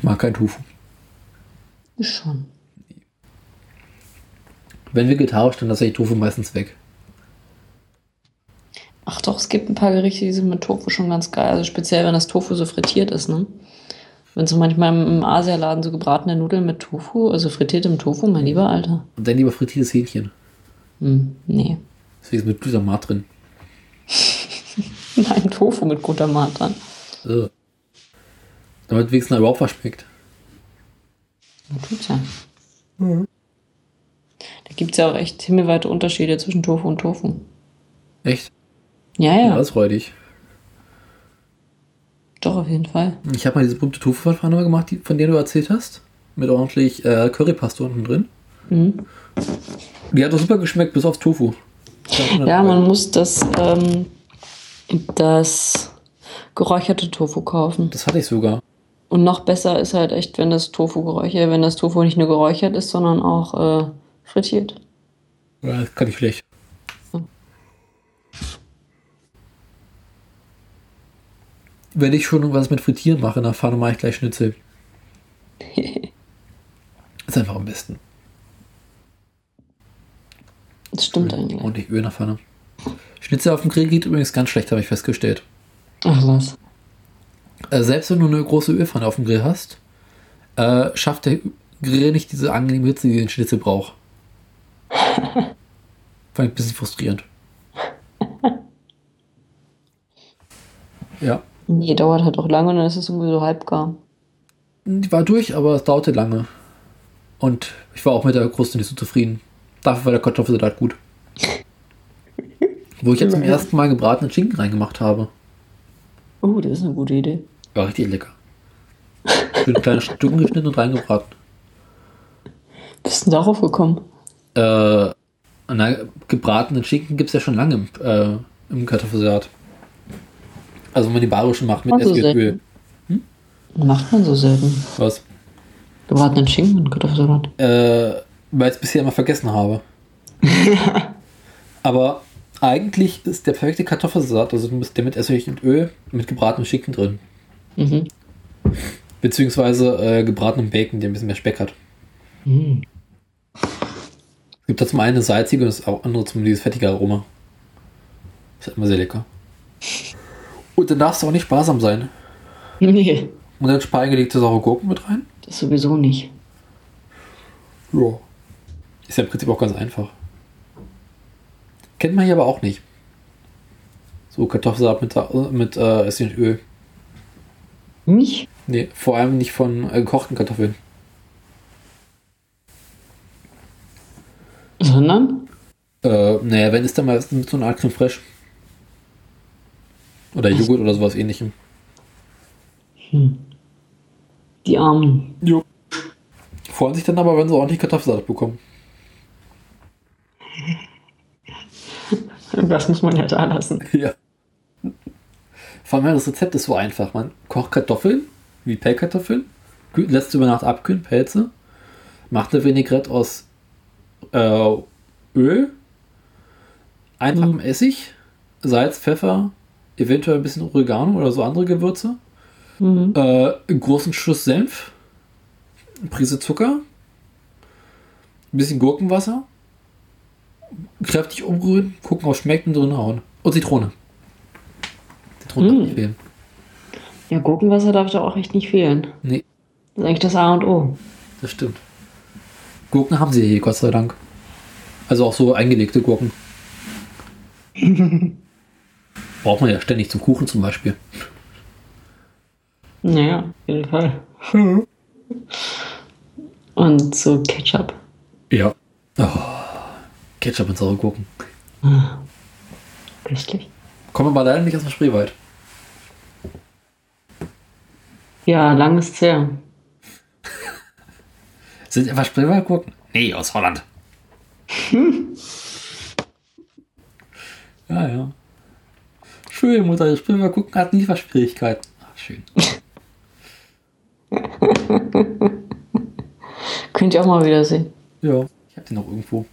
mag kein Tofu. Schon. Wenn vegetarisch, dann lasse ich Tofu meistens weg. Ach doch, es gibt ein paar Gerichte, die sind mit Tofu schon ganz geil. Also speziell, wenn das Tofu so frittiert ist, ne? Wenn so manchmal im Asialaden so gebratene Nudeln mit Tofu, also frittiertem Tofu, mein lieber Alter. Und dann lieber frittiertes Hähnchen. Hm, nee. Deswegen ist mit Glutamat drin. Nein, Tofu mit Glutamat dran. So. Damit wenigstens überhaupt was schmeckt. Tut's ja. Da gibt's ja auch echt himmelweite Unterschiede zwischen Tofu und Tofu. Echt? Ja, Ja, ja, das freut dich. doch, auf jeden Fall. Ich habe mal diese berühmte Tofu-Pfanne gemacht, die, von der du erzählt hast. Mit ordentlich äh, Currypaste unten drin. Mhm. Die hat doch super geschmeckt, bis aufs Tofu. Ja, man muss das, ähm, das geräucherte Tofu kaufen. Das hatte ich sogar. Und noch besser ist halt echt, wenn das Tofu geräuchert, wenn das Tofu nicht nur geräuchert ist, sondern auch äh, frittiert. Ja, das kann ich schlecht. Wenn ich schon was mit Frittieren mache, dann fahre mache ich gleich Schnitzel. ist einfach am besten. Das stimmt eigentlich. Und ich Öl in der Pfanne. Schnitzel auf dem Grill geht übrigens ganz schlecht, habe ich festgestellt. Ach was. Also selbst wenn du eine große Ölpfanne auf dem Grill hast, äh, schafft der Grill nicht diese angenehme Hitze, die den Schnitzel braucht. Fand ich ein bisschen frustrierend. Ja. Nee, dauert halt auch lange und dann ist es irgendwie so halbgar. Die war durch, aber es dauerte lange. Und ich war auch mit der Kruste nicht so zufrieden. Dafür war der Kartoffelsalat gut. Wo ich jetzt zum ersten Mal gebratenen Schinken reingemacht habe. Oh, das ist eine gute Idee. War richtig lecker. Schön kleine Stücken geschnitten und reingebraten. Bist du darauf gekommen? Äh, na, gebratenen Schinken gibt es ja schon lange im, äh, im Kartoffelsalat. Also wenn man die bayerischen macht mit Essigöl. Macht man so selten. Was? Gebratenen Schinken und Kartoffelsalat. Äh, weil ich es bisher immer vergessen habe. Aber eigentlich ist der perfekte Kartoffelsalat, also der mit Essig und Öl, mit gebratenem Schinken drin. Mhm. Beziehungsweise äh, gebratenem Bacon, der ein bisschen mehr Speck hat. Mhm. Es gibt da zum einen eine salzige und das andere zum dieses fettige Aroma. Ist halt immer sehr lecker. Und dann darfst du auch nicht sparsam sein. Nee, Und dann spargellegte saure Gurken mit rein. das sowieso nicht. Ja. Ist ja im Prinzip auch ganz einfach. Kennt man hier aber auch nicht. So Kartoffelsalat mit, mit äh, Essig und Öl. Nicht? Nee, vor allem nicht von äh, gekochten Kartoffeln. Sondern? Äh, naja, wenn ist dann mal mit so einer Art Creme Fraiche. Oder Joghurt oder sowas ähnlichem. Die Armen. Jo. Freuen sich dann aber, wenn sie ordentlich Kartoffelsalat bekommen. Das muss man ja da lassen. Ja. Vor allem das Rezept ist so einfach. Man kocht Kartoffeln, wie Pellkartoffeln, lässt sie über Nacht abkühlen, Pelze, macht eine Vinaigrette aus äh, Öl, einfachem Essig, Salz, Pfeffer, eventuell ein bisschen Oregano oder so andere Gewürze, Mhm. äh, einen großen Schuss Senf, eine Prise Zucker, ein bisschen Gurkenwasser, kräftig umrühren, gucken, ob es schmeckt und drin hauen. Und Zitrone. Zitrone darf Mm. nicht fehlen. Ja, Gurkenwasser darf da auch echt nicht fehlen. Nee, Das ist eigentlich das A und O. das stimmt. Gurken haben sie hier, Gott sei Dank. Also auch so eingelegte Gurken. Braucht man ja ständig zum Kuchen zum Beispiel. Naja, auf jeden Fall. Und so Ketchup. Ja. Oh, Ketchup und saure Gurken. Köstlich. Kommen aber leider nicht aus dem Spreewald. Ja, lang ist's her. Sind einfach Spreewaldgurken? Nee, aus Holland. ja, ja. Schön, Mutter, Spreewaldgurken hat Lieferschwierigkeiten. Ach, schön. Könnt ihr auch mal wieder sehen. Ja, ich hab den noch irgendwo.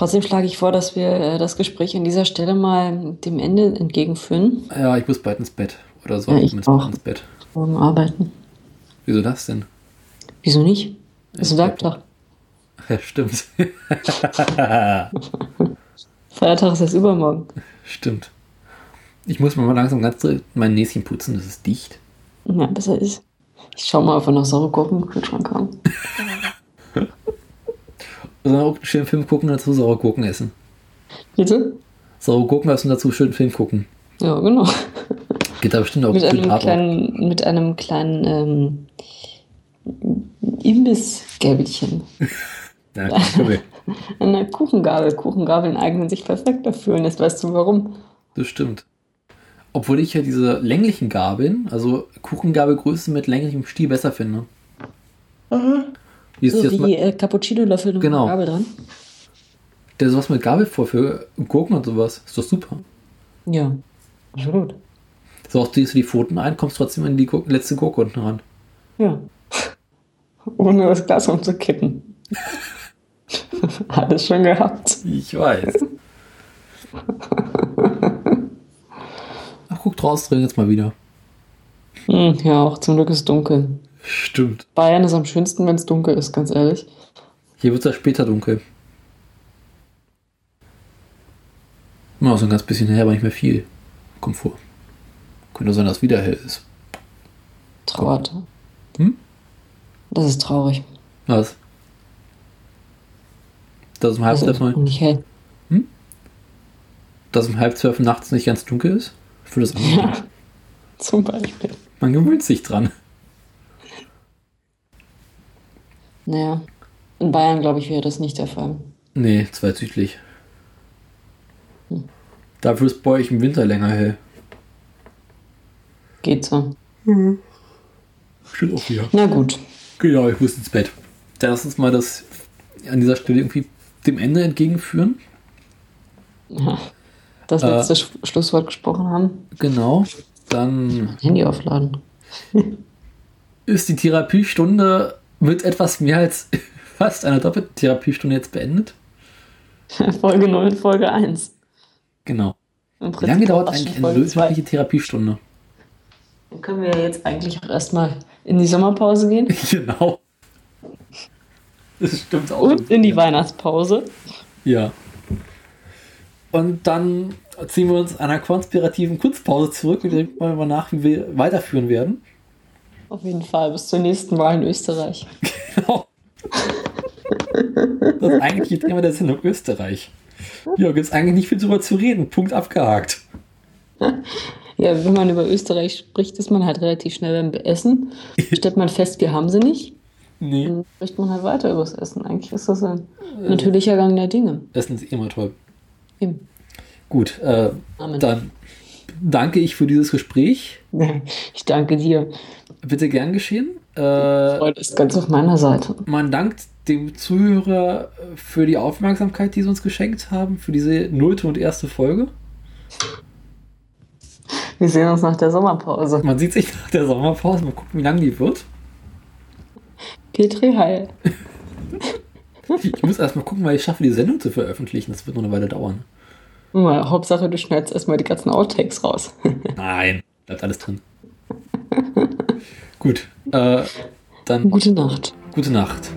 Trotzdem schlage ich vor, dass wir äh, das Gespräch an dieser Stelle mal dem Ende entgegenführen. Ja, ich muss bald ins Bett. Oder so Ja, ich auch. ins Bett. Morgen arbeiten. Wieso das denn? Wieso nicht? Ist ein Werktag. Ja, stimmt. Feiertag ist erst übermorgen. Stimmt. Ich muss mal langsam ganz mein Näschen putzen, das ist dicht. Ja, besser ist. Ich schau mal, ob wir noch saure Gurken im Kühlschrank haben. Also auch einen schönen Film gucken und dazu saure Gurken essen. Bitte? Saure Gurken essen und dazu schönen Film gucken. Ja, genau. Geht da bestimmt auch Mit gut einem ab. kleinen, mit einem kleinen ähm, Imbissgäbelchen. Ja, komm, komm, Eine Kuchengabel. Kuchengabeln eignen sich perfekt dafür. Und jetzt weißt du warum. das stimmt. Obwohl ich ja diese länglichen Gabeln, also Kuchengabelgröße mit länglichem Stiel besser finde. Wie ist So wie äh, Cappuccino-Löffel und Genau. Gabel dran. der sowas mit Gabel vor für Gurken und sowas. Ist doch super. Ja, absolut. So auch ziehst du die Pfoten ein, kommst trotzdem in die Gur letzte Gurke unten ran. Ja. Ohne das Glas umzukippen. Alles schon gehabt. Ich weiß. Ach, guck draußen drin jetzt mal wieder. Hm, ja, auch zum Glück ist es dunkel. Stimmt. Bayern ist am schönsten, wenn es dunkel ist, ganz ehrlich. Hier wird es ja später dunkel. Mal so ein ganz bisschen her, aber nicht mehr viel. Kommt vor. Könnte sein, dass es wieder hell ist. Trauert. Hm? Das ist traurig. Was? Dass es um halb Das zwölf, mal, nicht hell. dass es um halb zwölf nachts nicht ganz dunkel ist? Für das Ja, zum Beispiel. Man gewöhnt sich dran. Naja, in Bayern, glaube ich, wäre das nicht der Fall. Nee, zwei südlich. Dafür ist bei euch im Winter länger hell. Geht so. Stimmt auch wieder. Na gut. Genau, ich muss ins Bett. Dann lass uns mal das an dieser Stelle irgendwie dem Ende entgegenführen. Ja. Das Äh. letzte Sch Schlusswort gesprochen haben. Genau. Dann Handy aufladen. ist die Therapiestunde mit etwas mehr als fast einer doppelten Therapiestunde jetzt beendet. Folge 0 und Folge 1. Genau. Wie lange dauert eigentlich eine durchschnittliche Therapiestunde? Dann können wir jetzt eigentlich auch erstmal in die Sommerpause gehen genau. Das stimmt auch. und in die Weihnachtspause. Ja. Und dann ziehen wir uns einer konspirativen Kunstpause zurück und denken mal nach, wie wir weiterführen werden. Auf jeden Fall bis zur nächsten Wahl in Österreich. Genau. Das eigentliche Thema der Sendung Österreich. Ja, gibt es eigentlich nicht viel drüber zu reden. Punkt abgehakt. Ja, wenn man über Österreich spricht, ist man halt relativ schnell beim Essen. Stellt man fest, wir haben sie nicht. Nee, Dann spricht man halt weiter über das Essen. Eigentlich ist das ein natürlicher Gang der Dinge. Essen ist immer toll. Eben. Gut, äh, Amen. dann danke ich für dieses Gespräch. Ich danke dir. Bitte gern geschehen. Äh, Freude ist ganz auf meiner Seite. man dankt dem Zuhörer für die Aufmerksamkeit, die sie uns geschenkt haben, für diese nullte und erste Folge. Wir sehen uns nach der Sommerpause. Man sieht sich nach der Sommerpause, mal gucken, wie lang die wird. Petri Heil. Ich muss erst mal gucken, weil ich schaffe, die Sendung zu veröffentlichen. Das wird noch eine Weile dauern. Hauptsache, du schneidest erstmal die ganzen Outtakes raus. Nein, bleibt alles drin. Gut, äh, dann Gute Nacht. gute Nacht.